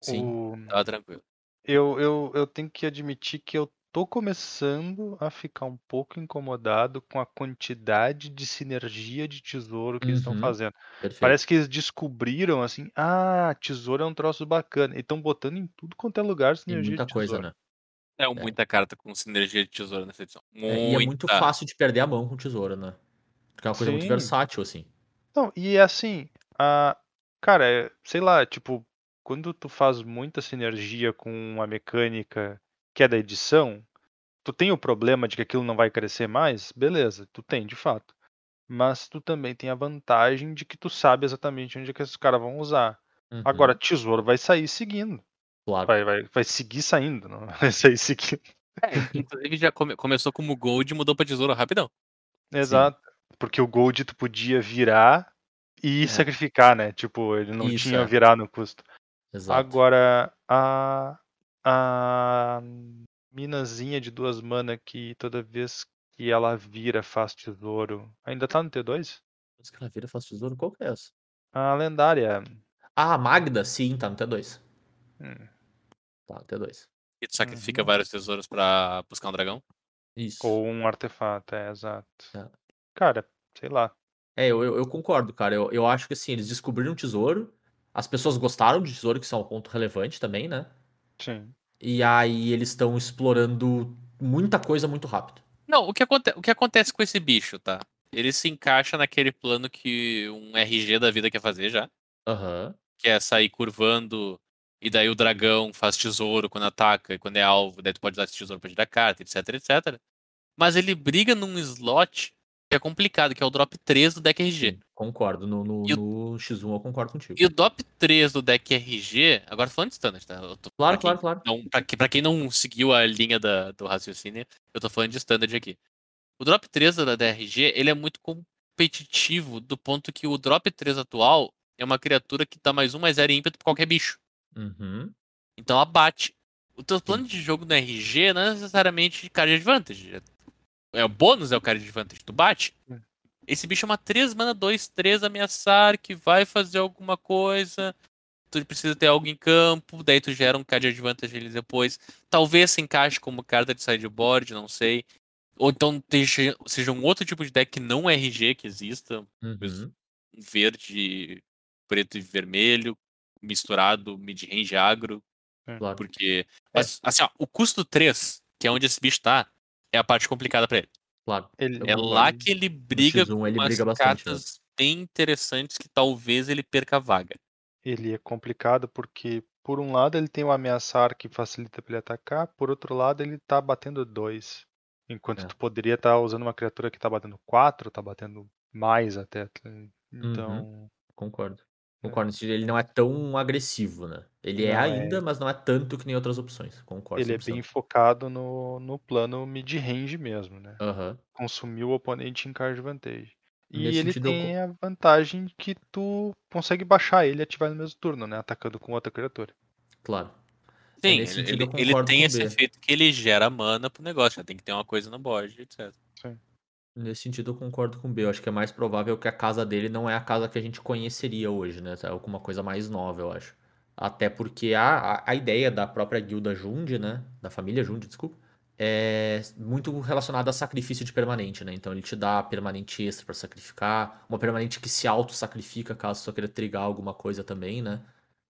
B: Sim.
D: O-
C: tava tranquilo.
D: Eu, eu, eu tenho que admitir que eu tô começando a ficar um pouco incomodado com a quantidade de sinergia de tesouro que eles estão
B: Uhum.
D: fazendo.
B: Perfeito.
D: Parece que eles descobriram assim, ah, tesouro é um troço bacana. E estão botando em tudo quanto é lugar
B: Tem
D: sinergia
B: muita
D: de
B: coisa,
D: tesouro.
B: né?
C: É muita carta com sinergia de tesouro nessa edição.
B: É,
C: Muita.
B: e é muito fácil de perder a mão com tesouro, né? Porque é uma coisa muito
D: Sim.
B: versátil, assim.
D: Não, e assim, a... cara, é, sei lá, tipo, quando tu faz muita sinergia com uma mecânica que é da edição, tu tem o problema de que aquilo não vai crescer mais? Beleza, tu tem, de fato. Mas tu também tem a vantagem de que tu sabe exatamente onde é que esses caras vão usar.
B: Uhum,
D: Agora, tesouro vai sair seguindo.
B: claro.
D: Vai, vai, vai seguir saindo, não vai sair seguindo.
C: É, inclusive já come- começou como gold e mudou pra tesouro rapidão.
D: Exato. Porque o Gold tu podia virar e
B: É.
D: sacrificar, né? Tipo, ele não
B: Isso,
D: tinha
B: é.
D: virar no custo.
B: Exato.
D: Agora, a. A minazinha de duas mana que toda vez que ela vira faz tesouro. Ainda tá no T2?
B: Mas que ela vira faz tesouro, qual que é essa?
D: A lendária.
B: Ah, a Magda, sim, tá no T2.
D: hum,
B: Tá no T2.
C: E tu sacrifica
D: Uhum.
C: vários tesouros pra buscar um dragão.
B: Isso.
D: Ou um artefato, é, exato.
B: É.
D: Cara, sei lá.
B: É, eu, eu, eu concordo, cara. Eu, eu acho que assim, eles descobriram um tesouro. As pessoas gostaram de tesouro, que isso é um ponto relevante também, né?
D: Sim.
B: E aí eles estão explorando muita coisa muito rápido.
C: Não, o que, aconte- o que acontece com esse bicho, tá? Ele se encaixa naquele plano que um RG da vida quer fazer já.
B: Aham.
C: Que é sair curvando. E daí o dragão faz tesouro quando ataca e quando é alvo. Daí tu pode usar esse tesouro pra tirar carta, etc, etc. Mas ele briga num slot é complicado, que é o drop 3 do deck RG.
B: Concordo. No, no,
C: o-
B: no X1 eu concordo contigo.
C: E o drop 3 do deck RG, agora tô falando de standard, tá? Tô-
B: Claro,
C: pra
B: claro, claro.
C: Não, pra, pra quem não seguiu a linha da- do raciocínio, eu tô falando de standard aqui. O drop 3 da DRG, ele é muito competitivo do ponto que o drop 3 atual é uma criatura que dá mais um, mais zero ímpeto pra qualquer bicho.
B: Uhum.
C: Então abate. O teu plano de jogo no RG não é necessariamente card advantage. É o bônus é o card advantage. Tu bate. Esse bicho é uma 3 mana 2, 3 ameaçar, que vai fazer alguma coisa. Tu precisa ter algo em campo, daí tu gera um card advantage ali depois. Talvez se encaixe como carta de sideboard, não sei. Ou então seja, seja um outro tipo de deck que não é RG que exista.
B: Uhum.
C: Um verde, preto e vermelho, misturado, mid-range agro.
B: Claro.
C: Porque, mas, assim, ó, o custo 3, que é onde esse bicho tá, é a parte complicada pra ele.
B: Claro.
D: Ele,
C: É lá que ele briga
B: X1
C: com
B: ele
C: umas
B: briga bastante, né?
C: cartas bem interessantes que talvez ele perca a vaga.
D: ele é complicado porque, por um lado, ele tem o ameaçar que facilita pra ele atacar, por outro lado, ele tá batendo dois. Enquanto
B: É.
D: tu poderia estar usando uma criatura que tá batendo quatro, tá batendo mais até. tá?
B: Uhum.
D: Então.
B: Concordo.
D: É.
B: Concordo. sentido, Ele não é tão agressivo, né? Ele é
D: Não é.
B: ainda, mas não é tanto que nem outras opções. Concordo.
D: Ele é
B: 100%.
D: bem focado no, no plano mid-range mesmo, né?
B: Aham.
D: Consumir o oponente em card advantage. E
B: Nesse
D: ele
B: sentido, eu
D: tem a vantagem que tu consegue baixar ele e ativar no mesmo turno, né? Atacando com outra criatura.
B: Claro.
C: Sim,
B: nesse
C: ele, ele- ele tem esse
B: B.
C: efeito que ele gera mana pro negócio, já tem que ter uma coisa no board, etc.
B: Nesse sentido, eu concordo com o B. Eu acho que é mais provável que a casa dele não é a casa que a gente conheceria hoje, né? É alguma coisa mais nova, eu acho. Até porque a, a, ideia da própria guilda Jund, né? Da família Jund, desculpa. É muito relacionada a sacrifício de permanente, né? Então ele te dá permanente extra pra sacrificar. Uma permanente que se auto-sacrifica caso só queira trigar alguma coisa também, né?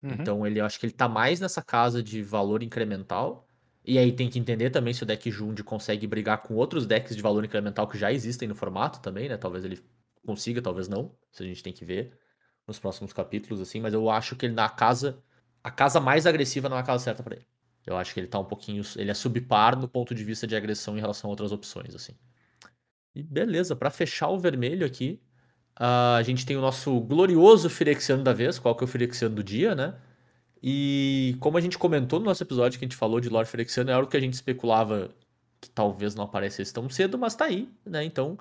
D: Uhum.
B: Então ele, eu acho que ele tá mais nessa casa de valor incremental. E aí tem que entender também se o deck Jund consegue brigar com outros decks de valor incremental que já existem no formato também, né? Talvez ele consiga, talvez não. Isso a gente tem que ver nos próximos capítulos, assim. Mas eu acho que ele na casa. A casa mais agressiva não é a casa certa pra ele. Eu acho que ele tá um pouquinho. Ele é subpar no ponto de vista de agressão em relação a outras opções, assim. E beleza, pra fechar o vermelho aqui, a gente tem o nosso glorioso Firexiano da vez. Qual que é o Firexiano do dia, né? E como a gente comentou no nosso episódio que a gente falou de Lord Firexiano, é algo que a gente especulava que talvez não aparecesse tão cedo, mas tá aí, né? Então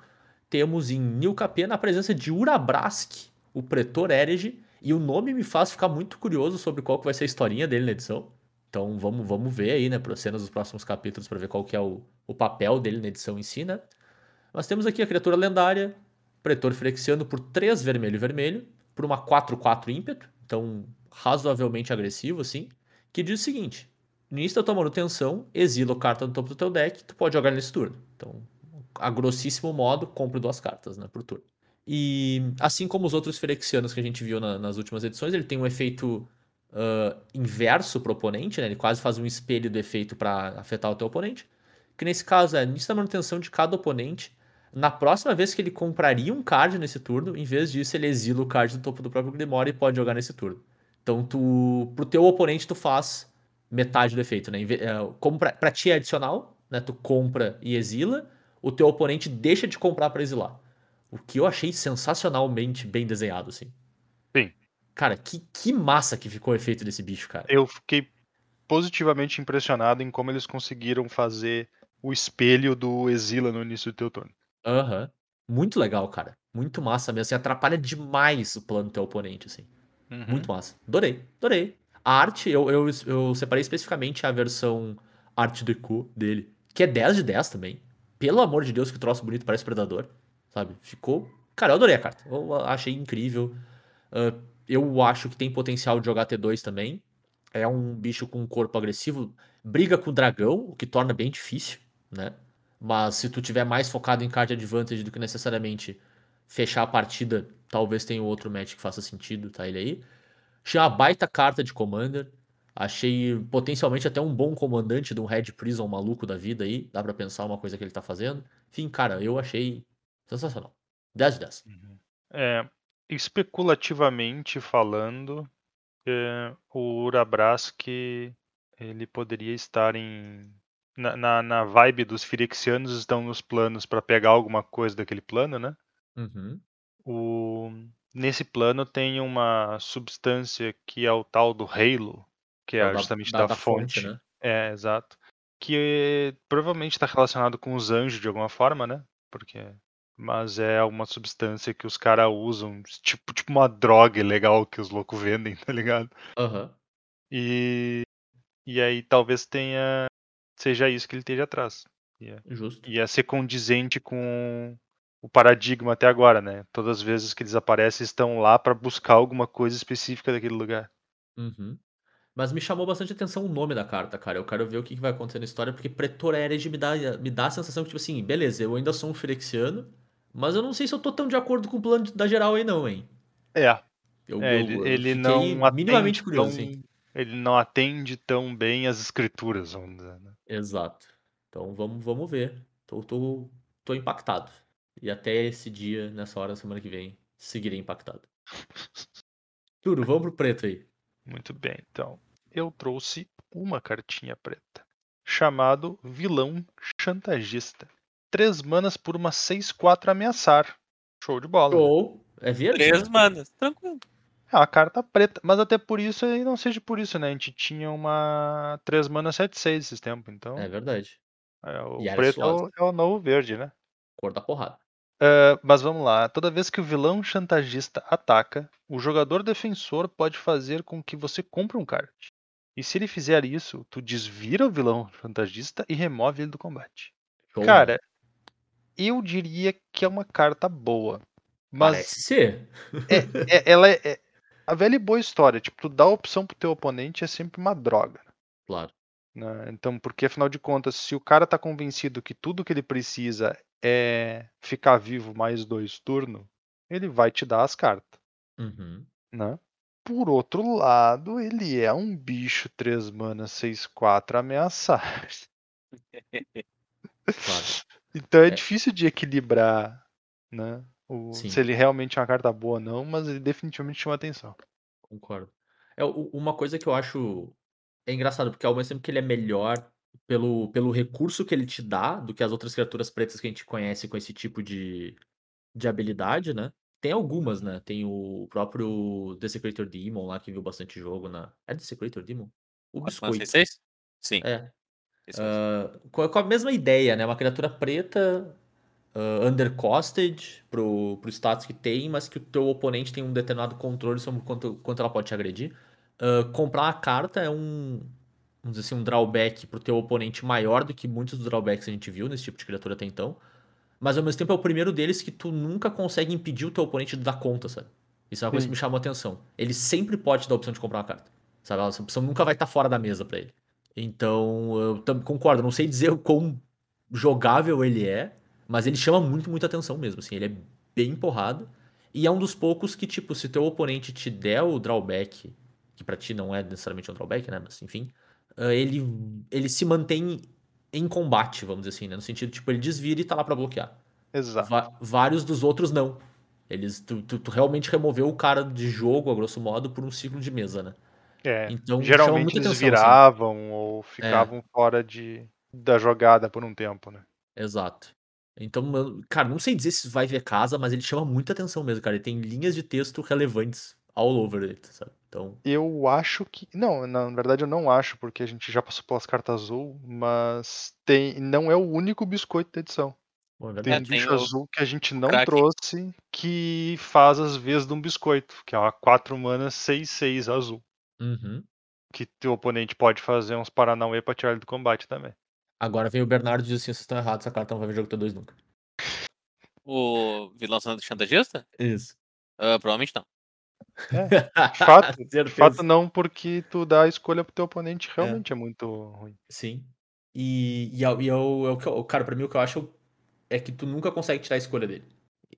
B: temos em New Capena a presença de Urabrask, o Pretor Herege, e o nome me faz ficar muito curioso sobre qual que vai ser a historinha dele na edição. Então vamos, vamos ver aí, né, para cenas dos próximos capítulos para ver qual que é o, o papel dele na edição em si, né? Nós temos aqui a criatura lendária, Pretor Firexiano por 3 vermelho e vermelho, por uma 4-4 ímpeto, então razoavelmente agressivo, assim, que diz o seguinte: no início da tua manutenção, exila carta do topo do teu deck, tu pode jogar nesse turno. Então, a grossíssimo modo, compre duas cartas, né, por turno. E assim como os outros Firexianos que a gente viu na- nas últimas edições, ele tem um efeito ah, inverso pro oponente, né? Ele quase faz um espelho do efeito para afetar o teu oponente. Que nesse caso é início da manutenção de cada oponente. Na próxima vez que ele compraria um card nesse turno, em vez disso, ele exila o card do topo do próprio Grimoire e pode jogar nesse turno. Então, tu, pro teu oponente, tu faz metade do efeito, né? É, Como pra, pra ti é adicional, né? Tu compra e exila, o teu oponente deixa de comprar pra exilar. O que eu achei sensacionalmente bem desenhado, assim.
D: Sim.
B: Cara, que, que massa que ficou o efeito desse bicho, cara.
D: Eu fiquei positivamente impressionado em como eles conseguiram fazer o espelho do Exila no início do teu turno.
B: Aham. Muito legal, cara. Muito massa mesmo. Assim, atrapalha demais o plano do teu oponente, assim.
D: Uhum.
B: Muito massa. Adorei, adorei. A arte, eu, eu, eu separei especificamente a versão arte deco dele, que é 10 de 10 também. Pelo amor de Deus, que troço bonito, parece Predador, sabe? Ficou... Cara, eu adorei a carta. Eu achei incrível. Ah, eu acho que tem potencial de jogar T2 também. É um bicho com um corpo agressivo. Briga com o dragão, o que torna bem difícil, né? Mas se tu tiver mais focado em card advantage do que necessariamente fechar a partida, talvez tenha outro match que faça sentido, tá ele aí. Achei uma baita carta de Commander. Achei potencialmente até um bom comandante de um Red Prison maluco da vida aí. Dá pra pensar uma coisa que ele tá fazendo. Enfim, cara, eu achei sensacional. 10 de 10.
D: É, especulativamente falando, é, o Urabrask ele poderia estar em na, na, na vibe dos Firexianos estão nos planos para pegar alguma coisa daquele plano, né?
B: Uhum.
D: O, nesse plano tem uma substância que é o tal do Halo, que é,
B: É
D: justamente
B: da-
D: da,
B: da fonte,
D: fonte.
B: né?
D: É, exato. Que provavelmente está relacionado com os anjos de alguma forma, né? Porque. Mas é uma substância que os caras usam, tipo, tipo uma droga legal que os loucos vendem, tá ligado?
B: Aham.
D: E, e aí talvez tenha. Seja isso que ele esteja atrás. Ia,
B: Justo.
D: ia ser condizente com o paradigma até agora, né? Todas as vezes que eles aparecem, estão lá pra buscar alguma coisa específica daquele lugar.
B: Uhum. Mas me chamou bastante atenção o nome da carta, cara. Eu quero ver o que vai acontecer na história, porque Pretor Herege me dá, me dá a sensação que, tipo assim, beleza, eu ainda sou um Firexiano, mas eu não sei se eu tô tão de acordo com o plano da geral aí, não, hein?
D: É,
B: Eu,
D: é,
B: eu-
D: ele, ele não
B: minimamente curioso,
D: tão,
B: sim.
D: ele não atende tão bem as escrituras, vamos dizer, né?
B: Exato. Então vamos, vamos ver. Tô, tô, tô impactado. E até esse dia, nessa hora, semana que vem, seguirei impactado. Turo, vamos pro preto aí.
D: Muito bem, então. Eu trouxe uma cartinha preta. Chamado Vilão Chantagista. Três manas por uma 6-4 ameaçar. Show de bola. né?
B: Show. É?
C: Três
B: né?
C: manas, tranquilo.
D: É uma carta preta, mas até por isso, e não seja por isso, né? A gente tinha uma 3 manas 7-6 esses tempos, então.
B: É verdade.
D: é, o
B: E
D: preto é o, é o novo verde, né?
B: Cor da porrada.
D: Ah, mas vamos lá. Toda vez que o vilão chantagista ataca, o jogador defensor pode fazer com que você compre um card. E se ele fizer isso, tu desvira o vilão chantagista e remove ele do combate. Cara, eu diria que é uma carta boa. Mas
B: Parece ser.
D: é- ela é, é- A velha e boa história. Tipo, tu dá a opção pro teu oponente é sempre uma droga.
B: Claro.
D: Né? Então, porque afinal de contas, se o cara tá convencido que tudo que ele precisa é ficar vivo mais dois turnos, ele vai te dar as cartas.
B: Uhum.
D: né? Por outro lado, ele é um bicho 3 mana 6-4 ameaçar.
B: Claro.
D: Então é,
B: É.
D: difícil de equilibrar, né? o- se ele realmente é uma carta boa ou não, mas ele definitivamente chama atenção.
B: Concordo. É, uma coisa que eu acho é engraçado, porque ao mesmo tempo que ele é melhor pelo, pelo recurso que ele te dá do que as outras criaturas pretas que a gente conhece com esse tipo de, de habilidade, né? Tem algumas, né? Tem o próprio Desecrator Demon lá, que viu bastante jogo na. É Desecrator Demon? O Biscoito.
C: Sim.
B: É. Ah, com, a- mesma ideia, né? Uma criatura preta, ah, undercosted pro, pro status que tem, mas que o teu oponente tem um determinado controle sobre quanto, quanto ela pode te agredir. Comprar uma carta é um, vamos dizer assim, um drawback pro teu oponente maior do que muitos dos drawbacks que a gente viu nesse tipo de criatura até então. Mas ao mesmo tempo é o primeiro deles que tu nunca consegue impedir o teu oponente de dar conta, sabe? Isso é uma coisa
D: Sim.
B: que me chamou a atenção. Ele sempre pode te dar a opção de comprar uma carta. Sabe? Essa opção nunca vai estar fora da mesa pra ele. Então, eu concordo. Não sei dizer o quão jogável ele é, mas ele chama muito, muita atenção mesmo. Assim, ele é bem porrada. E é um dos poucos que, tipo, se teu oponente te der o drawback, que pra ti não é necessariamente um drawback, né? Mas enfim, ah, ele, ele se mantém em combate, vamos dizer assim, né? No sentido, tipo, ele desvira e tá lá pra bloquear.
D: Exato.
B: Va- vários dos outros não. Eles, tu, tu- tu realmente removeu o cara de jogo, a grosso modo, por um ciclo de mesa, né?
D: É,
B: Então, chama
D: geralmente eles
B: atenção, assim.
D: viravam ou ficavam fora de, da jogada por um tempo, né?
B: Exato. Então, cara, não sei dizer se vai ver casa, mas ele chama muita atenção mesmo, cara. Ele tem linhas de texto relevantes all over it, sabe? Então,
D: Eu acho que. Não, na verdade eu não acho, porque a gente já passou pelas cartas azul, mas tem. Não é o único biscoito da edição.
B: bom, é
D: Tem
B: verdade.
D: um
C: tem
D: bicho
C: o
D: azul que a gente não
C: Kraken.
D: trouxe que faz as vezes de um biscoito, que é uma 4 mana 6-6 azul.
B: Uhum.
D: Que teu oponente pode fazer uns Paranauê pra tirar ele do combate também.
B: Agora vem o Bernardo e diz assim: vocês estão errados, essa carta não vai ver jogo T2 nunca.
C: O vilão sendo chantagista?
B: Isso.
C: Ah, provavelmente não.
D: De fato, de fato não, porque tu dá a escolha pro teu oponente realmente é, muito ruim.
B: Sim. E, e, é, o- e é o, é o que eu- cara, pra mim o que eu acho é que tu nunca consegue tirar a escolha dele.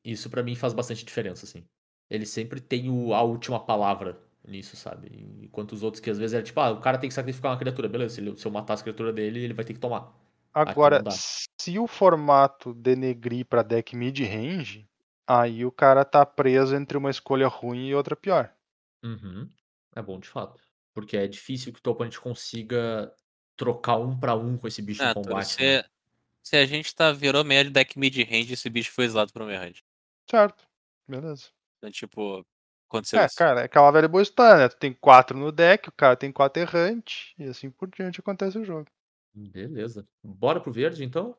B: Isso pra mim faz bastante diferença, assim. Ele sempre tem o, a última palavra nisso, sabe? Enquanto os outros que às vezes é tipo, ah, o cara tem que sacrificar uma criatura, beleza, se, ele- se eu matar as criaturas dele, ele vai ter que tomar.
D: Agora, se o formato denegrir pra deck mid-range, aí o cara tá preso entre uma escolha ruim e outra pior.
B: Uhum. É bom de fato. Porque é difícil que o teu oponente consiga trocar um pra um com esse bicho
C: Ah,
B: em combate. né?
C: se, se a gente tá virou meia de deck mid-range, esse bicho foi exilado pro meia range.
D: Certo. Beleza.
C: Então, tipo, aconteceu
D: É,
C: isso.
D: cara, é aquela velha boa história, né? Tu tem quatro no deck, o cara tem quatro errantes, e assim por diante acontece o jogo.
B: Beleza. Bora pro verde, então?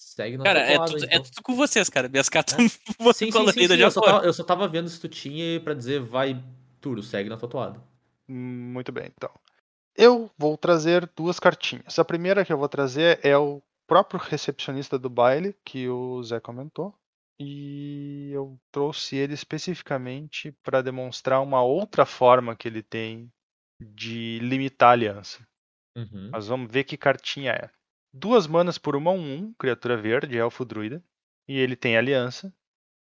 B: Segue na
C: Cara, é tudo, é
B: então.
C: tudo com vocês, cara. Minhas cartas
B: É.
C: não vão
B: Sim, sim, sim, Eu só, tava, eu só tava vendo se tu tinha pra dizer, vai, Turo, segue na tua toada.
D: Muito bem, então. Eu vou trazer duas cartinhas. A primeira que eu vou trazer é o próprio recepcionista do baile, que o Zé comentou. E eu trouxe ele especificamente para demonstrar uma outra forma que ele tem de limitar a aliança.
B: Uhum.
D: Mas vamos ver que cartinha é. Duas manas por uma 1-1, criatura verde, elfo druida. E ele tem aliança.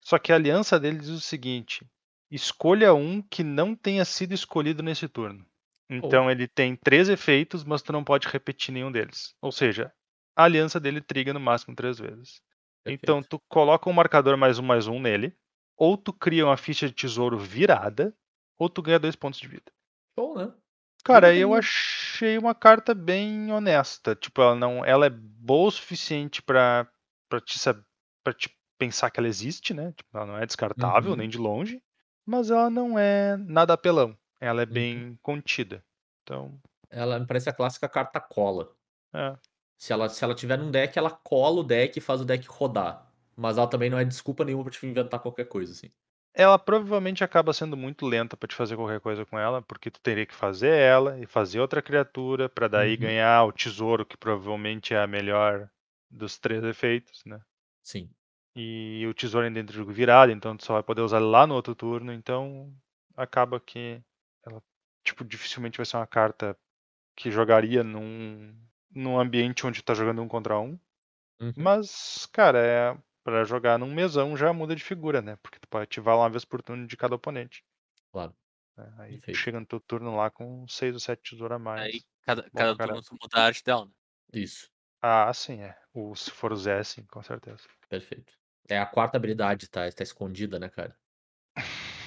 D: Só que a aliança dele diz o seguinte: escolha um que não tenha sido escolhido nesse turno. Então ele tem três efeitos, mas tu não pode repetir nenhum deles. Ou seja, a aliança dele triga no máximo três vezes. Então
B: Perfeito.
D: tu coloca um marcador mais um mais um nele, ou tu cria uma ficha de tesouro virada, ou tu ganha dois pontos de vida.
B: Show, né?
D: Cara,
B: Nunca
D: eu achei uma carta bem honesta. Tipo, ela não, ela é boa o suficiente pra para te pra te pensar que ela existe, né? Tipo, ela não é descartável
B: Uhum.
D: nem de longe, mas ela não é nada apelão. Ela é
B: Uhum.
D: bem contida. Então,
B: Ela me parece a clássica carta cola.
D: é.
B: Se ela, se ela tiver num deck, ela cola o deck e faz o deck rodar. Mas ela também não é desculpa nenhuma pra te inventar qualquer coisa, assim.
D: Ela provavelmente acaba sendo muito lenta pra te fazer qualquer coisa com ela, porque tu teria que fazer ela e fazer outra criatura pra daí
B: Uhum.
D: ganhar o tesouro, que provavelmente é a melhor dos três efeitos, né?
B: Sim.
D: E o tesouro ainda dentro do jogo virado, então tu só vai poder usar lá no outro turno, então acaba que ela tipo dificilmente vai ser uma carta que jogaria num num ambiente onde tu tá jogando um contra um.
B: Uhum.
D: Mas, cara, é para jogar num mesão já muda de figura, né? Porque tu pode ativar lá uma vez por turno de cada oponente.
B: Claro.
D: né? Aí tu chega no teu turno lá com seis ou sete tesouros a mais.
C: Aí cada,
D: pra
C: cada turno tu muda a arte dela, né?
B: Isso.
D: Ah, sim, é. O, se for o Zé, sim, com certeza.
B: Perfeito. É a quarta habilidade, tá? Tá escondida, né, cara?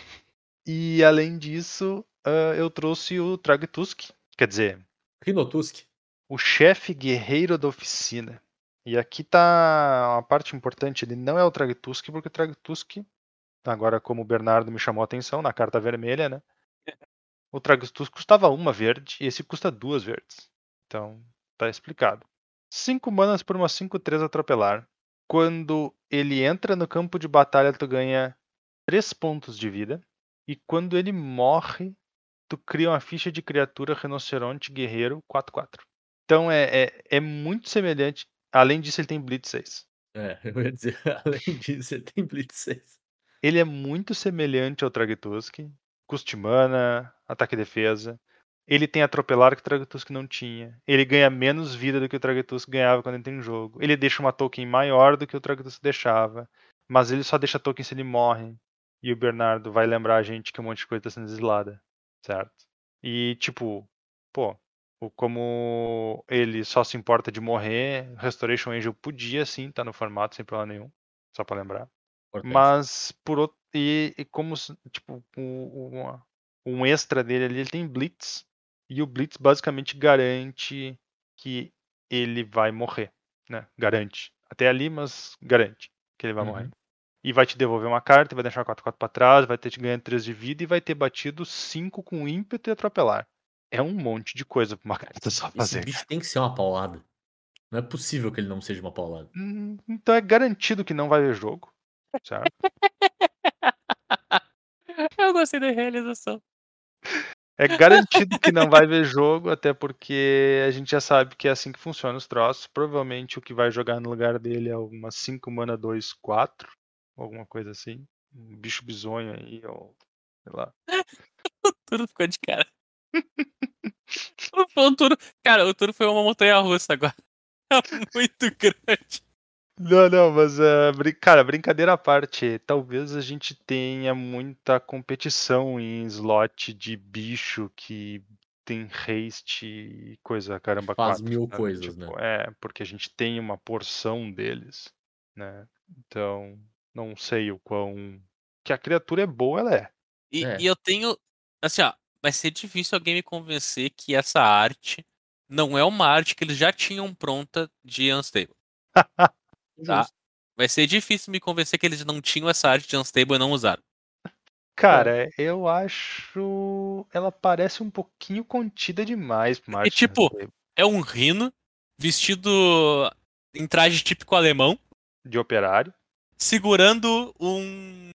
D: E além disso, ah, eu trouxe o Tragtusk. Quer dizer,
B: Rinotusk.
D: o chefe guerreiro da oficina. E aqui tá uma parte importante, ele não é o Tragtusk, porque o Tragtusk, agora como o Bernardo me chamou a atenção, na carta vermelha, né? O Tragtusk custava uma verde e esse custa duas verdes. Então, tá explicado. 5 manas por uma 5-3 atropelar. Quando ele entra no campo de batalha, tu ganha 3 pontos de vida. E quando ele morre, tu cria uma ficha de criatura rinoceronte guerreiro 4-4. Então é, é, é muito semelhante. Além disso, ele tem Blitz 6.
B: É, eu ia dizer, além disso, ele tem Blitz 6.
D: Ele é muito semelhante ao Tragtusk. Custe mana, ataque e defesa. Ele tem atropelar que o Tragtusk não tinha. Ele ganha menos vida do que o Tragtusk ganhava quando entra em jogo. Ele deixa uma token maior do que o Tragtusk deixava. Mas ele só deixa token se ele morre. E o Bernardo vai lembrar a gente que um monte de coisa tá sendo exilada. Certo? E tipo, pô, o- como ele só se importa de morrer, Restoration Angel podia sim estar no formato sem problema nenhum. Só pra lembrar.
B: Importante.
D: Mas por outro. E, e como tipo, uma- um extra dele ali, ele tem Blitz. E o Blitz basicamente garante que ele vai morrer. Né? Garante. Até ali, mas garante que ele vai morrer.
B: Uhum.
D: E vai te devolver uma carta, vai deixar 4-4 pra trás, vai ter te ganhando 3 de vida e vai ter batido 5 com ímpeto e atropelar. É um monte de coisa pra uma carta só
B: Esse
D: fazer.
B: bicho tem que ser uma paulada. Não é possível que ele não seja uma paulada.
D: Hum, Então é garantido que não vai ver jogo. Certo?
C: Eu gostei da realização.
D: É garantido que não vai ver jogo, até porque a gente já sabe que é assim que funciona os troços. Provavelmente o que vai jogar no lugar dele é uma 5 mana 2, 4, alguma coisa assim. Um bicho bizonho aí, ou sei lá.
C: Tudo ficou de cara. o Turo, cara, o Turo foi uma montanha russa agora. Muito grande.
D: Não, não, mas uh, brin- cara, brincadeira à parte, talvez a gente tenha muita competição em slot de bicho que tem haste e coisa caramba
B: Faz
D: quatro,
B: mil
D: sabe?
B: coisas,
D: Tipo,
B: né?
D: É, porque a gente tem uma porção deles, né? Então, não sei o quão. Que a criatura é boa, ela é.
C: E,
B: É.
C: e eu tenho. Assim, ó, vai ser difícil alguém me convencer que essa arte não é uma arte que eles já tinham pronta de Unstable. Tá. Vai ser difícil me convencer que eles não tinham essa arte de Unstable e não usaram.
D: Cara, eu acho. Ela parece um pouquinho contida demais uma
C: É tipo- É um rino vestido em traje típico alemão,
D: de operário.
C: segurando um.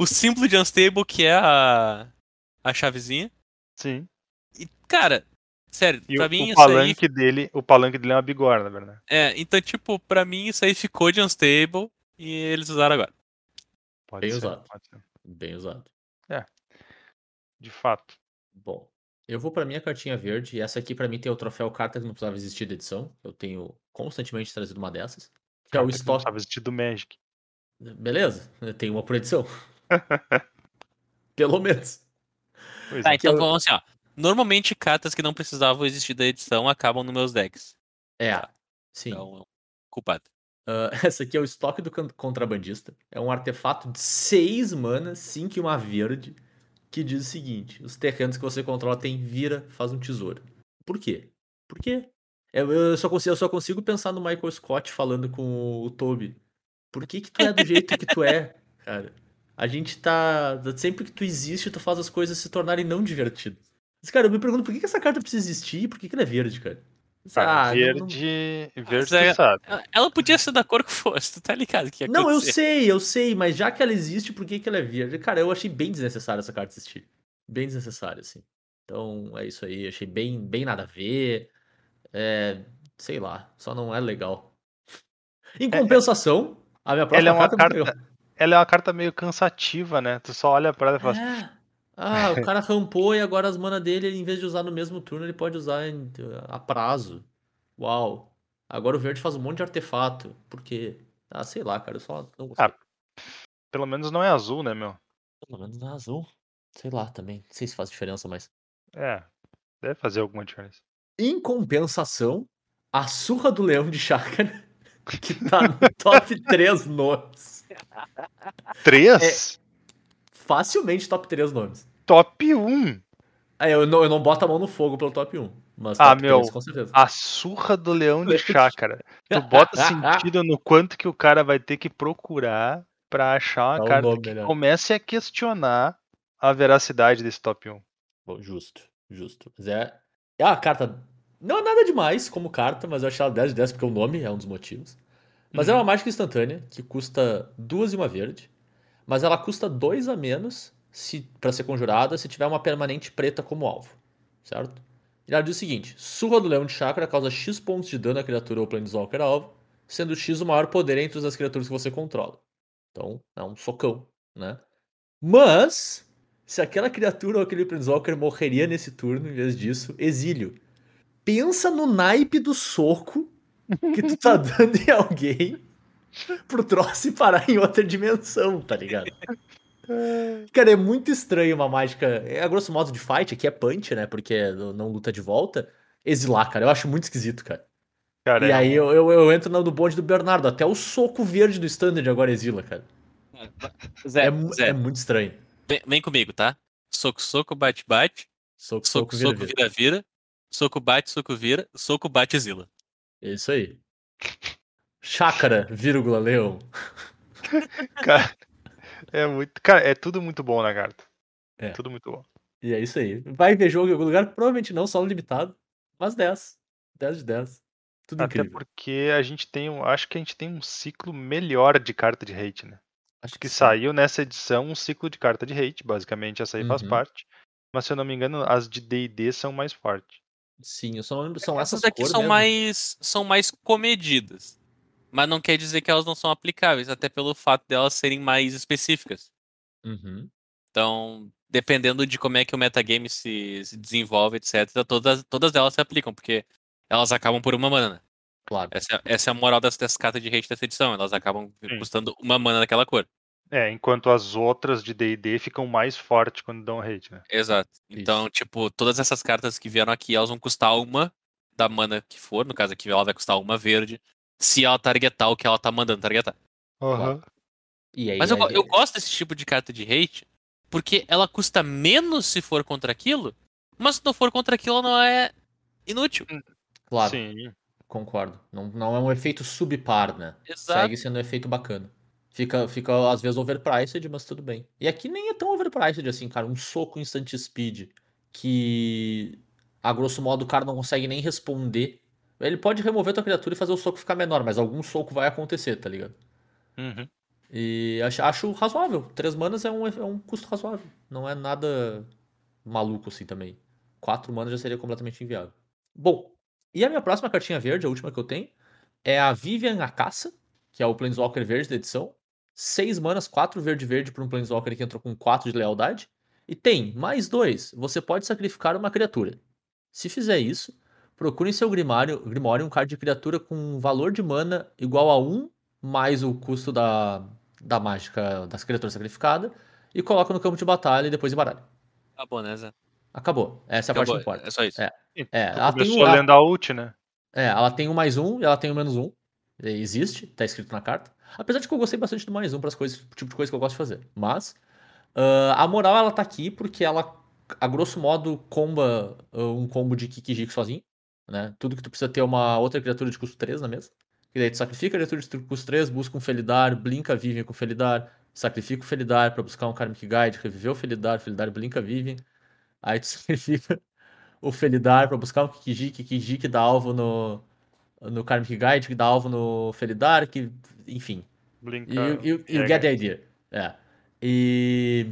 C: O símbolo de Unstable, que é a. A chavezinha.
D: Sim.
C: E, cara, sério,
D: E
C: pra
D: o,
C: mim
D: o
C: isso aí.
D: palanque dele, o palanque dele é uma bigorna, na verdade.
C: É, então, tipo, pra mim isso aí ficou de Unstable e eles usaram agora.
D: Pode
B: Bem
D: ser,
B: usado.
D: pode ser.
B: Bem usado.
D: De fato.
B: Bom, eu vou pra minha cartinha verde, e essa aqui pra mim tem o troféu carta que não precisava existir da edição. Eu tenho constantemente trazido uma dessas. Que é o
D: Carta que não
B: estoque.
D: Estava vestido do Magic.
B: Beleza, tenho uma por edição. Pelo menos.
D: Pois
C: Tá,
D: é.
C: então
B: eu-
C: vamos assim, ó. Normalmente cartas que não precisavam existir da edição acabam nos meus decks.
B: É,
C: Tá.
B: sim.
C: Então, culpado.
B: Ah, essa aqui é o estoque do contrabandista. É um artefato de 6 manas, 5 e uma verde, que diz o seguinte: os terrenos que você controla tem vira, faz um tesouro. Por quê? Por quê? Eu, eu só consigo, eu só consigo pensar no Michael Scott falando com o Toby. Por que, que tu é do jeito que tu é, cara? A gente tá. Sempre que tu existe, tu faz as coisas se tornarem não divertidas. Mas, cara, eu me pergunto por que, que essa carta precisa existir e por que, que ela é verde, cara?
D: Cara,
B: Ah, não- não-
D: verde. Verde,
C: é-
D: tu sabe.
C: Ela- podia ser da cor que fosse, tu tá ligado que ia
B: Não, eu
C: acontecer.
B: sei, eu sei, mas já que ela existe, por que, que ela é verde? Cara, eu achei bem desnecessário essa carta existir. Bem desnecessário, assim. Então, é isso aí. Achei bem, bem nada a ver. É, sei lá, só não é legal. Em compensação, a minha próxima
D: Ela é uma
B: carta, é
D: carta- Ela é uma carta meio cansativa, né? Tu só olha pra ela e fala assim.
B: É. Ah, o cara rampou e agora as manas dele, em vez de usar no mesmo turno, ele pode usar em- a prazo. Uau. Agora o verde faz um monte de artefato. Por quê? Ah, sei lá, cara, eu só não gostei.
D: Ah, pelo menos não é azul, né, meu?
B: Pelo menos na azul. Sei lá também. Não sei se faz diferença, mas.
D: É, deve fazer alguma diferença.
B: Em compensação, a surra do leão de chácara, que tá no top 3 nomes.
D: Três?
B: Facilmente top 3 nomes.
D: Top 1.
B: Aí eu não, eu não boto a mão no fogo pelo top 1. Mas
D: Ah,
B: top
D: meu,
B: 3, com certeza.
D: A surra do leão de chácara. Tu bota sentido no quanto que o cara vai ter que procurar pra achar uma
B: um
D: carta que
B: melhor.
D: comece a questionar a veracidade desse top 1.
B: Bom, justo, justo. Mas é. É uma carta. Não é nada demais como carta, mas eu achei ela 10 de 10 porque o nome é um dos motivos. Mas é
D: Uhum.
B: uma mágica instantânea que custa duas e uma verde. Mas ela custa dois a menos se para ser conjurada se tiver uma permanente preta como alvo. Certo? E ela diz o seguinte: Surra do Leão de Chakra causa X pontos de dano à criatura ou Planeswalker alvo, sendo X o maior poder entre as criaturas que você controla. Então, é um socão, né? Mas, se aquela criatura ou aquele Planeswalker morreria nesse turno, em vez disso, exílio. Pensa no naipe do soco que tu tá dando em alguém pro troço e parar em outra dimensão, tá ligado? Cara, é muito estranho uma mágica. É a grosso modo de fight, aqui é punch, né? Porque não luta de volta. Exilar, cara. Eu acho muito esquisito, cara.
D: Cara,
B: e
D: é
B: aí eu, eu, eu entro no do bonde do Bernardo. Até o soco verde do standard agora exila, cara.
C: Zé,
B: É,
C: Zé,
B: é muito estranho.
C: vem, vem comigo, tá? Soco, soco, bate, bate.
B: Soco,
C: Soco,
B: soco, vira,
C: soco,
B: vira.
C: vira, vira. Soco, bate, soco, vira. Soco, bate, exila.
B: É isso aí. Chácara, vírgula, leão.
D: Cara, é muito. Cara, é tudo muito bom na carta.
B: É.
D: Tudo muito bom.
B: E é isso aí. Vai ver jogo em algum lugar? Provavelmente não, só no limitado. Mas 10. 10 de 10. Tudo
D: Até
B: incrível.
D: porque a gente tem um. Acho que a gente tem um ciclo melhor de carta de hate, né?
B: Acho
D: Que
B: sim.
D: saiu nessa edição um ciclo de carta de hate, basicamente essa aí faz
B: Uhum.
D: parte. Mas se eu não me engano, as de DD são mais fortes.
B: Sim, eu só não lembro. São
C: Essas
B: essas cores
C: são
B: mesmo.
C: mais, são mais comedidas. Mas não quer dizer que elas não são aplicáveis, até pelo fato delas serem mais específicas.
B: Uhum.
C: Então, dependendo de como é que o metagame se, se desenvolve, etc., todas, todas elas se aplicam, porque elas acabam por uma mana. né?
B: Claro.
C: Essa, essa é a moral das, das cartas de hate dessa edição. Elas acabam
D: Sim.
C: custando uma mana daquela cor.
D: É, enquanto as outras de DD ficam mais fortes quando dão hate, né?
C: Exato. Então,
B: Isso.
C: tipo, todas essas cartas que vieram aqui, elas vão custar uma da mana que for. No caso aqui, ela vai custar uma verde. Se ela targetar o que ela tá mandando targetar.
B: E aí,
C: Mas eu,
B: aí-
C: eu gosto desse tipo de carta de hate, porque ela custa menos se for contra aquilo, mas se não for contra aquilo, ela não é inútil.
B: Claro,
D: Sim.
B: concordo. Não, não é um efeito subpar, né?
C: Exato.
B: Segue sendo um efeito bacana. Fica, fica às vezes overpriced, mas tudo bem. E aqui nem é tão overpriced assim, cara. Um soco instant speed que, a grosso modo, o cara não consegue nem responder. Ele pode remover tua criatura e fazer o soco ficar menor, mas algum soco vai acontecer, tá ligado?
D: Uhum.
B: E acho, acho razoável. Três manas é um, é um custo razoável. Não é nada maluco assim também. Quatro manas já seria completamente inviável. Bom, e a minha próxima cartinha verde, a última que eu tenho, é a Vivian a Caça, que é o Planeswalker verde da edição. 6 manas, 4 verde-verde para um Planeswalker que entrou com 4 de lealdade. E tem mais dois. Você pode sacrificar uma criatura. Se fizer isso, procure em seu Grimário, Grimório um card de criatura com valor de mana igual a 1 mais o custo da, da mágica das criaturas sacrificadas e coloca no campo de batalha e depois embaralha.
C: Acabou, né, Zé?
B: Acabou. Essa é a parte que importa.
C: é só isso.
B: É. É,
D: tu
B: ela tem um-
D: lendo a ult, né?
B: É, ela tem o mais um e ela tem o menos um. Existe, tá escrito na carta. Apesar de que eu gostei bastante do mais um para as coisas, tipo de coisa que eu gosto de fazer. Mas ah, a moral ela tá aqui porque ela, a grosso modo, comba ah, um combo de Kikijik sozinho. Né? Tudo que tu precisa ter é uma outra criatura de custo 3 na mesa. E daí tu sacrifica a criatura de custo 3, busca um Felidar, blinka Vivian com Felidar, sacrifica o Felidar pra buscar um Karmic Guide, reviver o Felidar, Felidar blinka Vivian. Aí tu sacrifica o Felidar pra buscar um Kikijik, Kikijik dá alvo no, no Karmic Guide, que dá alvo no Felidar, que, enfim.
D: Blinka.
B: You, you, you
D: pega.
B: get the idea. É. E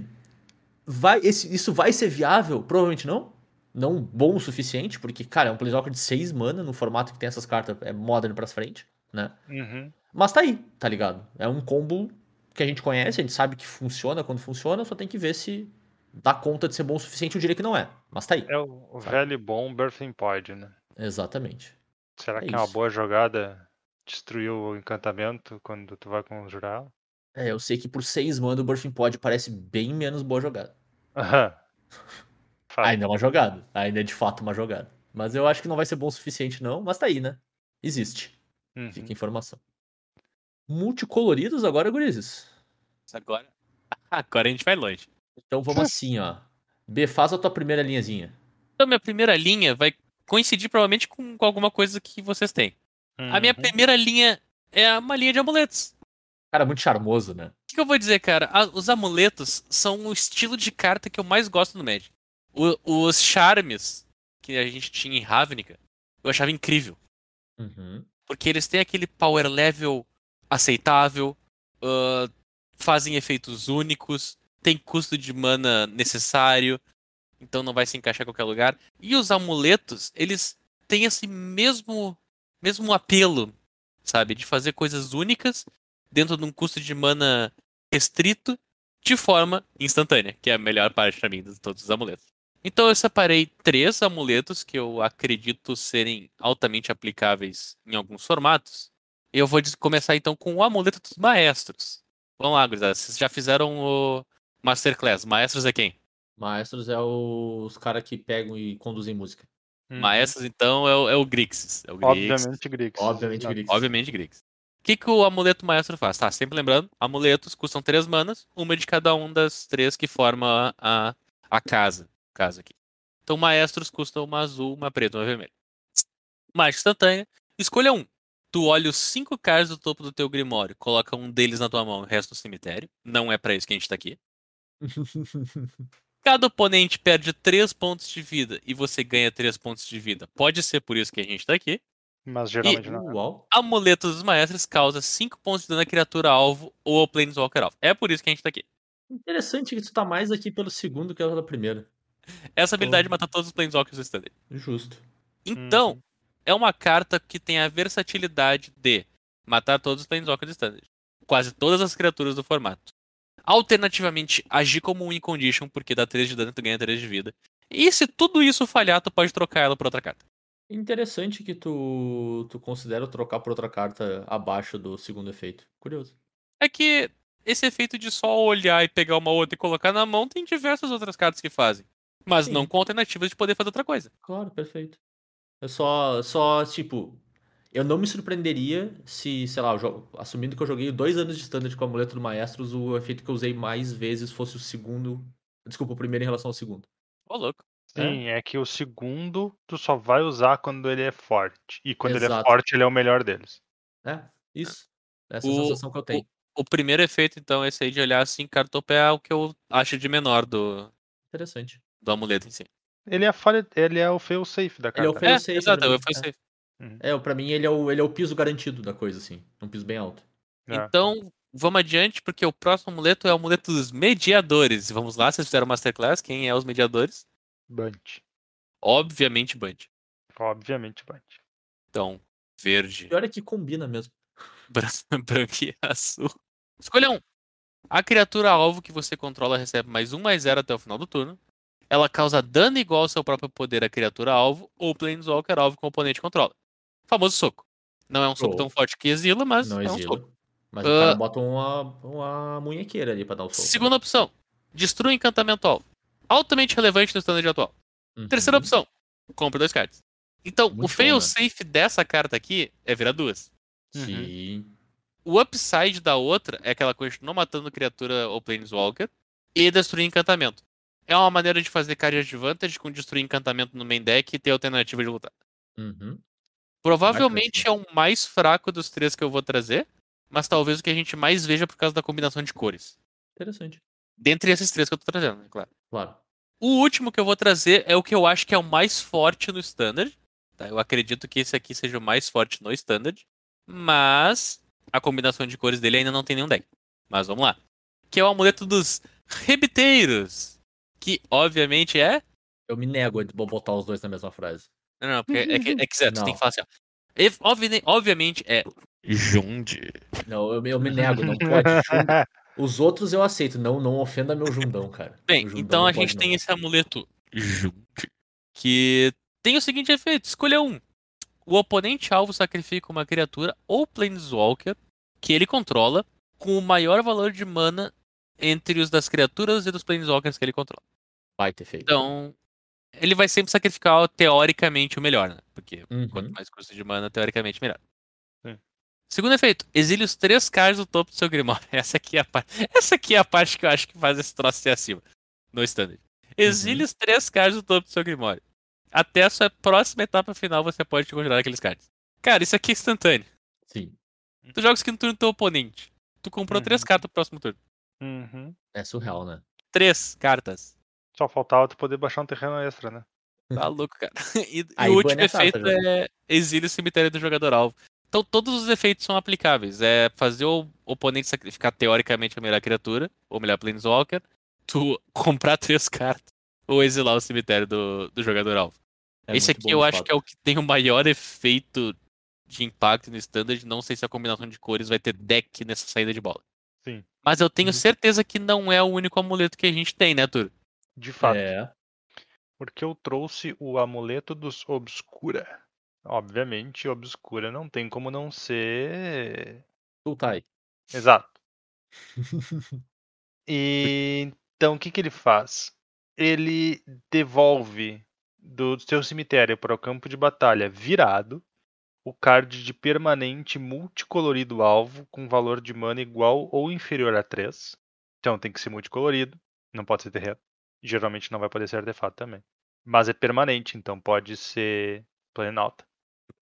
B: vai, esse- isso vai ser viável? Provavelmente não. Não bom o suficiente, porque, cara, é um Planeswalker de 6 mana no formato que tem essas cartas, é Modern pra frente, né?
D: Uhum.
B: Mas tá aí, tá ligado? É um combo que a gente conhece, a gente sabe que funciona quando funciona, só tem que ver se dá conta de ser bom o suficiente. Eu diria que não é, mas tá aí.
D: É o, o velho e bom Birthing Pod, né?
B: Exatamente.
D: Será
B: É
D: que é uma
B: isso.
D: boa jogada destruir o encantamento quando tu vai conjurar ela?
B: É, eu sei que por 6 mana o Birthing Pod parece bem menos boa jogada.
D: Aham.
B: Ainda é uma jogada. Ainda é de fato uma jogada. Mas eu acho que não vai ser bom o suficiente, não. Mas tá aí, né? Existe.
D: Uhum.
B: Fica a informação. Multicoloridos agora, gurizes.
C: Agora, agora a gente vai longe.
B: Então vamos assim, ó. B, faz a tua primeira linhazinha.
C: Então, minha primeira linha vai coincidir provavelmente com, com alguma coisa que vocês têm. A minha
D: Uhum.
C: primeira linha é uma linha de amuletos.
B: Cara, muito charmoso, né?
C: O que, que eu vou dizer, cara? A- os amuletos são o estilo de carta que eu mais gosto no Magic. O- os charmes que a gente tinha em Ravnica, eu achava incrível.
B: Uhum.
C: Porque eles têm aquele power level aceitável, ah, fazem efeitos únicos, tem custo de mana necessário, então não vai se encaixar em qualquer lugar. E os amuletos, eles têm esse mesmo, mesmo apelo, sabe? De fazer coisas únicas dentro de um custo de mana restrito de forma instantânea, que é a melhor parte pra mim de todos os amuletos. Então eu separei três amuletos que eu acredito serem altamente aplicáveis em alguns formatos. Eu vou começar então com o amuleto dos maestros. Vamos lá, gurizada. Vocês já fizeram o Masterclass. Maestros é quem?
B: Maestros é os caras que pegam e conduzem música.
D: Uhum.
C: Maestros, então, é o, é o Grixis. É o Grixis.
D: Obviamente Grix.
B: Obviamente,
D: Exato.
B: Grix.
C: Obviamente, Grixis. O que, que o amuleto maestro faz? Tá, sempre lembrando, amuletos custam três manas, uma de cada um das três que forma a, a casa. Casa aqui. Então, maestros custam uma azul, uma preta e uma vermelha. Mágica instantânea. Escolha um. Tu olha os cinco cards do topo do teu grimório, coloca um deles na tua mão e o resto no cemitério. Não é pra isso que a gente tá aqui. Cada oponente perde 3 pontos de vida e você ganha 3 pontos de vida. Pode ser por isso que a gente tá aqui.
D: Mas geralmente não.
B: Uau.
C: Amuleto dos Maestros causa 5 pontos de dano à criatura alvo ou ao Planeswalker alvo. É por isso que a gente tá aqui.
B: Interessante que tu tá mais aqui pelo segundo que pela primeira.
C: Essa habilidade
B: Porra.
C: mata todos os Planeswalkers do standard.
B: Justo.
C: Então,
D: Uhum.
C: é uma carta que tem a versatilidade de matar todos os Planeswalkers do standard. Quase todas as criaturas do formato. Alternativamente, agir como um win condition, porque dá 3 de dano e tu ganha 3 de vida. E se tudo isso falhar, tu pode trocar ela por outra carta.
B: Interessante que tu, tu considera trocar por outra carta abaixo do segundo efeito. Curioso.
C: É que esse efeito de só olhar e pegar uma outra e colocar na mão tem diversas outras cartas que fazem. Mas
B: Sim.
C: não com alternativas de poder fazer outra coisa.
B: Claro, perfeito. Eu só, só, tipo, eu não me surpreenderia se, sei lá, eu jo- assumindo que eu joguei dois anos de standard com o amuleto do Maestros, o efeito que eu usei mais vezes fosse o segundo. Desculpa, o primeiro em relação ao segundo.
C: Ô, louco.
D: Sim, é que o segundo tu só vai usar quando ele é forte. E quando ele é
B: Exato.
D: forte, ele é o melhor deles.
B: É, isso. Essa é a
C: O-
B: sensação que eu tenho.
C: O primeiro efeito, então, esse aí de olhar assim, cartopo é o que eu acho de menor do,
B: Interessante.
C: do amuleto em si.
D: Ele é a falha, ele é o fail safe da
B: Ele é o
D: carta.
B: fail
C: É,
B: safe,
C: exato,
B: pra
C: eu
B: mim,
C: fui
B: é.
C: safe.
B: É, pra mim ele é, o, ele é o piso garantido da coisa, assim. Um piso bem alto.
D: É.
C: Então, vamos adiante, porque o próximo amuleto é o amuleto dos mediadores. Vamos lá, vocês fizeram Masterclass, quem é os mediadores?
D: Bunch.
C: Obviamente, Band.
D: Obviamente, Bunch.
C: Então, verde.
B: Pior é que combina mesmo.
C: Bran- branco e azul. Escolha um. A criatura alvo que você controla recebe mais um mais zero até o final do turno. Ela causa dano igual ao seu próprio poder à criatura alvo ou Planeswalker alvo que o oponente controla. Famoso soco. Não é um soco
B: Show.
C: tão forte que exila, mas
B: Não
C: é um
B: exila.
C: soco.
B: Mas o cara bota uma, uma munhequeira ali pra dar o soco.
C: Segunda opção. Destrua encantamento alvo. Altamente relevante no standard atual.
B: Uhum.
C: Terceira opção. Compra dois cards. Então,
B: Muito
C: o
B: bom,
C: fail
B: né?
C: safe dessa carta aqui é virar duas.
B: Sim.
C: O upside da outra é que ela continua matando criatura ou Planeswalker e destruir encantamento. É uma maneira de fazer card advantage com destruir encantamento no main deck e ter alternativa de lutar.
B: Uhum.
C: Provavelmente é o mais fraco dos três que eu vou trazer, mas talvez o que a gente mais veja por causa da combinação de cores.
B: Interessante.
C: Dentre esses três que eu tô trazendo, né, claro.
B: Claro.
C: O último que eu vou trazer é o que eu acho que é o mais forte no Standard. tá? Eu acredito que esse aqui seja o mais forte no Standard. Mas a combinação de cores dele ainda não tem nenhum deck. Mas vamos lá. Que é o amuleto dos rebiteiros. Que obviamente é.
B: Eu me nego a botar os dois na mesma frase.
C: Não, não, porque é que, é que Zé, tu
B: Não.
C: tem que falar assim, ó. Obvi- Obviamente é. Jundi.
B: Não, eu, me- eu me nego, não pode. Os outros eu aceito, não, não ofenda meu jundão, cara.
C: Bem,
B: Jundão
C: então a gente tem
B: não.
C: esse amuleto Jundi. Que tem o seguinte efeito: escolha um. O oponente alvo sacrifica uma criatura ou Planeswalker que ele controla com o maior valor de mana entre os das criaturas e dos Planeswalkers que ele controla.
B: Vai ter feito.
C: Então, ele vai sempre sacrificar teoricamente o melhor, né? Porque
B: Uhum.
C: quanto mais custo de mana, teoricamente melhor.
D: Sim.
C: Segundo efeito, exile os três cards do topo do seu Grimório. Essa aqui é a parte. Essa aqui é a parte que eu acho que faz esse troço ser acima. No standard. Exile
B: Uhum.
C: os três cards do topo do seu Grimório. Até a sua próxima etapa final você pode conjurar aqueles cards. Cara, isso aqui é instantâneo.
B: Sim.
C: Tu joga isso aqui no turno do teu oponente. Tu comprou
D: Uhum.
C: três cartas pro próximo turno.
D: Uhum.
B: É surreal, né?
C: Três cartas.
D: Só faltava tu poder baixar um terreno extra, né?
C: Tá louco, cara. E, e o último efeito é exílio o cemitério do jogador alvo. Então todos os efeitos são aplicáveis. É fazer o oponente sacrificar teoricamente a melhor criatura, ou melhor Planeswalker, tu comprar três cartas, ou exilar o cemitério do, do jogador alvo.
B: É
C: Esse aqui eu acho
B: fato.
C: que é o que tem o maior efeito de impacto no standard. Não sei se a combinação de cores vai ter deck nessa saída de bola.
D: Sim.
C: Mas eu tenho
B: Uhum.
C: certeza que não é o único amuleto que a gente tem, né, Tur?
D: De fato.
B: É.
D: Porque eu trouxe o amuleto dos Obscura. Obviamente, Obscura não tem como não ser.
B: Sultai.
D: Exato. E então o que, que ele faz? Ele devolve do seu cemitério para o campo de batalha virado o card de permanente multicolorido alvo com valor de mana igual ou inferior a 3. Então tem que ser multicolorido, não pode ser terreno. Geralmente não vai poder ser artefato também. Mas é permanente, então pode ser planalta.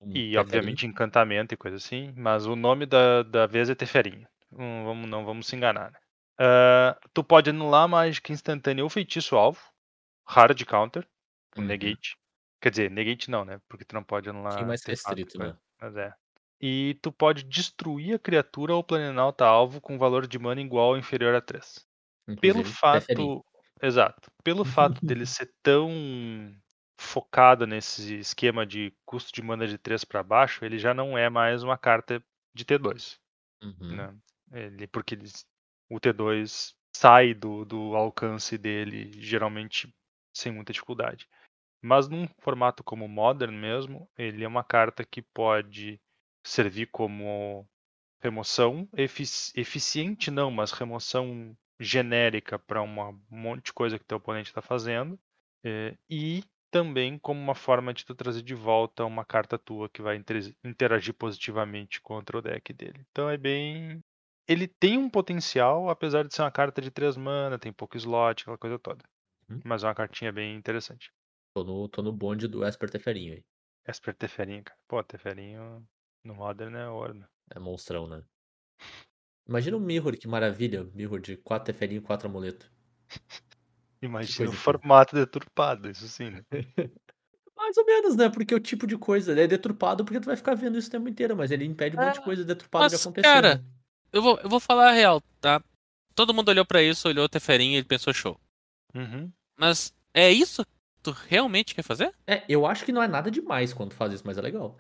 B: Um
D: E
B: Teferinho.
D: obviamente encantamento e coisa assim, mas o nome da, da vez é Teferinho. Não vamos, não vamos se enganar, né? Ah, tu pode anular mágica instantânea ou feitiço alvo. Hard counter,
B: Uhum.
D: negate. Quer dizer, negate não, né? Porque tu não pode anular.
B: Pouquinho mais restrito, né?
D: Mas é. E tu pode destruir a criatura ou planalta alvo com valor de mana igual ou inferior a 3 pelo
B: Inclusive,
D: fato.
B: Teferi.
D: Exato. Pelo fato dele ser tão focado nesse esquema de custo de mana de 3 para baixo, ele já não é mais uma carta de T2.
B: Uhum.
D: Né? Ele, porque ele- o T2 sai do, do alcance dele, geralmente sem muita dificuldade. Mas num formato como Modern mesmo, ele é uma carta que pode servir como remoção efici- eficiente não, mas remoção genérica para um monte de coisa que teu oponente está fazendo eh, e também como uma forma de tu trazer de volta uma carta tua que vai inter- interagir positivamente contra o deck dele. Então é bem ele tem um potencial, apesar de ser uma carta de 3 mana, tem pouco slot, aquela coisa toda.
B: Uhum.
D: Mas é uma cartinha bem interessante.
B: Tô no, tô no bonde do Esper Teferinho aí.
D: Esper Teferinho, cara. Pô, Teferinho no Modern é ouro. né?
B: É monstrão, né? Imagina um Mirror, que maravilha. Mirror de 4 Teferinho e 4 amuleto.
D: Imagina
B: coisa
D: o formato deturpado, isso sim. Né?
B: Mais ou menos, né? Porque o tipo de coisa é deturpado porque tu vai ficar vendo isso o tempo inteiro, mas ele impede um monte de
C: Ah,
B: coisa deturpada de
C: mas,
B: acontecer.
C: cara,
B: né?
C: Eu vou, eu vou falar a real, tá? Todo mundo olhou pra isso, olhou o Teferinho e pensou show.
D: Uhum.
C: Mas é isso que tu realmente quer fazer?
B: É, eu acho que não é nada demais quando faz isso, mas é legal.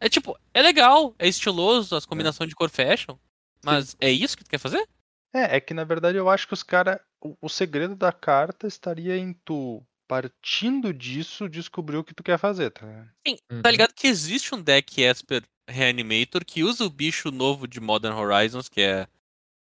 C: É tipo, é legal, é estiloso, as combinações de cor fashion. Mas é isso que tu quer fazer?
D: É, é que na verdade eu acho que os caras. O, o segredo da carta estaria em tu, partindo disso, descobrir o que tu quer fazer, tá? ligado?
C: Sim,
B: Uhum.
C: tá ligado que existe um deck Esper Reanimator que usa o bicho novo de Modern Horizons, que é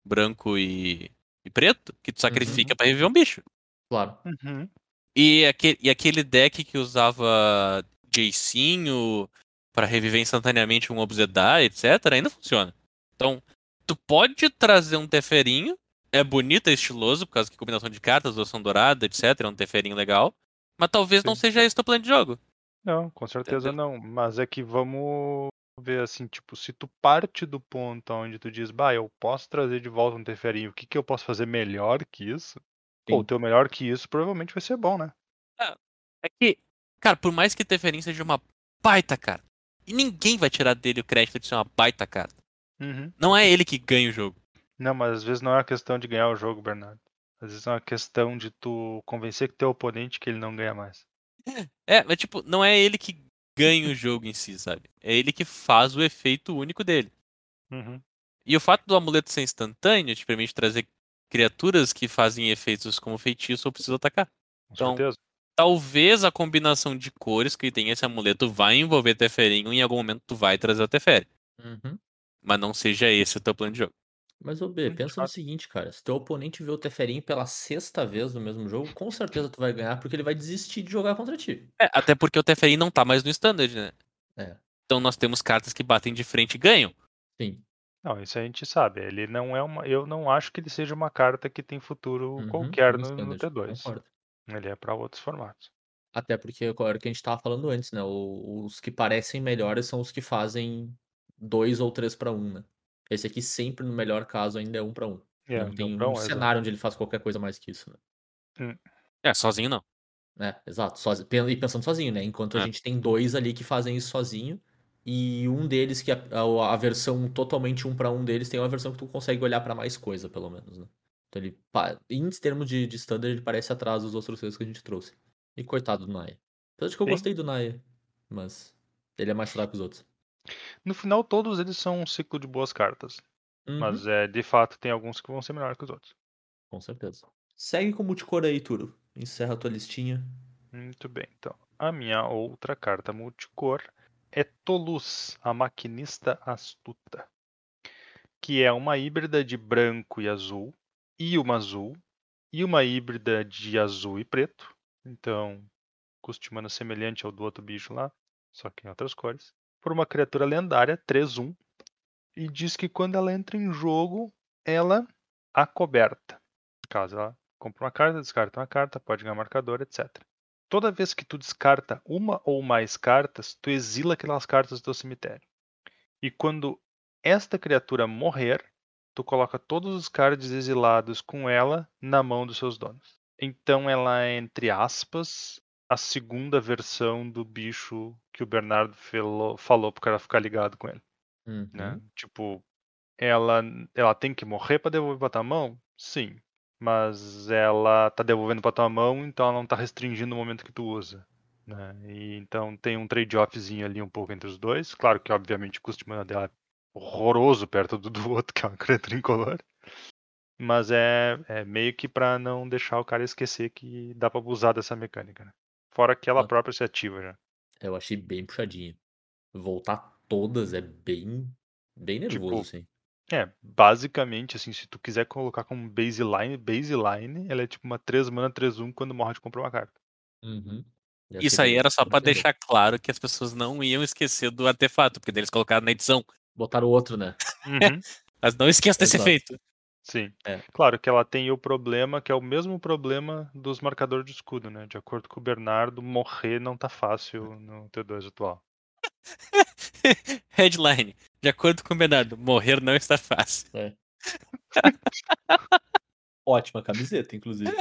C: branco e, e preto, que tu sacrifica pra reviver um bicho.
B: Claro.
D: Uhum.
C: E aquele, e aquele deck que usava Jacinho pra reviver instantaneamente um Obsedar, etc., ainda funciona. Então, tu pode trazer um Teferinho, é bonito, é estiloso, por causa que combinação de cartas, doação dourada, etc., é um Teferinho legal, mas talvez não
D: Sim.
C: seja esse teu plano de jogo.
D: Não, com certeza
C: Entendeu?
D: não. Mas é que vamos ver assim, tipo, se tu parte do ponto onde tu diz, bah, eu posso trazer de volta um teferinho, o que, que eu posso fazer melhor que isso? Pô, o teu melhor que isso provavelmente vai ser bom, né?
C: É que, cara, por mais que Teferinho seja uma baita carta, e ninguém vai tirar dele o crédito de ser uma baita carta.
D: Uhum.
C: Não é ele que ganha o jogo.
D: Não, mas às vezes não é uma questão de ganhar o jogo, Bernardo. Às vezes é uma questão de tu convencer que teu oponente que ele não ganha mais.
C: É, mas tipo, não é ele que ganha o jogo em si, sabe? É ele que faz o efeito único dele.
D: Uhum.
C: E o fato do amuleto ser instantâneo te permite trazer criaturas que fazem efeitos como feitiço ou precisam atacar.
D: Com
C: Então,
D: certeza.
C: Talvez a combinação de cores que tem esse amuleto vai envolver Teferinho e em algum momento tu vai trazer o Teferi.
B: Uhum.
C: Mas não seja esse o teu plano de jogo.
B: Mas, ô B, pensa no seguinte, cara. Se teu oponente vê o Teferinho pela sexta vez no mesmo jogo, com certeza tu vai ganhar, porque ele vai desistir de jogar contra ti.
C: É, até porque o Teferi não tá mais no standard, né?
B: É.
C: Então nós temos cartas que batem de frente e ganham.
B: Sim.
D: Não, isso a gente sabe. Ele não é uma. Eu não acho que ele seja uma carta que tem futuro
B: Uhum,
D: qualquer no, no
B: standard,
D: T2.
B: Concordo.
D: Ele é pra outros formatos.
B: Até porque era o que a gente tava falando antes, né? o- Os que parecem melhores são os que fazem dois ou três pra um, né? Esse aqui sempre, no melhor caso, ainda é um pra um.
D: É,
B: não
D: não
B: tem um
D: um,
B: cenário onde ele faz qualquer coisa mais que isso, né?
C: É, sozinho não.
B: É, exato. Sozi- pen- E pensando sozinho, né? Enquanto a
C: É.
B: gente tem dois ali que fazem isso sozinho. E um deles, que a, a, a versão totalmente um pra um deles, tem uma versão que tu consegue olhar pra mais coisa, pelo menos, né? Então ele, em termos de, de standard, ele parece atrás dos outros três que a gente trouxe. E coitado do Naya. Apesar de que eu
D: Sim.
B: gostei do Naya, mas ele é mais fraco que os outros.
D: No final, todos eles são um ciclo de boas cartas.
B: Uhum,
D: Mas é, de fato, tem alguns que vão ser melhores que os outros.
B: Com certeza. Segue com multicor aí, Turo. Encerra a tua listinha.
D: Muito bem, então. A minha outra carta multicor é Toluz, a maquinista astuta. Que é uma híbrida de branco e azul, e uma azul, e uma híbrida de azul e preto. Então, custo de mana semelhante ao do outro bicho lá, só que em outras cores. Por uma criatura lendária, 3-1. E diz que quando ela entra em jogo, ela acoberta. Caso ela compra uma carta, descarta uma carta, pode ganhar marcador, etc. Toda vez que tu descarta uma ou mais cartas, tu exila aquelas cartas do teu cemitério. E quando esta criatura morrer, tu coloca todos os cards exilados com ela na mão dos seus donos. Então ela é, entre aspas, a segunda versão do bicho que o Bernardo falou, falou pro cara ficar ligado com ele.
B: Uhum.
D: Né? Tipo, ela, ela tem que morrer pra devolver pra tua mão? Sim. Mas ela tá devolvendo pra tua mão, então ela não tá restringindo o momento que tu usa. Né? E, então tem um trade-offzinho ali um pouco entre os dois. Claro que, obviamente, o custo de mana dela é horroroso perto do, do outro, que é uma criatura incolor. Mas é, é meio que pra não deixar o cara esquecer que dá pra abusar dessa mecânica. Né? Fora que ela
B: Ah.
D: própria se ativa já.
B: Eu achei bem puxadinho. Voltar todas é bem. Bem nervoso,
D: Tipo,
B: assim.
D: É, basicamente, assim, se tu quiser colocar como baseline, baseline, ela é tipo uma 3 mana 3-1 quando morre de comprar uma carta.
B: Uhum.
C: Isso aí era só
B: entender.
C: deixar claro que as pessoas não iam esquecer do artefato, porque daí eles colocaram na edição.
B: Botaram outro, né?
D: Uhum,
C: Mas não esqueça desse
B: Exato.
C: efeito.
D: Sim.
B: É.
D: Claro que ela tem o problema, que é o mesmo problema dos marcadores de escudo, né? De acordo com o Bernardo, morrer não tá fácil no T2 atual.
C: Headline. De acordo com o Bernardo, morrer não está fácil.
B: Ótima camiseta, inclusive.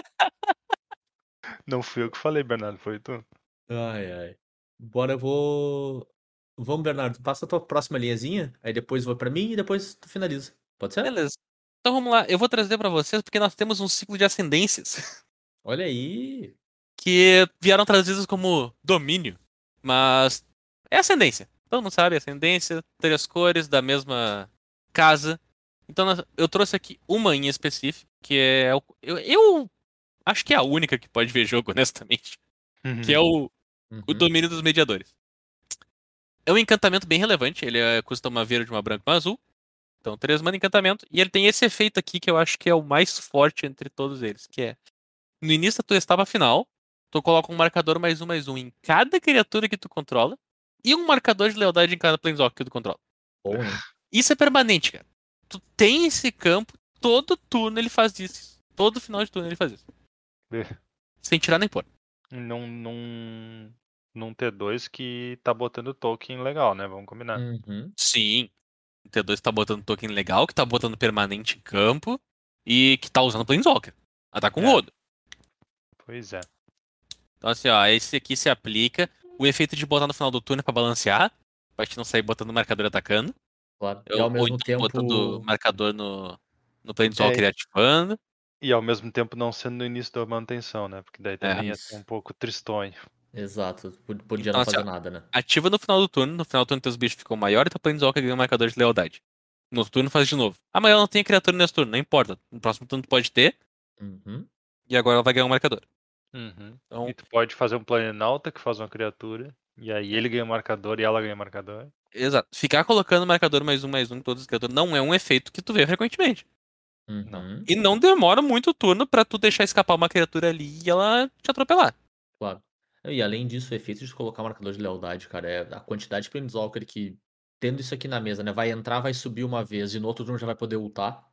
D: Não fui eu que falei, Bernardo, foi tu.
B: Ai, ai. Bora, eu vou. Vamos, Bernardo, passa a tua próxima linhazinha, aí depois vou pra mim e depois tu finaliza. Pode ser?
C: Beleza. Então vamos lá, eu vou trazer pra vocês porque nós temos um ciclo de ascendências
B: Olha aí.
C: que vieram trazidas como domínio, mas é ascendência. Todo mundo sabe, ascendência, três cores da mesma casa. Então eu trouxe aqui uma em específico, que é. o- Eu, eu acho que é a única que pode ver jogo, honestamente. Que é o, o
B: Uhum.
C: domínio dos mediadores. É um encantamento bem relevante. Ele é- custa uma verde, uma branca e uma azul. Então, três mana encantamento. E ele tem esse efeito aqui que eu acho que é o mais forte entre todos eles, que é. No início da tua etapa final, tu coloca um marcador mais um mais um em cada criatura que tu controla. E um marcador de lealdade em cada planeswalker que tu controla.
B: Bom?
C: Isso é permanente, cara. Tu tem esse campo, todo turno ele faz isso. Todo final de turno ele faz isso.
D: É.
C: Sem tirar nem pôr.
D: Num, num, num T2 que tá botando token legal, né? Vamos combinar.
B: Uhum.
C: Sim. O T2 tá botando token legal, que tá botando permanente em campo e que tá usando Planeswalker. Ela tá com
D: É.
C: rodo.
D: Pois é.
C: Então assim, ó, esse aqui se aplica. O efeito de botar no final do turno é pra balancear. Pra gente não sair botando marcador e atacando.
B: Claro. E ao
C: ou
B: mesmo tempo.
C: botando marcador no, no Planeswalker
D: É.
C: e ativando.
D: E ao mesmo tempo não sendo no início da manutenção, né? Porque daí também ia
B: isso.
D: ser um pouco tristonho.
B: Exato. Pod- Podia
C: Então,
B: não
C: assim,
B: fazer
C: ó,
B: nada, né?
C: Ativa no final do turno. No final do turno teus bichos ficam maiores e teu Planeswalker ganha um marcador de lealdade. No outro turno faz de novo. Amanhã ela não tem criatura nesse turno, não importa. No próximo turno tu pode ter.
B: Uhum.
C: E agora ela vai ganhar um marcador.
D: Uhum.
C: Então,
D: E tu pode fazer um Planalta que faz uma criatura. E aí ele ganha marcador e ela ganha marcador.
C: Exato. Ficar colocando marcador mais um, mais um em todas as criaturas não é um efeito que tu vê frequentemente.
B: Uhum.
C: E não demora muito turno pra tu deixar escapar uma criatura ali e ela te atropelar.
B: Claro. E além disso, o efeito de colocar marcador de lealdade, cara, é a quantidade de Planeswalker que, tendo isso aqui na mesa, né, vai entrar, vai subir uma vez e no outro turno já vai poder ultar,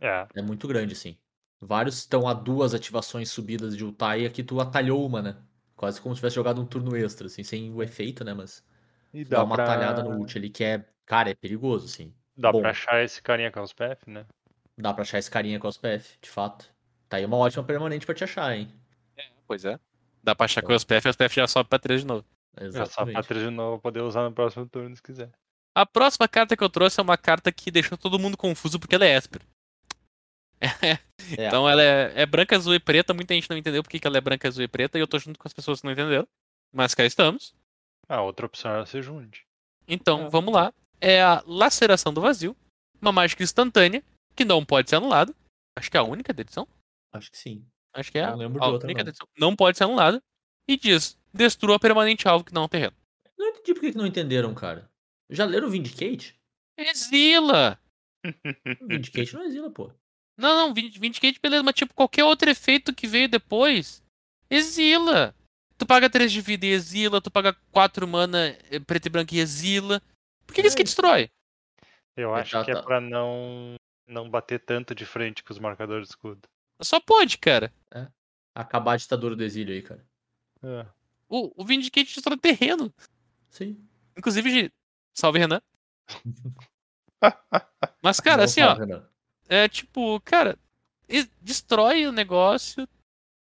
D: É.
B: é muito grande, assim. Vários estão a duas ativações subidas de ultar e aqui tu atalhou uma, né? Quase como se tivesse jogado um turno extra, assim, sem o efeito, né, mas
D: E dá,
B: dá uma
D: pra...
B: talhada no ult ali que é, cara, é perigoso, assim.
D: Dá
B: Bom.
D: pra achar esse carinha com os PF, né?
B: Dá pra achar esse carinha com os PF, de fato. Tá aí uma ótima permanente pra te achar, hein?
C: Pois é. Dá pra achar com os PF e os PF já sobe pra 3 de novo.
D: É só pra
B: Exatamente.
D: três de novo poder usar no próximo turno se quiser.
C: A próxima carta que eu trouxe é uma carta que deixou todo mundo confuso porque ela é Esper.
B: É.
C: Então ela é, é branca, azul e preta. Muita gente não entendeu porque que ela é branca, azul e preta. E eu tô junto com as pessoas que não entenderam. Mas cá estamos.
D: Ah, outra opção é se junte.
C: Então
B: É.
C: vamos lá. É a Laceração do Vazio. Uma mágica instantânea que não pode ser anulada. Acho que é a única da edição.
B: Acho que sim.
C: Acho que é
B: Não lembro de
C: a
B: outra,
C: única
B: não.
C: edição. Não pode ser anulada. E diz: destrua permanente alvo que não é um terreno.
B: Não entendi por que não entenderam, cara. Já leram o Vindicate?
C: Exila!
B: Vindicate não exila, pô.
C: Não, não, Vind- Vindicate, beleza, mas tipo, qualquer outro efeito que veio depois, exila. Tu paga 3 de vida e exila, tu paga 4 mana eh, preto e branco e exila. Por que, que isso que
B: É.
C: destrói?
D: Eu
B: É,
D: acho
B: tá,
D: que é
B: tá.
D: pra não, não bater tanto de frente com os marcadores de escudo.
C: Só pode, cara.
B: Acabar a ditadura do exílio aí, cara.
D: É.
C: O, o Vindicate destrói terreno.
B: Sim.
C: Inclusive, de- salve Renan. Mas, cara,
B: Não
C: assim, ó,
B: Renan.
C: é tipo, cara, destrói o negócio.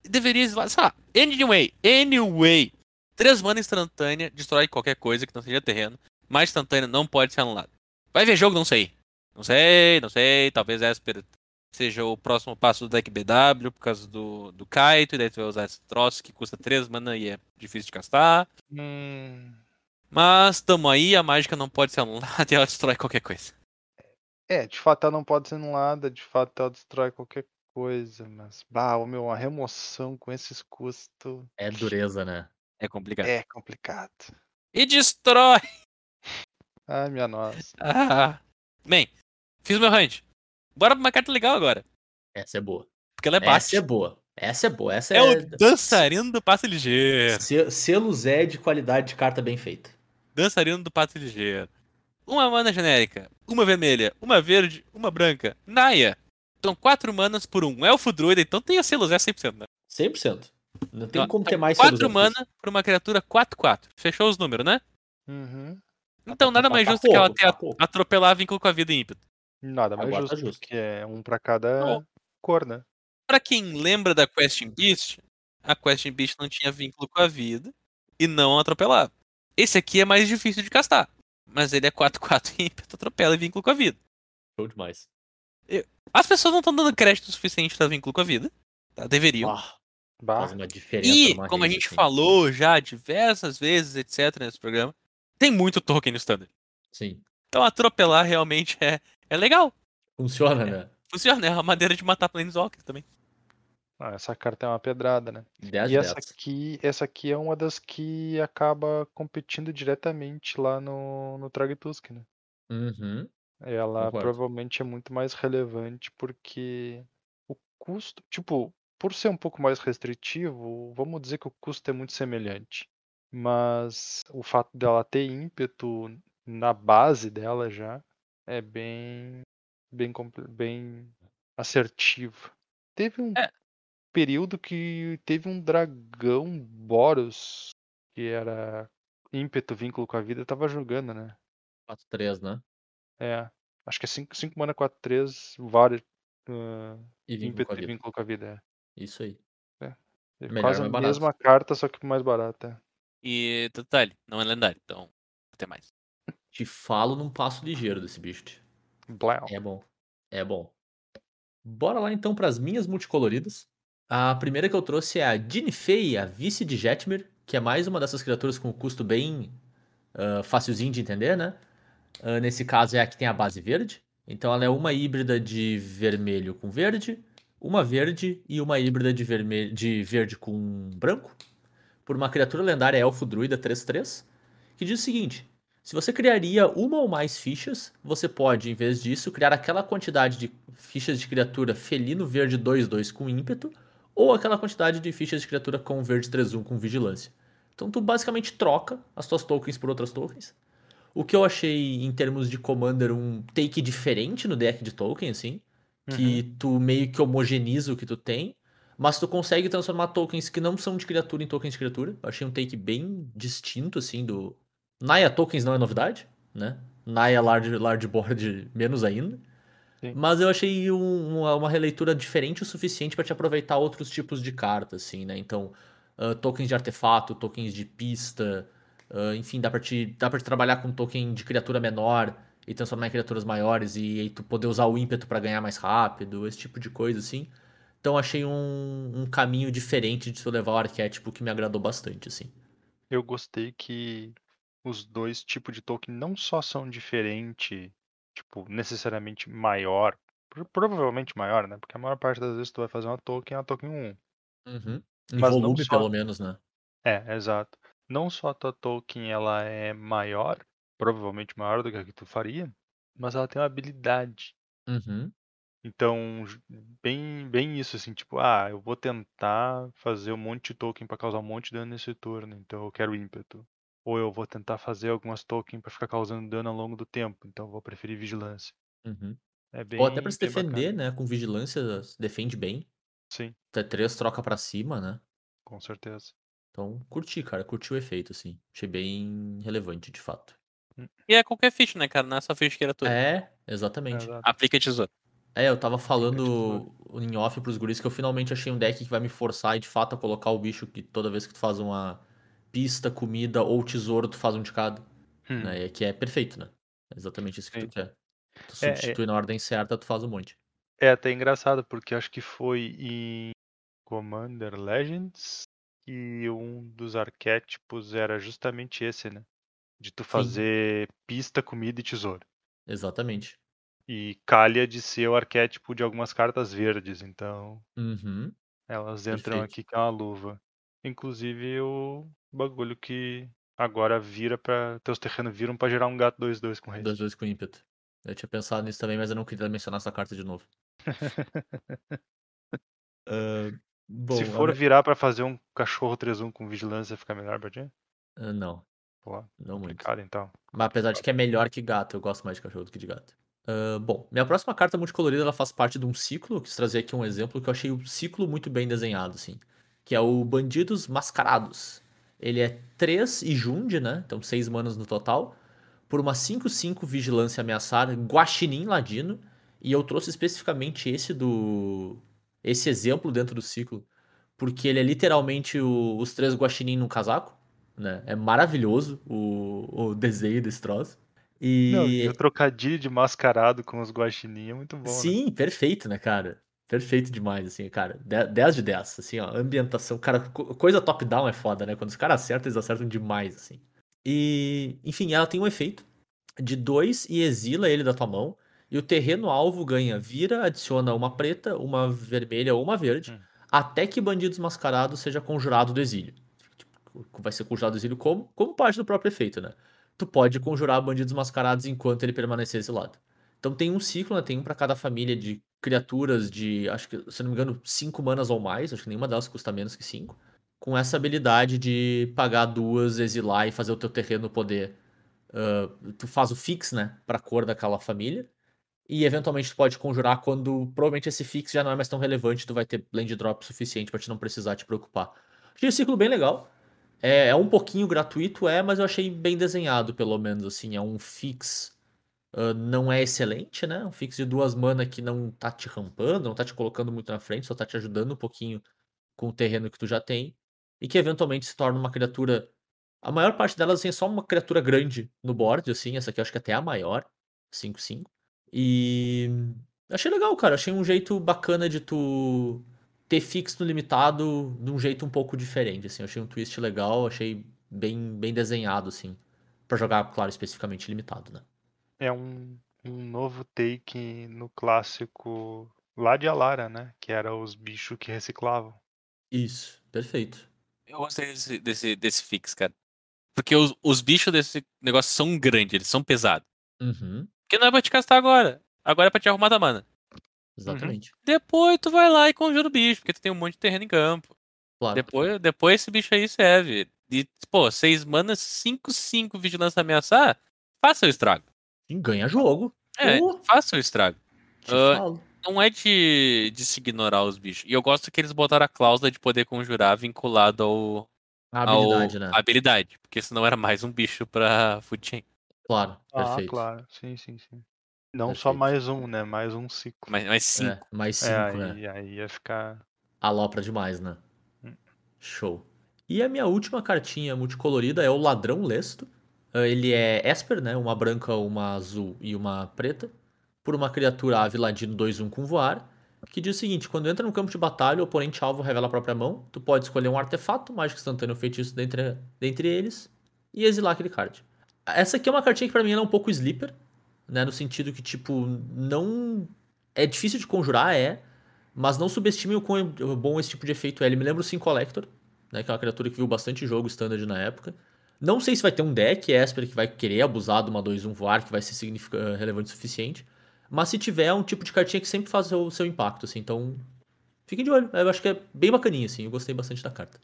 C: Deveria sei lá, anyway, anyway. 3 mana instantânea, destrói qualquer coisa que não seja terreno. Mais instantânea não pode ser anulada. Vai ver jogo? Não sei. Não sei, não sei. Talvez Esper seja o próximo passo do deck BW por causa do, do Kaito. E daí tu vai usar esse troço que custa 3 mana e é difícil de castar.
D: Hum,
C: Mas tamo aí, a mágica não pode ser anulada e ela destrói qualquer coisa.
D: É, de fato ela não pode ser anulada, de fato ela destrói qualquer coisa, mas, bah, o meu, a remoção com esses custos
B: É dureza, né?
C: É complicado.
D: é complicado.
C: E destrói!
D: Ai, minha nossa.
C: Ah. Bem, fiz meu hunt. Bora pra uma carta legal agora.
B: Essa é boa.
C: Porque ela é
B: Essa
C: bate.
B: é boa. Essa é boa. Essa
C: É
B: é.
C: o dançarino do passe ligeiro.
B: Se- Selo Zé de qualidade de carta bem feita.
C: Dançarino do passe ligeiro. Uma mana genérica, uma vermelha, uma verde, uma branca. Naya. Então, quatro manas por um elfo druida, então tem a selo Zé 100%, né?
B: 100%. Não tem
C: Então,
B: como ter
C: então,
B: mais
C: Quatro mana por uma criatura 4-4. Fechou os números, né?
D: Uhum.
C: Então, nada mais
B: tá
C: justo que ela ter
B: tá
C: atropelar vínculo com a vida e ímpeto.
D: Nada mais justo,
B: tá justo.
D: porque é um pra cada
C: Bom.
D: cor, né?
C: Pra quem lembra da Question Beast, a Question Beast não tinha vínculo com a vida e não atropelava. Esse aqui é mais difícil de castar, mas ele é 4-4 e ímpeto atropela e vínculo com a vida.
B: Show demais.
C: As pessoas não estão dando crédito suficiente pra vínculo com a vida, tá? Deveriam.
B: Ah,
D: Bah,
B: faz uma diferença.
C: e, como a gente
B: assim.
C: falou já diversas vezes, etc, nesse programa, tem muito token no standard.
B: Sim.
C: Então atropelar realmente é, é legal.
B: Funciona, né?
C: Funciona, é uma maneira de matar Planeswalker também.
D: Ah, essa carta é uma pedrada, né?
B: 10
D: E essa
B: 10.
D: aqui, essa aqui é uma das que acaba competindo diretamente lá no, no Tragtusk, né?
B: Uhum.
D: Ela
B: Concordo.
D: provavelmente é muito mais relevante porque o custo, tipo, por ser um pouco mais restritivo, vamos dizer que o custo é muito semelhante. Mas o fato dela ter ímpeto na base dela já é bem bem bem assertivo. Teve um
C: É.
D: período que teve um dragão Boros que era ímpeto, vínculo com a vida, tava jogando, né?
B: 4-3, né?
D: É. Acho que é 5 5 mana 4 3 vários ah,
B: E vínculo
D: ímpeto
B: com a
D: e
B: vida.
D: vínculo com a vida. É.
B: Isso aí.
D: É quase a
B: mais barato.
D: mesma carta, só que mais barata.
C: E detalhe, não é lendário, então até mais.
B: Te falo num passo ligeiro desse bicho.
D: Blau.
B: É bom. É bom. Bora lá então para as minhas multicoloridas. A primeira que eu trouxe é a Jinfei, a vice de Jetmir, que é mais uma dessas criaturas com custo bem ah, facilzinho de entender, né? Ah, nesse caso é a que tem a base verde. Então ela é uma híbrida de vermelho com verde, uma verde e uma híbrida de, vermelho, de verde com branco. Por uma criatura lendária elfo druida 3-3, que diz o seguinte: se você criaria uma ou mais fichas, você pode, em vez disso, criar aquela quantidade de fichas de criatura felino verde 2-2 com ímpeto, ou aquela quantidade de fichas de criatura com verde 3-1 com vigilância. Então tu basicamente troca as tuas tokens por outras tokens. O que eu achei, em termos de Commander, um take diferente no deck de token, assim. Que tu meio que homogeneiza o que tu tem. Mas tu consegue transformar tokens que não são de criatura em tokens de criatura. Eu achei um take bem distinto, assim, do. Naya tokens não é novidade, né? Naya large, large board menos ainda.
D: Sim.
B: Mas eu achei um- uma, uma releitura diferente o suficiente pra te aproveitar outros tipos de cartas, assim, né? Então, ah, tokens de artefato, tokens de pista, ah, enfim, dá pra, te, dá pra te trabalhar com token de criatura menor e transformar em criaturas maiores e aí tu poder usar o ímpeto pra ganhar mais rápido, esse tipo de coisa, assim. Então achei um, um caminho diferente de tu levar o arquétipo que me agradou bastante, assim.
D: Eu gostei que os dois tipos de token não só são diferentes, tipo, necessariamente maior, pro- provavelmente maior, né? Porque a maior parte das vezes tu vai fazer uma token, é uma token 1.
B: Uhum. Em
D: Mas
B: volume,
D: só-
B: pelo menos, né?
D: É, exato. Não só a tua token ela é maior, provavelmente maior do que a que tu faria, mas ela tem uma habilidade.
B: Uhum.
D: Então, bem, bem isso, assim, tipo, ah, eu vou tentar fazer um monte de token pra causar um monte de dano nesse turno, então eu quero ímpeto. Ou eu vou tentar fazer algumas tokens pra ficar causando dano ao longo do tempo, então eu vou preferir vigilância.
B: Uhum.
D: É bem,
B: Ou até pra se
D: bem bacana.
B: defender, né? Com vigilância, se defende bem.
D: Sim,
B: T3 troca pra cima, né?
D: com certeza.
B: Então, curti, cara. Curti o efeito, assim. Achei bem relevante, de fato.
C: E é qualquer ficha, né, cara? Não é só ficha de criatura.
B: É, exatamente.
D: Exato.
C: Aplica tesouro.
B: É, eu tava falando em off pros guris que eu finalmente achei um deck que vai me forçar de fato a colocar o bicho que toda vez que tu faz uma pista, comida ou tesouro, tu faz um de cada.
D: Hum.
B: Né? Que é perfeito, né? É exatamente isso que
D: Sim.
B: tu quer. Tu
D: É, é-
B: substitui na ordem certa, tu faz um monte.
D: É até engraçado, porque acho que foi em Commander Legends que um dos arquétipos era justamente esse, né? De tu fazer pista, comida e tesouro.
B: Exatamente.
D: E calha de ser o arquétipo de algumas cartas verdes, então
B: Uhum.
D: elas entram
B: Perfeito.
D: aqui com a luva. Inclusive o bagulho que agora vira pra. Teus terrenos viram pra gerar um gato 2-2 com
B: Dois
D: haste.
B: dois com ímpeto. Eu tinha pensado nisso também, mas eu não queria mencionar essa carta de novo. Ah, bom,
D: Se
B: a
D: for
B: me-
D: virar pra fazer um cachorro 3-1 com vigilância, fica melhor pra ti?
B: ah, não,
D: Pô,
B: não muito.
D: então.
B: Mas apesar de que é melhor que gato, eu gosto mais de cachorro do que de gato. Ah, bom, minha próxima carta multicolorida ela faz parte de um ciclo. Eu quis trazer aqui um exemplo que eu achei o ciclo muito bem desenhado, assim. Que é o Bandidos Mascarados. Ele é 3 e Jund, né? Então 6 manas no total. Por uma 5-5 Vigilância Ameaçar, Guaxinim Ladino. E eu trouxe especificamente esse do. Esse exemplo dentro do ciclo. Porque ele é literalmente o- os três Guaxinim num casaco. Né? É maravilhoso o, o desenho desse troço. E.
D: Não, e o trocadilho de mascarado com os guaxinim é muito bom, né?
B: Sim, perfeito, né, cara? Perfeito demais, assim, cara. De- 10 de 10, assim, ó. Ambientação, cara, co- coisa top-down é foda, né? Quando os caras acertam, eles acertam demais, assim. E, enfim, ela tem um efeito de 2 e exila ele da tua mão. E o terreno alvo ganha vira, adiciona uma preta, uma vermelha ou uma verde,
D: Hum.
B: até que bandido desmascarado seja conjurado do exílio. Tipo, vai ser conjurado do exílio como? Como parte do próprio efeito, né? Tu pode conjurar bandidos mascarados enquanto ele permanecer exilado. Então tem um ciclo, né? Tem um pra cada família de criaturas de, acho que, se não me engano, 5 manas ou mais. Acho que nenhuma delas custa menos que 5. Com essa habilidade de pagar duas, exilar e fazer o teu terreno poder. ah, tu faz o fix, né? Pra cor daquela família. E eventualmente tu pode conjurar quando provavelmente esse fix já não é mais tão relevante, tu vai ter blend drop suficiente pra te não precisar te preocupar. Achei o ciclo bem legal. É, é um pouquinho gratuito, é, mas eu achei bem desenhado, pelo menos, assim. É um fix. Não é excelente, né? Um fix de duas mana que não tá te rampando, não tá te colocando muito na frente, só tá te ajudando um pouquinho com o terreno que tu já tem. E que eventualmente se torna uma criatura. A maior parte delas, assim, é só uma criatura grande no board, assim. Essa aqui eu acho que até é a maior. 5-5. E. Achei legal, cara. Achei um jeito bacana de tu ter fix no limitado de um jeito um pouco diferente, assim. Achei um twist legal, achei bem, bem desenhado, assim. Pra jogar, claro, especificamente limitado, né?
D: É um, um novo take no clássico lá de Alara, né? Que era os bichos que reciclavam.
B: Isso, perfeito.
C: Eu gostei desse, desse, desse fix, cara. Porque os, os bichos desse negócio são grandes, eles são pesados.
B: Uhum,
C: Porque não é pra te castar agora. Agora é pra te arrumar da mana.
B: exatamente.
C: Depois tu vai lá e conjura o bicho, porque tu tem um monte de terreno em campo.
B: Claro.
C: Depois, depois esse bicho aí serve. E, pô, 6 manas, 5, 5 vigilância ameaçar, faça o estrago.
B: E ganha jogo.
C: É,
B: Uh.
C: faça o estrago.
B: Falo.
C: Não é de, de se ignorar os bichos. E eu gosto que eles botaram a cláusula de poder conjurar vinculado ao,
B: A
C: ao-
B: habilidade, né?
C: à habilidade. Porque senão era mais um bicho pra food chain.
B: Claro,
D: Ah,
B: perfeito.
D: claro. Sim, sim, sim. Não só
B: Perfeito.
D: mais um, né? Mais um ciclo.
C: Mais, mais cinco.
B: É, mais cinco,
D: é,
B: né?
D: aí, aí ia ficar.
B: Alopra demais, né?
D: Hum.
B: Show. E a minha última cartinha multicolorida é o Ladrão Lesto. Ah, Ele é Esper, né? Uma branca, uma azul e uma preta. Por uma criatura ave ladino 2-1 com voar. Que diz o seguinte: quando entra no campo de batalha, o oponente alvo revela a própria mão. Tu pode escolher um artefato, mágico instantâneo ou feitiço dentre, dentre eles. E exilar aquele card. Essa aqui é uma cartinha que pra mim é um pouco sleeper. Né? No sentido que, tipo, não. É difícil de conjurar, é. Mas não subestime o quão bom esse tipo de efeito é. Ele me lembra o Sim Collector, né? Que é uma criatura que viu bastante jogo standard na época. Não sei se vai ter um deck Esper que vai querer abusar de uma 2-1 voar, que vai ser eh, relevante o suficiente. Mas se tiver, é um tipo de cartinha que sempre faz o seu impacto, assim. Então, fiquem de olho. Eu acho que é bem bacaninha, assim. Eu gostei bastante da carta.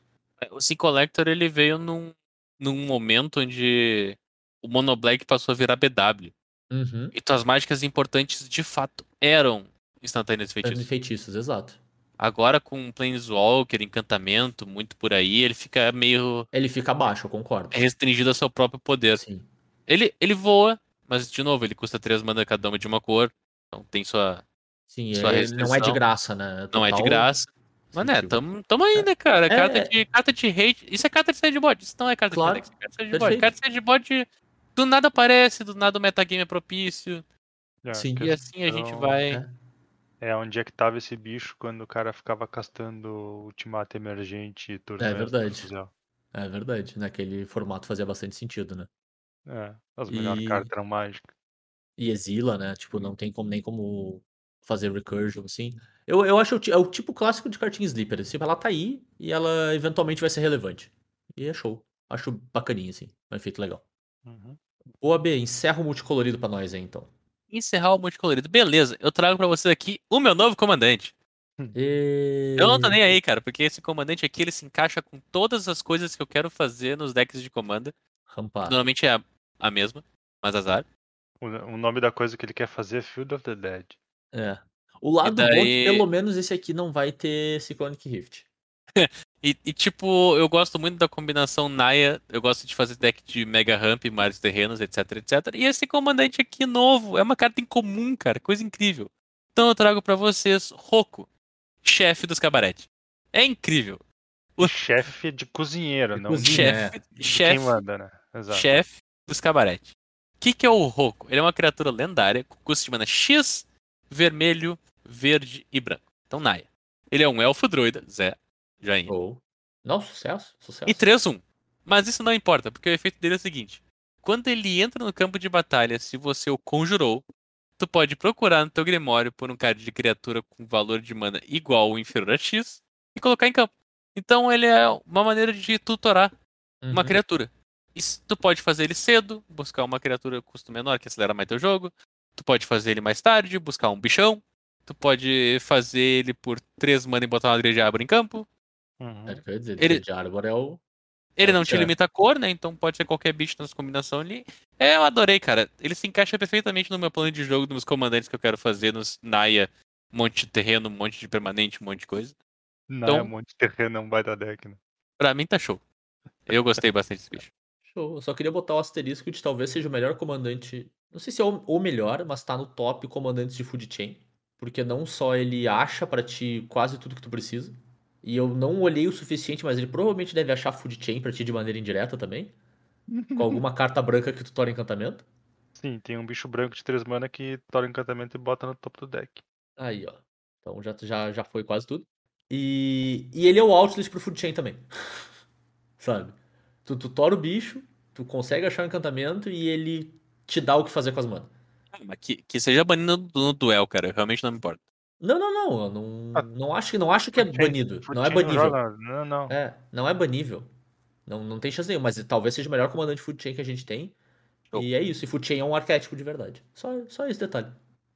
C: O Sea Collector ele veio num, num momento onde o Mono Black passou a virar BW.
B: Uhum.
C: E tuas mágicas importantes de fato eram instantâneas
B: Feitiços.
C: feitiços.
B: feitiços, exato.
C: Agora com Planeswalker, encantamento, muito por aí, ele fica meio
B: Ele fica abaixo, eu concordo.
C: restringido ao seu próprio poder.
B: Sim.
C: Ele, ele voa, mas de novo, ele custa 3 mana cada uma de uma cor. Então tem sua.
B: Sim,
C: Sua
B: é- não é de graça, né?
C: Não é de
B: Total
C: graça. Mas né, tamo, tamo aí, né, cara?
B: É,
C: carta,
B: é.
C: De, carta de hate. Isso é carta de sideboard. Isso não é carta
B: Claro,
C: de é carta de sideboard. Carta de sideboard do nada aparece, do nada o metagame é propício.
D: É,
C: E assim a gente
D: então,
C: vai.
B: É.
D: É onde é que tava esse bicho quando o cara ficava castando Ultimato Emergente e Tormento.
B: verdade.
D: Crucial.
B: É verdade. Naquele formato fazia bastante sentido, né?
D: É, as melhores
B: E-
D: cartas eram mágicas.
B: e exila, né? Tipo, não tem como, nem como fazer recursion, assim. Eu, eu acho é o tipo clássico de cartinha sleeper. Tipo, ela tá aí e ela eventualmente vai ser relevante. E é show. Acho bacaninha, assim. Um efeito legal.
D: Uhum.
B: Boa, B, encerra o multicolorido pra nós aí, então.
C: Encerrar o multicolorido. Beleza, eu trago pra vocês aqui o meu novo comandante.
B: E...
C: Eu não tô nem aí, cara, porque esse comandante aqui ele se encaixa com todas as coisas que eu quero fazer nos decks de comanda. Normalmente é a, a mesma, mas azar.
D: O, o nome da coisa que ele quer fazer é Field of the Dead.
B: É. O lado bom é
C: daí-
B: que pelo menos esse aqui não vai ter Cyclonic Rift.
C: E, e, tipo, eu gosto muito da combinação Naya. Eu gosto de fazer deck de Mega Ramp, vários terrenos, etc, etc. E esse comandante aqui novo é uma carta incomum, cara. Coisa incrível. Então eu trago pra vocês Roku, chefe dos cabarete. É incrível. O-
D: Chefe de cozinheiro, não
B: cozinha,
C: chefe,
B: é.
D: de
C: chefe
D: quem manda, né? Exato.
C: chefe dos cabarete. O que, que é o Roku? Ele é uma criatura lendária com custo de mana X, vermelho, verde e branco. Então, Naya. Ele é um elfo druida, Zé, joinha.
B: Ou. Não, sucesso. Sucesso.
C: E 3-1. Mas isso não importa, porque o efeito dele é o seguinte: quando ele entra no campo de batalha, se você o conjurou, tu pode procurar no teu Grimório por um card de criatura com valor de mana igual ou inferior a X e colocar em campo. Então ele é uma maneira de tutorar uma
B: Uhum.
C: criatura. E tu pode fazer ele cedo, buscar uma criatura com custo menor que acelera mais teu jogo. Tu pode fazer ele mais tarde, buscar um bichão. Tu pode fazer ele por 3 mana e botar uma de Abra em campo.
D: Uhum.
B: É, quer dizer,
C: Ele-
B: de Arbor é o.
C: Ele
B: É,
C: não te limita a cor, né? Então pode ser qualquer bicho nessa combinação ali. É, eu adorei, cara. Ele se encaixa perfeitamente no meu plano de jogo, nos comandantes que eu quero fazer, nos Naya, um monte de terreno, um monte de permanente, um monte de coisa.
D: Não,
C: Então-
D: é um monte de terreno, é um baita deck, né?
C: Pra mim tá show. Eu gostei bastante desse bicho.
B: Show. Eu só queria botar o asterisco de talvez seja o melhor comandante. Não sei se é o o melhor, mas tá no top comandantes de food chain. Porque não só ele acha pra ti quase tudo que tu precisa. E eu não olhei o suficiente, mas ele provavelmente deve achar food chain pra ti de maneira indireta também. Com alguma carta branca que tu tora encantamento.
D: Sim, tem um bicho branco de 3 mana que tora encantamento e bota no topo do deck.
B: Aí, ó. Então já, já, já foi quase tudo. E, e ele é o outlist pro food chain também. Sabe? Tu, tu tora o bicho, tu consegue achar o encantamento e ele te dá o que fazer com as manas.
C: Ah, Mas que, que seja banido no, no duel, cara. Eu realmente não me importo.
B: Não, não, não. Eu não,
D: Ah,
B: não, acho, não acho que é banido. Não é banível.
D: Não, não.
B: É, não é banível. Não, não tem chance nenhuma, mas talvez seja o melhor comandante de food chain que a gente tem.
C: Show.
B: E é isso. E food chain é um arquétipo de verdade. Só, só esse detalhe.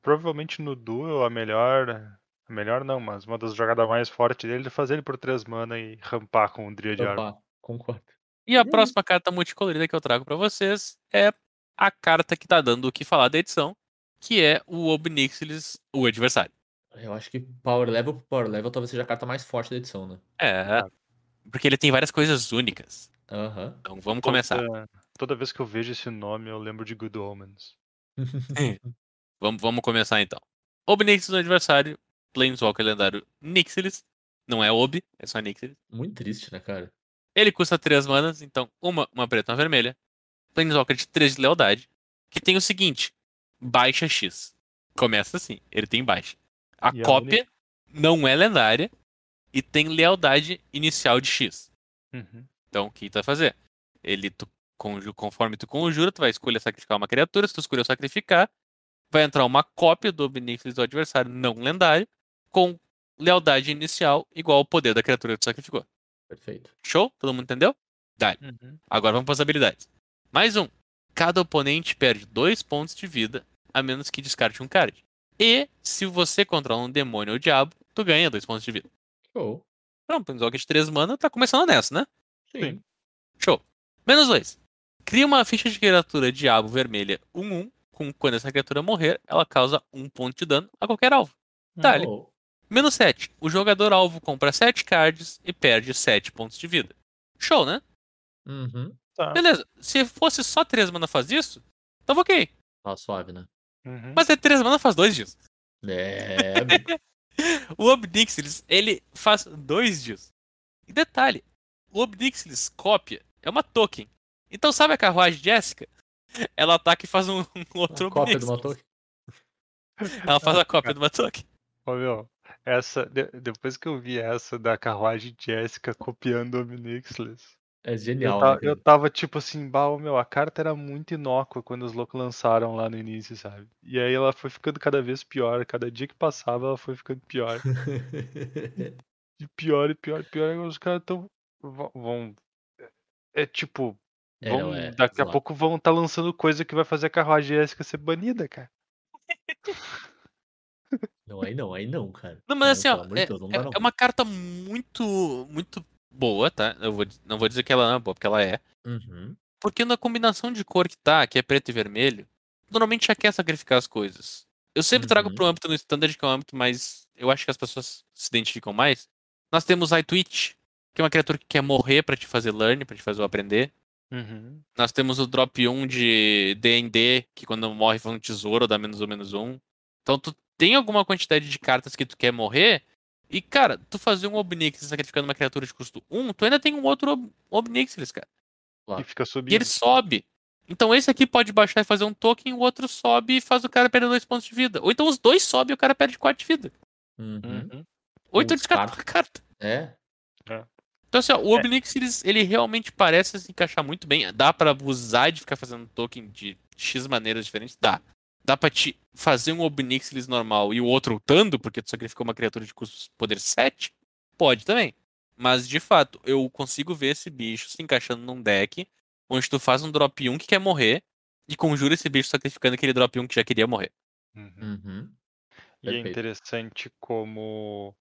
D: Provavelmente no duel a melhor. A melhor não, mas uma das jogadas mais fortes dele é fazer ele por 3 mana e rampar com o Dria de Arma.
B: Concordo.
C: E a próxima carta multicolorida que eu trago pra vocês é a carta que tá dando o que falar da edição, que é o Obnixilis, o adversário.
B: Eu acho que Power Level por Power Level talvez seja a carta mais forte da edição, né?
C: É, porque ele tem várias coisas únicas.
B: Aham.
C: Então vamos começar.
D: Toda, toda vez que eu vejo esse nome, eu lembro de Good Omens.
C: Vamos, vamos começar então. Obnixilis no adversário, Planeswalker lendário Nixilis. Não é Ob, é só Nixilis.
B: Muito triste, né, cara?
C: Ele custa 3 manas, então uma, uma preta e uma vermelha. Planeswalker de 3 de lealdade. Que tem o seguinte: baixa X. Começa assim, ele tem baixa. A
D: E a
C: cópia não é lendária e tem lealdade inicial de X.
D: Uhum.
C: Então o que tu vai fazer? Ele, tu, conforme tu conjura, tu vai escolher sacrificar uma criatura. Se tu escolheu sacrificar, vai entrar uma cópia do Obnixilis do adversário não lendário com lealdade inicial igual ao poder da criatura que tu sacrificou.
B: Perfeito.
C: Show? Todo mundo entendeu?
D: Uhum.
C: Agora vamos para as habilidades. Mais um. Cada oponente perde dois pontos de vida, a menos que descarte um card. E, se você controla um demônio ou diabo, tu ganha dois pontos de vida.
B: Show.
C: Pronto, um jogo de 3 mana tá começando nessa, né?
B: Sim.
C: Show. Menos dois. Cria uma ficha de criatura diabo vermelha 1-1, com quando essa criatura morrer, ela causa um ponto de dano a qualquer alvo. Dale.
B: Oh,
C: Menos 7. O jogador alvo compra 7 cards e perde 7 pontos de vida. Show, né?
B: Uhum.
D: Tá.
C: Beleza. Se fosse só 3 mana faz isso, tava ok.
B: Tá suave, né?
D: Uhum.
C: Mas é 3 mana faz 2 dias.
B: É.
C: O Obnixilis, ele faz 2 dias. E detalhe, o Obnixilis cópia é uma token. Então sabe a carruagem Jéssica? Ela ataca e faz um, um outro
B: Uma cópia de uma token.
C: Ela faz a cópia de uma token.
D: Ô, meu, essa, de- depois que eu vi essa da carruagem Jessica copiando o Omnixilis,
B: É
D: eu,
B: genial,
D: ta-
B: né,
D: eu tava tipo assim, bah, meu, a carta era muito inócua quando os loucos lançaram lá no início, sabe? E aí ela foi ficando cada vez pior, cada dia que passava ela foi ficando pior. E pior e pior e pior, os caras tão. vão- vão. É, é tipo.
B: É,
D: Vão,
B: é
D: daqui a pouco vão estar lançando coisa que vai fazer a carruagem Jéssica ser banida, cara.
B: Não, aí não, aí não, cara.
C: Não, mas assim, ó, é,
B: Deus, não
C: é- é uma carta muito, muito boa, tá? Eu vou, não vou dizer que ela não é boa, porque ela é.
B: Uhum.
C: Porque na combinação de cor que tá, que é preto e vermelho, normalmente já quer sacrificar as coisas. Eu sempre trago
B: Uhum.
C: pro âmbito no standard, que é um âmbito mais. Eu acho que as pessoas se identificam mais. Nós temos iTwitch, que é uma criatura que quer morrer pra te fazer learn, pra te fazer o aprender.
D: Uhum.
C: Nós temos o drop 1 de DD, que quando morre faz um tesouro, dá menos ou menos um. Então tu tem alguma quantidade de cartas que tu quer morrer. E, cara, tu fazer um Obnixilis sacrificando uma criatura de custo 1, tu ainda tem um outro Ob Obnixilis, cara.
B: Claro.
D: E fica subindo.
C: E ele sobe. Então esse aqui pode baixar e fazer um token, o outro sobe e faz o cara perder dois pontos de vida. Ou então os dois sobem e o cara perde quatro de vida.
B: Uhum.
D: Uhum.
C: Ou então descarta
B: descarta.
C: a carta.
B: É.
C: Então, assim, ó, o Obnix, ele, ele realmente parece se encaixar muito bem. Dá pra abusar de ficar fazendo token de X maneiras diferentes? Dá. Dá pra te fazer um Obnixilis normal e o outro ultando, porque tu sacrificou uma criatura de custo poder 7? Pode também. Mas, de fato, eu consigo ver esse bicho se encaixando num deck onde tu faz um drop 1 que quer morrer e conjura esse bicho sacrificando aquele drop 1 que já queria morrer.
D: Uhum.
B: Uhum.
D: E é interessante como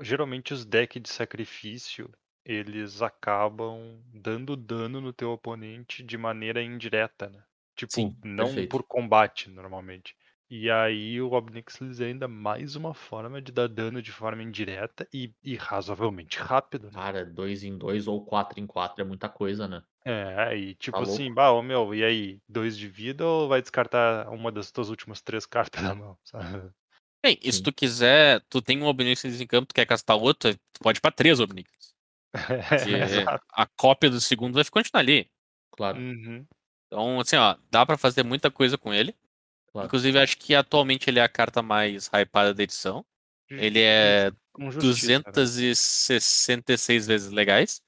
D: geralmente os decks de sacrifício eles acabam dando dano no teu oponente de maneira indireta, né? Tipo,
B: Sim,
D: não
B: perfeito.
D: por combate normalmente. E aí o Obnixilis é ainda mais uma forma de dar dano de forma indireta e, e razoavelmente rápido, né?
B: Cara, 2 em 2 ou 4 em 4 é muita coisa, né?
D: É, e tipo
B: Tá
D: assim,
B: louco.
D: bah, ô meu, e aí, dois de vida ou vai descartar uma das tuas últimas três cartas da mão, sabe?
C: Bem, e se tu quiser, tu tem um Obnixilis em campo, tu quer castar outro, tu pode ir pra três Obnixilis. Que
D: Exato.
C: a cópia do segundo vai continuar ali.
B: Claro,
D: Uhum.
C: Então, assim, ó, dá pra fazer muita coisa com ele.
B: claro.
C: Inclusive, acho que atualmente ele é a carta mais hypada da edição. Ele é
D: Com justiça, né?
C: 266 vezes legais.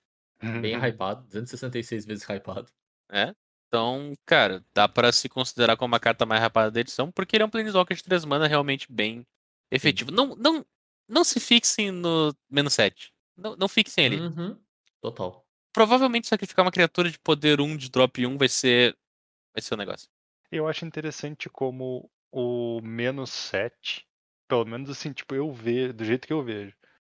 B: Bem hypado, 266 vezes hypado.
C: né? Então, cara, dá pra se considerar como a carta mais rapada da edição, porque ele é um Planeswalker de 3 mana realmente bem efetivo. Não, não, não se fixem no menos 7. Não, não fixem ali.
B: Uhum. Total.
C: Provavelmente sacrificar uma criatura de poder 1 de drop 1 vai ser. Vai ser o negócio.
D: Eu acho interessante como o menos 7, pelo menos assim, tipo, eu vejo, do jeito que eu vejo,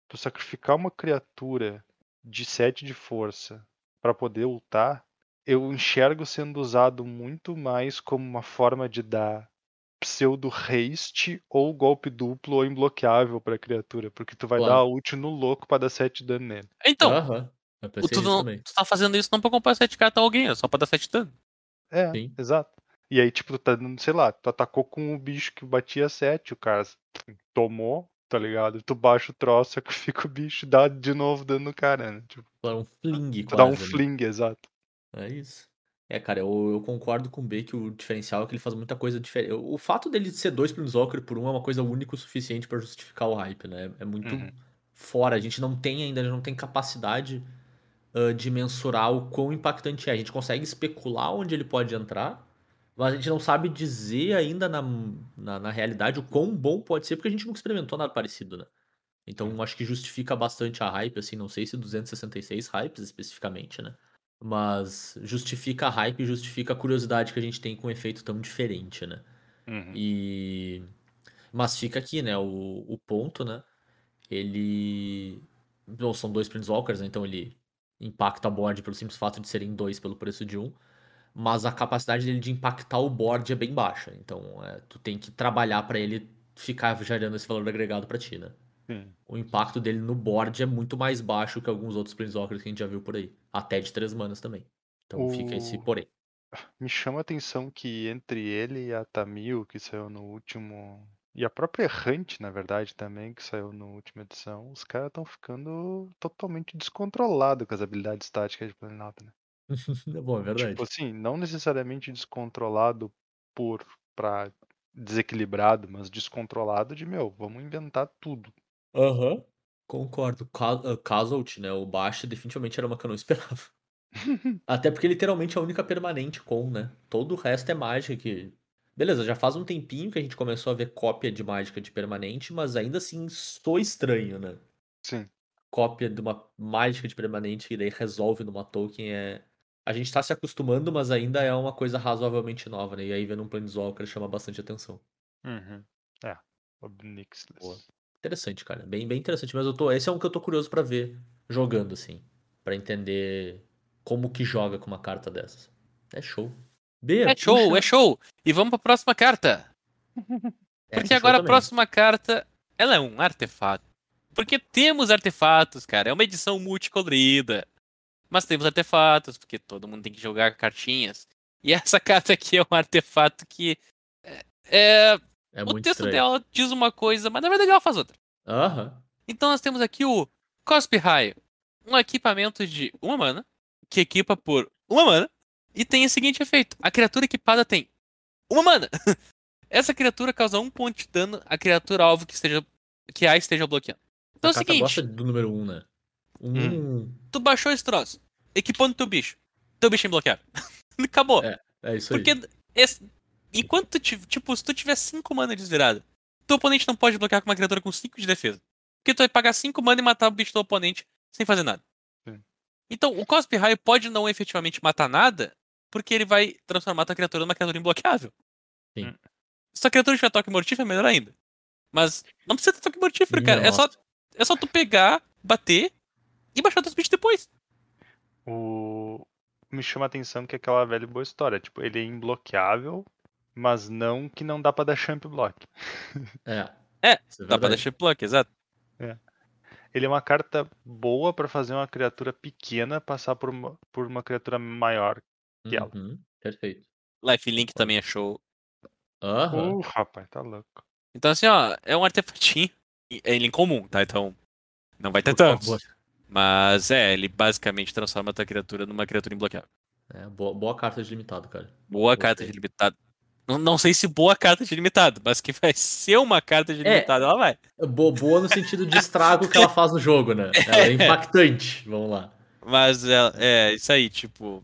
D: tu sacrificar uma criatura de 7 de força pra poder ultar, eu enxergo sendo usado muito mais como uma forma de dar pseudo haste ou golpe duplo ou imbloqueável pra criatura, porque tu vai
B: Claro.
D: dar ult no louco pra dar 7 de dano nele.
C: Então,
B: Aham.
C: Tu,
B: nisso
C: não, tu tá fazendo isso não pra comprar 7 cartas a alguém, é só pra dar 7 dano.
D: É,
B: Sim.
D: exato. E aí, tipo, tu tá dando, sei lá, tu atacou com o bicho que batia 7, o cara tomou, tá ligado? Tu baixa o troço, sacrifica o bicho, dá de novo dano no cara, né? Tipo,
B: Claro, um fling
D: tu
B: quase.
D: dá um
B: né?
D: fling, exato.
B: É isso. É, cara, eu, eu concordo com o B que o diferencial é que ele faz muita coisa diferente. O fato dele ser dois Planeswalker por um é uma coisa única o suficiente pra justificar o hype, né? É muito
D: Uhum.
B: fora. A gente não tem ainda, a gente não tem capacidade ah, de mensurar o quão impactante é. A gente consegue especular onde ele pode entrar, mas a gente não sabe dizer ainda na, na, na realidade o quão bom pode ser, porque a gente nunca experimentou nada parecido, né? Então acho que justifica bastante a hype, assim, não sei se 266 hypes especificamente, né? Mas justifica a hype e justifica a curiosidade que a gente tem com um efeito tão diferente, né?
D: Uhum.
B: E. Mas fica aqui, né? O, o ponto, né? Ele. Bom, são dois Planeswalkers, né? Então ele impacta board pelo simples fato de serem dois pelo preço de um. Mas a capacidade dele de impactar o board é bem baixa. Então é, tu tem que trabalhar pra ele ficar gerando esse valor agregado pra ti, né?
D: Sim.
B: O impacto dele no board é muito mais baixo que alguns outros Planeswalkers que a gente já viu por aí. Até de três manas também. Então fica esse
D: O-
B: porém.
D: Me chama a atenção que entre ele e a Tamil, que saiu no último. E a própria Errante, na verdade, também, que saiu na última edição, os caras estão ficando totalmente descontrolados com as habilidades táticas de Planalto, né?
B: É bom, é verdade.
D: Tipo assim, não necessariamente descontrolado por pra desequilibrado, mas descontrolado de meu, vamos inventar tudo.
B: Aham. Concordo. Ah, Casualty, né? O Bash definitivamente era uma que eu não esperava. Até porque literalmente é a única permanente com, né? Todo o resto é mágica que. Beleza, já faz um tempinho que a gente começou a ver cópia de mágica de permanente, mas ainda assim sou estranho, né?
D: Sim.
B: Cópia de uma mágica de permanente que daí resolve numa token é. A gente tá se acostumando, mas ainda é uma coisa razoavelmente nova, né? E aí vendo um Planeswalker chama bastante atenção.
D: Uhum. É. Obnixilis.
B: Boa. Interessante, cara. Bem, bem interessante. Mas eu tô. Esse é um que eu tô curioso pra ver jogando, assim. Pra entender como que joga com uma carta dessas. É show. B,
C: É show, é show. E vamos pra próxima carta.
B: É,
C: Porque
B: show
C: agora a próxima carta, ela é um artefato. Porque temos artefatos, cara. É uma edição multicolorida. Mas temos artefatos, porque todo mundo tem que jogar cartinhas. E essa carta aqui é um artefato que. É, é-
B: É
C: o texto
B: estranho.
C: dela diz uma coisa, mas na verdade ela faz outra.
B: Aham.
C: Então nós temos aqui o Cospe Raio. Um equipamento de uma mana, que equipa por uma mana, e tem o seguinte efeito: a criatura equipada tem uma mana. Essa criatura causa um ponto de dano à criatura alvo que, esteja, que a esteja bloqueando. Então é
B: a
C: o
B: carta
C: seguinte:
B: gosta do número 1, um, né? Um.
C: Tu baixou esse troço, equipando teu bicho. Teu bicho é imbloqueável. Acabou.
B: É, É isso aí.
C: Porque esse- enquanto tu, tipo, se tu tiver 5 mana desvirada, teu oponente não pode bloquear com uma criatura com 5 de defesa. Porque tu vai pagar 5 mana e matar o bicho do oponente sem fazer nada.
D: Sim.
C: Então, o Cospe Raio pode não efetivamente matar nada, porque ele vai transformar tua criatura numa criatura imbloqueável.
B: Sim.
D: Hum.
C: Se a criatura tiver toque mortífero, é melhor ainda. Mas não precisa ter toque mortífero, cara. É só, é só tu pegar, bater e baixar teus bichos depois.
D: O... Me chama a atenção que é aquela velha e boa história. Tipo, ele é imbloqueável, mas não que não dá pra dar champ block.
B: É.
C: É,
B: Isso é
C: Dá pra
B: verdade.
C: deixar block, exato.
D: Ele é uma carta boa pra fazer uma criatura pequena passar por uma, por uma criatura maior. Que ela.
B: Uhum, Perfeito.
C: Lifelink também é show.
B: Aham.
D: Uh, rapaz, tá louco.
C: Então, assim, ó, é um artefatinho. É ele incomum, tá? Então, não vai ter
B: Por
C: tantos.
B: favor.
C: Mas é, ele basicamente transforma a tua criatura numa criatura imbloqueável.
B: É, boa, boa carta de limitado, cara.
C: Boa
B: Gostei.
C: carta de limitado. Não, não sei se boa carta de limitado, mas que vai ser uma carta de
B: É.
C: limitado, ela vai.
B: Bo- Boa no sentido de estrago que ela faz no jogo, né? Ela é impactante. Vamos lá.
C: Mas é, é isso aí, tipo,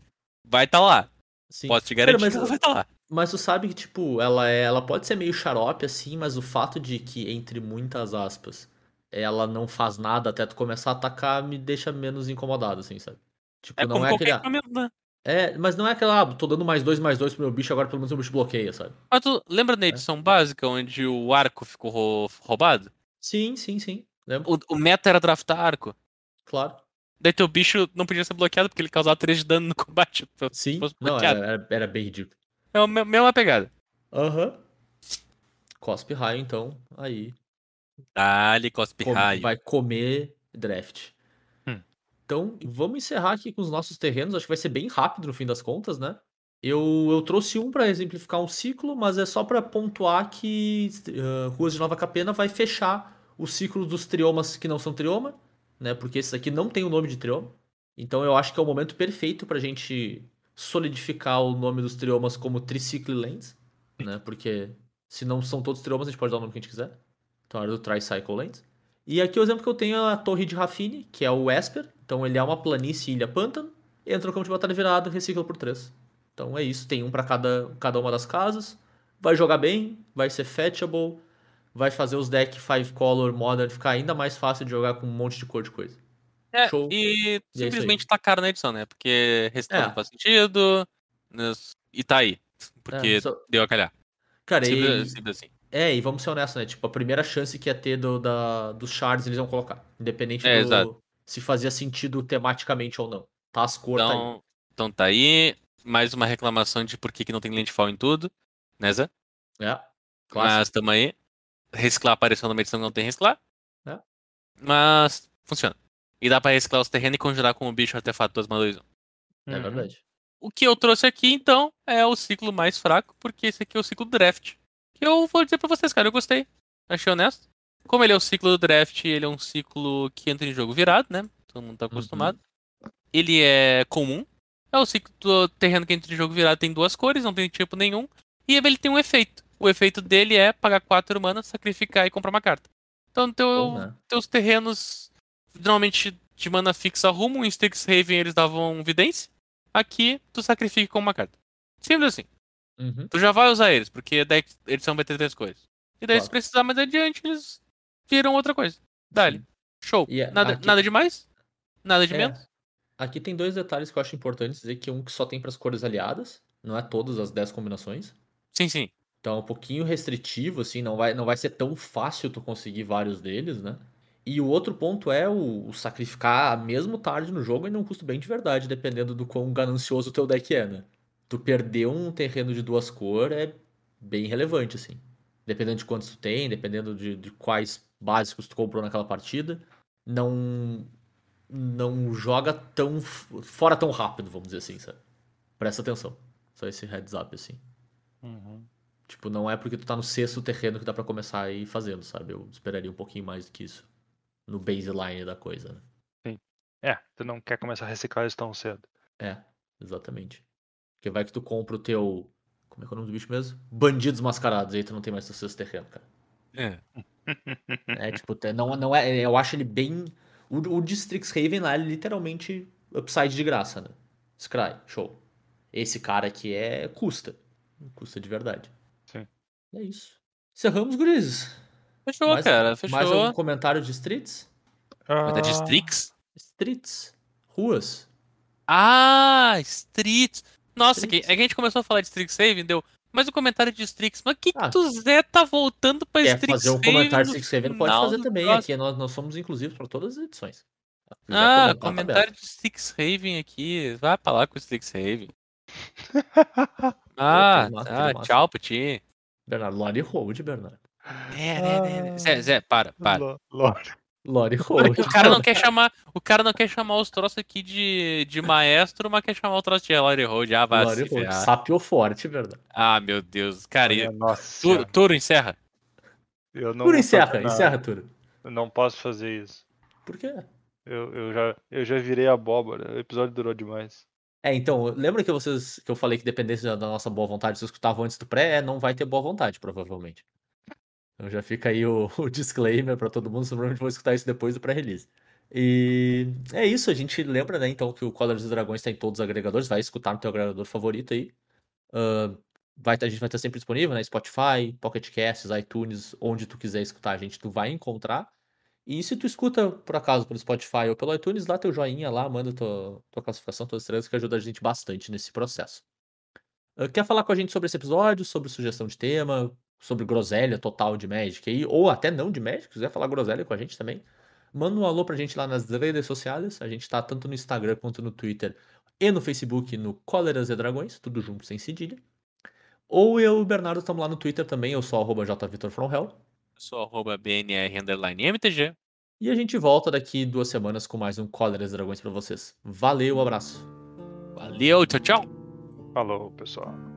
C: vai tá lá.
B: Sim.
C: Posso te
B: Cara,
C: garantir
B: mas-
C: que ela vai tá lá.
B: Mas tu sabe que, tipo, ela é, ela pode ser meio xarope, assim, mas o fato de que, entre muitas aspas, ela não faz nada até tu começar a atacar me deixa menos incomodado, assim, sabe? Tipo,
C: É
B: não
C: como
B: é aquele. ah,
C: né?
B: É, mas não é aquela, ah, tô dando mais dois, mais dois pro meu bicho, agora pelo menos o bicho bloqueia, sabe?
C: Mas tu lembra
B: É.
C: na edição básica onde o arco ficou rou- roubado?
B: Sim, sim, sim. Lembro?
C: O, o meta era draftar arco.
B: Claro.
C: Daí teu bicho não podia ser bloqueado porque ele causava 3 de dano no combate. Se
B: Sim. Não, era, era, bem ridículo.
C: É a me- mesma pegada.
B: Aham. Cospe raio, então, aí.
C: Dali, cospe
B: come-
C: raio.
B: vai comer draft.
D: Hum.
B: Então, vamos encerrar aqui com os nossos terrenos. Acho que vai ser bem rápido no fim das contas, né? Eu, eu trouxe um para exemplificar um ciclo, mas é só para pontuar que uh, Ruas de Nova Capena vai fechar o ciclo dos triomas que não são trioma, né? Porque esse aqui não tem o nome de trioma. Então eu acho que é o momento perfeito pra gente solidificar o nome dos triomas como Tricycle Lands, né? Porque se não são todos triomas, a gente pode dar o nome que a gente quiser. Então era do Tricycle Lands. E aqui o exemplo que eu tenho é a Torre de Rafine, que é o Esper. Então ele é uma planície ilha pântano. Entra no campo de batalha virado, recicla por 3. Então é isso, tem um pra cada, cada uma das casas. Vai jogar bem, vai ser fetchable, vai fazer os decks 5 color modern ficar ainda mais fácil de jogar com um monte de cor de coisa.
C: É,
B: Show.
C: e
B: aí.
C: simplesmente tá caro na edição, né? Porque restaurar
B: É.
C: não faz sentido. E tá aí. Porque
B: É, só-
C: deu a calhar.
B: Cara,
C: Simples,
B: e,
C: simples assim.
B: é, e vamos ser honestos, né? Tipo, a primeira chance que ia ter do, da, dos shards eles vão colocar. Independente
C: É,
B: do
C: exato.
B: se fazia sentido tematicamente ou não. Tá as cores, tá aí.
C: Então, então tá aí. Mais uma reclamação de por que, que não tem landfall em tudo. Né, Zé?
B: É, clássico.
C: Mas tamo aí. Reciclar apareceu numa edição que não tem reciclar.
B: É.
C: Mas funciona. E dá pra reciclar os terrenos e conjurar com o bicho artefato 2 2 1.
B: É
D: Uhum.
B: verdade.
C: O que eu trouxe aqui, então, é o ciclo mais fraco, porque esse aqui é o ciclo draft. Que eu vou dizer pra vocês, cara, eu gostei. Achei honesto. Como ele é o ciclo do draft, ele é um ciclo que entra em jogo virado, né? Todo mundo tá acostumado. Ele é comum. É o ciclo do terreno que entra em jogo virado, tem duas cores, não tem tipo nenhum. E ele tem um efeito. O efeito dele é pagar 4 mana, sacrificar e comprar uma carta. Então, teu, teus terrenos, normalmente de mana fixa rumo, em Strixhaven eles davam vidência. Aqui, tu sacrifica com uma carta. Simples assim.
B: Uhum.
C: Tu já vai usar eles, porque daí vai ter três coisas. E daí, se
B: Claro.
C: precisar mais adiante, eles viram outra coisa. Dali. Show. Nada,
B: aqui-
C: nada de mais? Nada de
B: É.
C: menos?
B: Aqui tem dois detalhes que eu acho importantes dizer que um que só tem para as cores aliadas, não é todas as 10 combinações.
C: Sim, sim.
B: Então é um pouquinho restritivo, assim, não vai, não vai ser tão fácil tu conseguir vários deles, né? E o outro ponto é o, o sacrificar mesmo tarde no jogo ainda é um custo bem de verdade, dependendo do quão ganancioso o teu deck é, né? Tu perder um terreno de duas cores é bem relevante, assim. Dependendo de quantos tu tem, dependendo de, de quais básicos tu comprou naquela partida, não não joga tão fora tão rápido, vamos dizer assim, sabe? Presta atenção. Só esse heads up, assim.
D: Uhum.
B: Tipo, não é porque tu tá no sexto terreno que dá pra começar a ir fazendo, sabe? Eu esperaria um pouquinho mais do que isso. No baseline da coisa, né?
D: É, tu não quer começar a reciclar isso tão cedo.
B: É, exatamente. Porque vai que tu compra o teu. Como é que é o nome do bicho mesmo? Bandidos mascarados, aí tu não tem mais teu sexto terreno, cara.
C: É.
B: É, tipo, não, não é. Eu acho ele bem. O, o Strixhaven lá é literalmente upside de graça, né? Scry, show. Esse cara aqui é custa. Custa de verdade. É isso. Encerramos, gurizes.
C: Fechou,
B: mais,
C: cara. Fechou.
B: Mais algum comentário de Streets?
C: Mas é de
D: Ah,
C: Strix?
B: Streets. Ruas.
C: Ah, Streets. Nossa,
B: Strix.
C: que, é que a gente começou a falar de Strixhaven, deu. Mas o comentário de Strix, mas que,
B: Ah.
C: que o Zé tá voltando pra
B: Quer
C: Strixhaven?
B: fazer um comentário de
C: no
B: Strixhaven? Pode fazer também.
C: próximo?
B: Aqui nós, nós somos inclusivos para todas as edições.
C: Ah,
B: tá
C: comentário de Strixhaven aqui. Vai pra lá com o. Ah,
B: massa,
C: tá.
B: que massa.
C: Tchau pra ti.
B: Bernardo, Lore Hold, Bernardo.
C: É, né, né, né. Zé, Zé, para, para.
D: Lo- Lore.
B: Lore Hold.
C: O cara não quer chamar, o cara não quer chamar os troços aqui de, de maestro, mas quer chamar o troço de Lore Road. Ah, vai
B: Lore Hold. Sapiou forte, Bernardo.
C: Ah, meu Deus. Cara,
D: Olha,
C: e-
D: Nossa.
C: Turo, encerra.
D: eu não
B: Turo, encerra. Encerra, Turo.
D: Eu não posso fazer isso.
B: Por quê?
D: Eu, eu, já, eu já virei abóbora. O episódio durou demais.
B: É, então, lembra que vocês que eu falei que dependesse da nossa boa vontade, se escutavam antes do pré, é, não vai ter boa vontade, provavelmente. Então já fica aí o, o disclaimer pra todo mundo, provavelmente vão escutar isso depois do pré-release. E é isso, a gente lembra, né, então, que o Colors dos Dragões tá em todos os agregadores, vai escutar no teu agregador favorito aí. Ahn, vai, tá- a gente vai estar sempre disponível, né, Spotify, Pocket Casts, iTunes, onde tu quiser escutar a gente, tu vai encontrar. E se tu escuta, por acaso, pelo Spotify ou pelo iTunes, dá teu joinha lá, manda tua, tua classificação, tuas estrelas, que ajuda a gente bastante nesse processo. Ah, Quer falar com a gente sobre esse episódio, sobre sugestão de tema, sobre groselha total de Magic aí, ou até não de Magic, se quiser falar groselha com a gente também, manda um alô pra gente lá nas redes sociais. A gente tá tanto no Instagram quanto no Twitter e no Facebook no Cóleras e Dragões, tudo junto sem cedilha. Ou eu e o Bernardo estamos lá no Twitter também, eu sou arroba jvitorfromhell.
C: Eu sou arroba BNR underline MTG.
B: E a gente volta daqui duas semanas com mais um Cóleras Dragões pra vocês. Valeu, um abraço.
C: Valeu, tchau, tchau.
D: Falou, pessoal.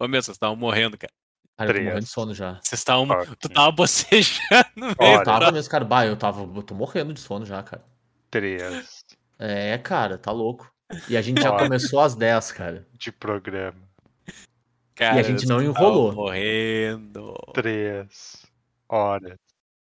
C: Ô meu, vocês estavam morrendo, cara.
B: Cara, eu tô morrendo de sono já.
C: Vocês estavam. Tu tava bocejando do
B: tava mesmo, cara. Bah, eu tava. Eu tô morrendo de sono já, cara.
D: Três.
B: É, cara, tá louco. E a gente já começou às 10, cara.
D: de programa.
C: Cara,
B: a gente não enrolou.
C: Morrendo.
D: Três horas.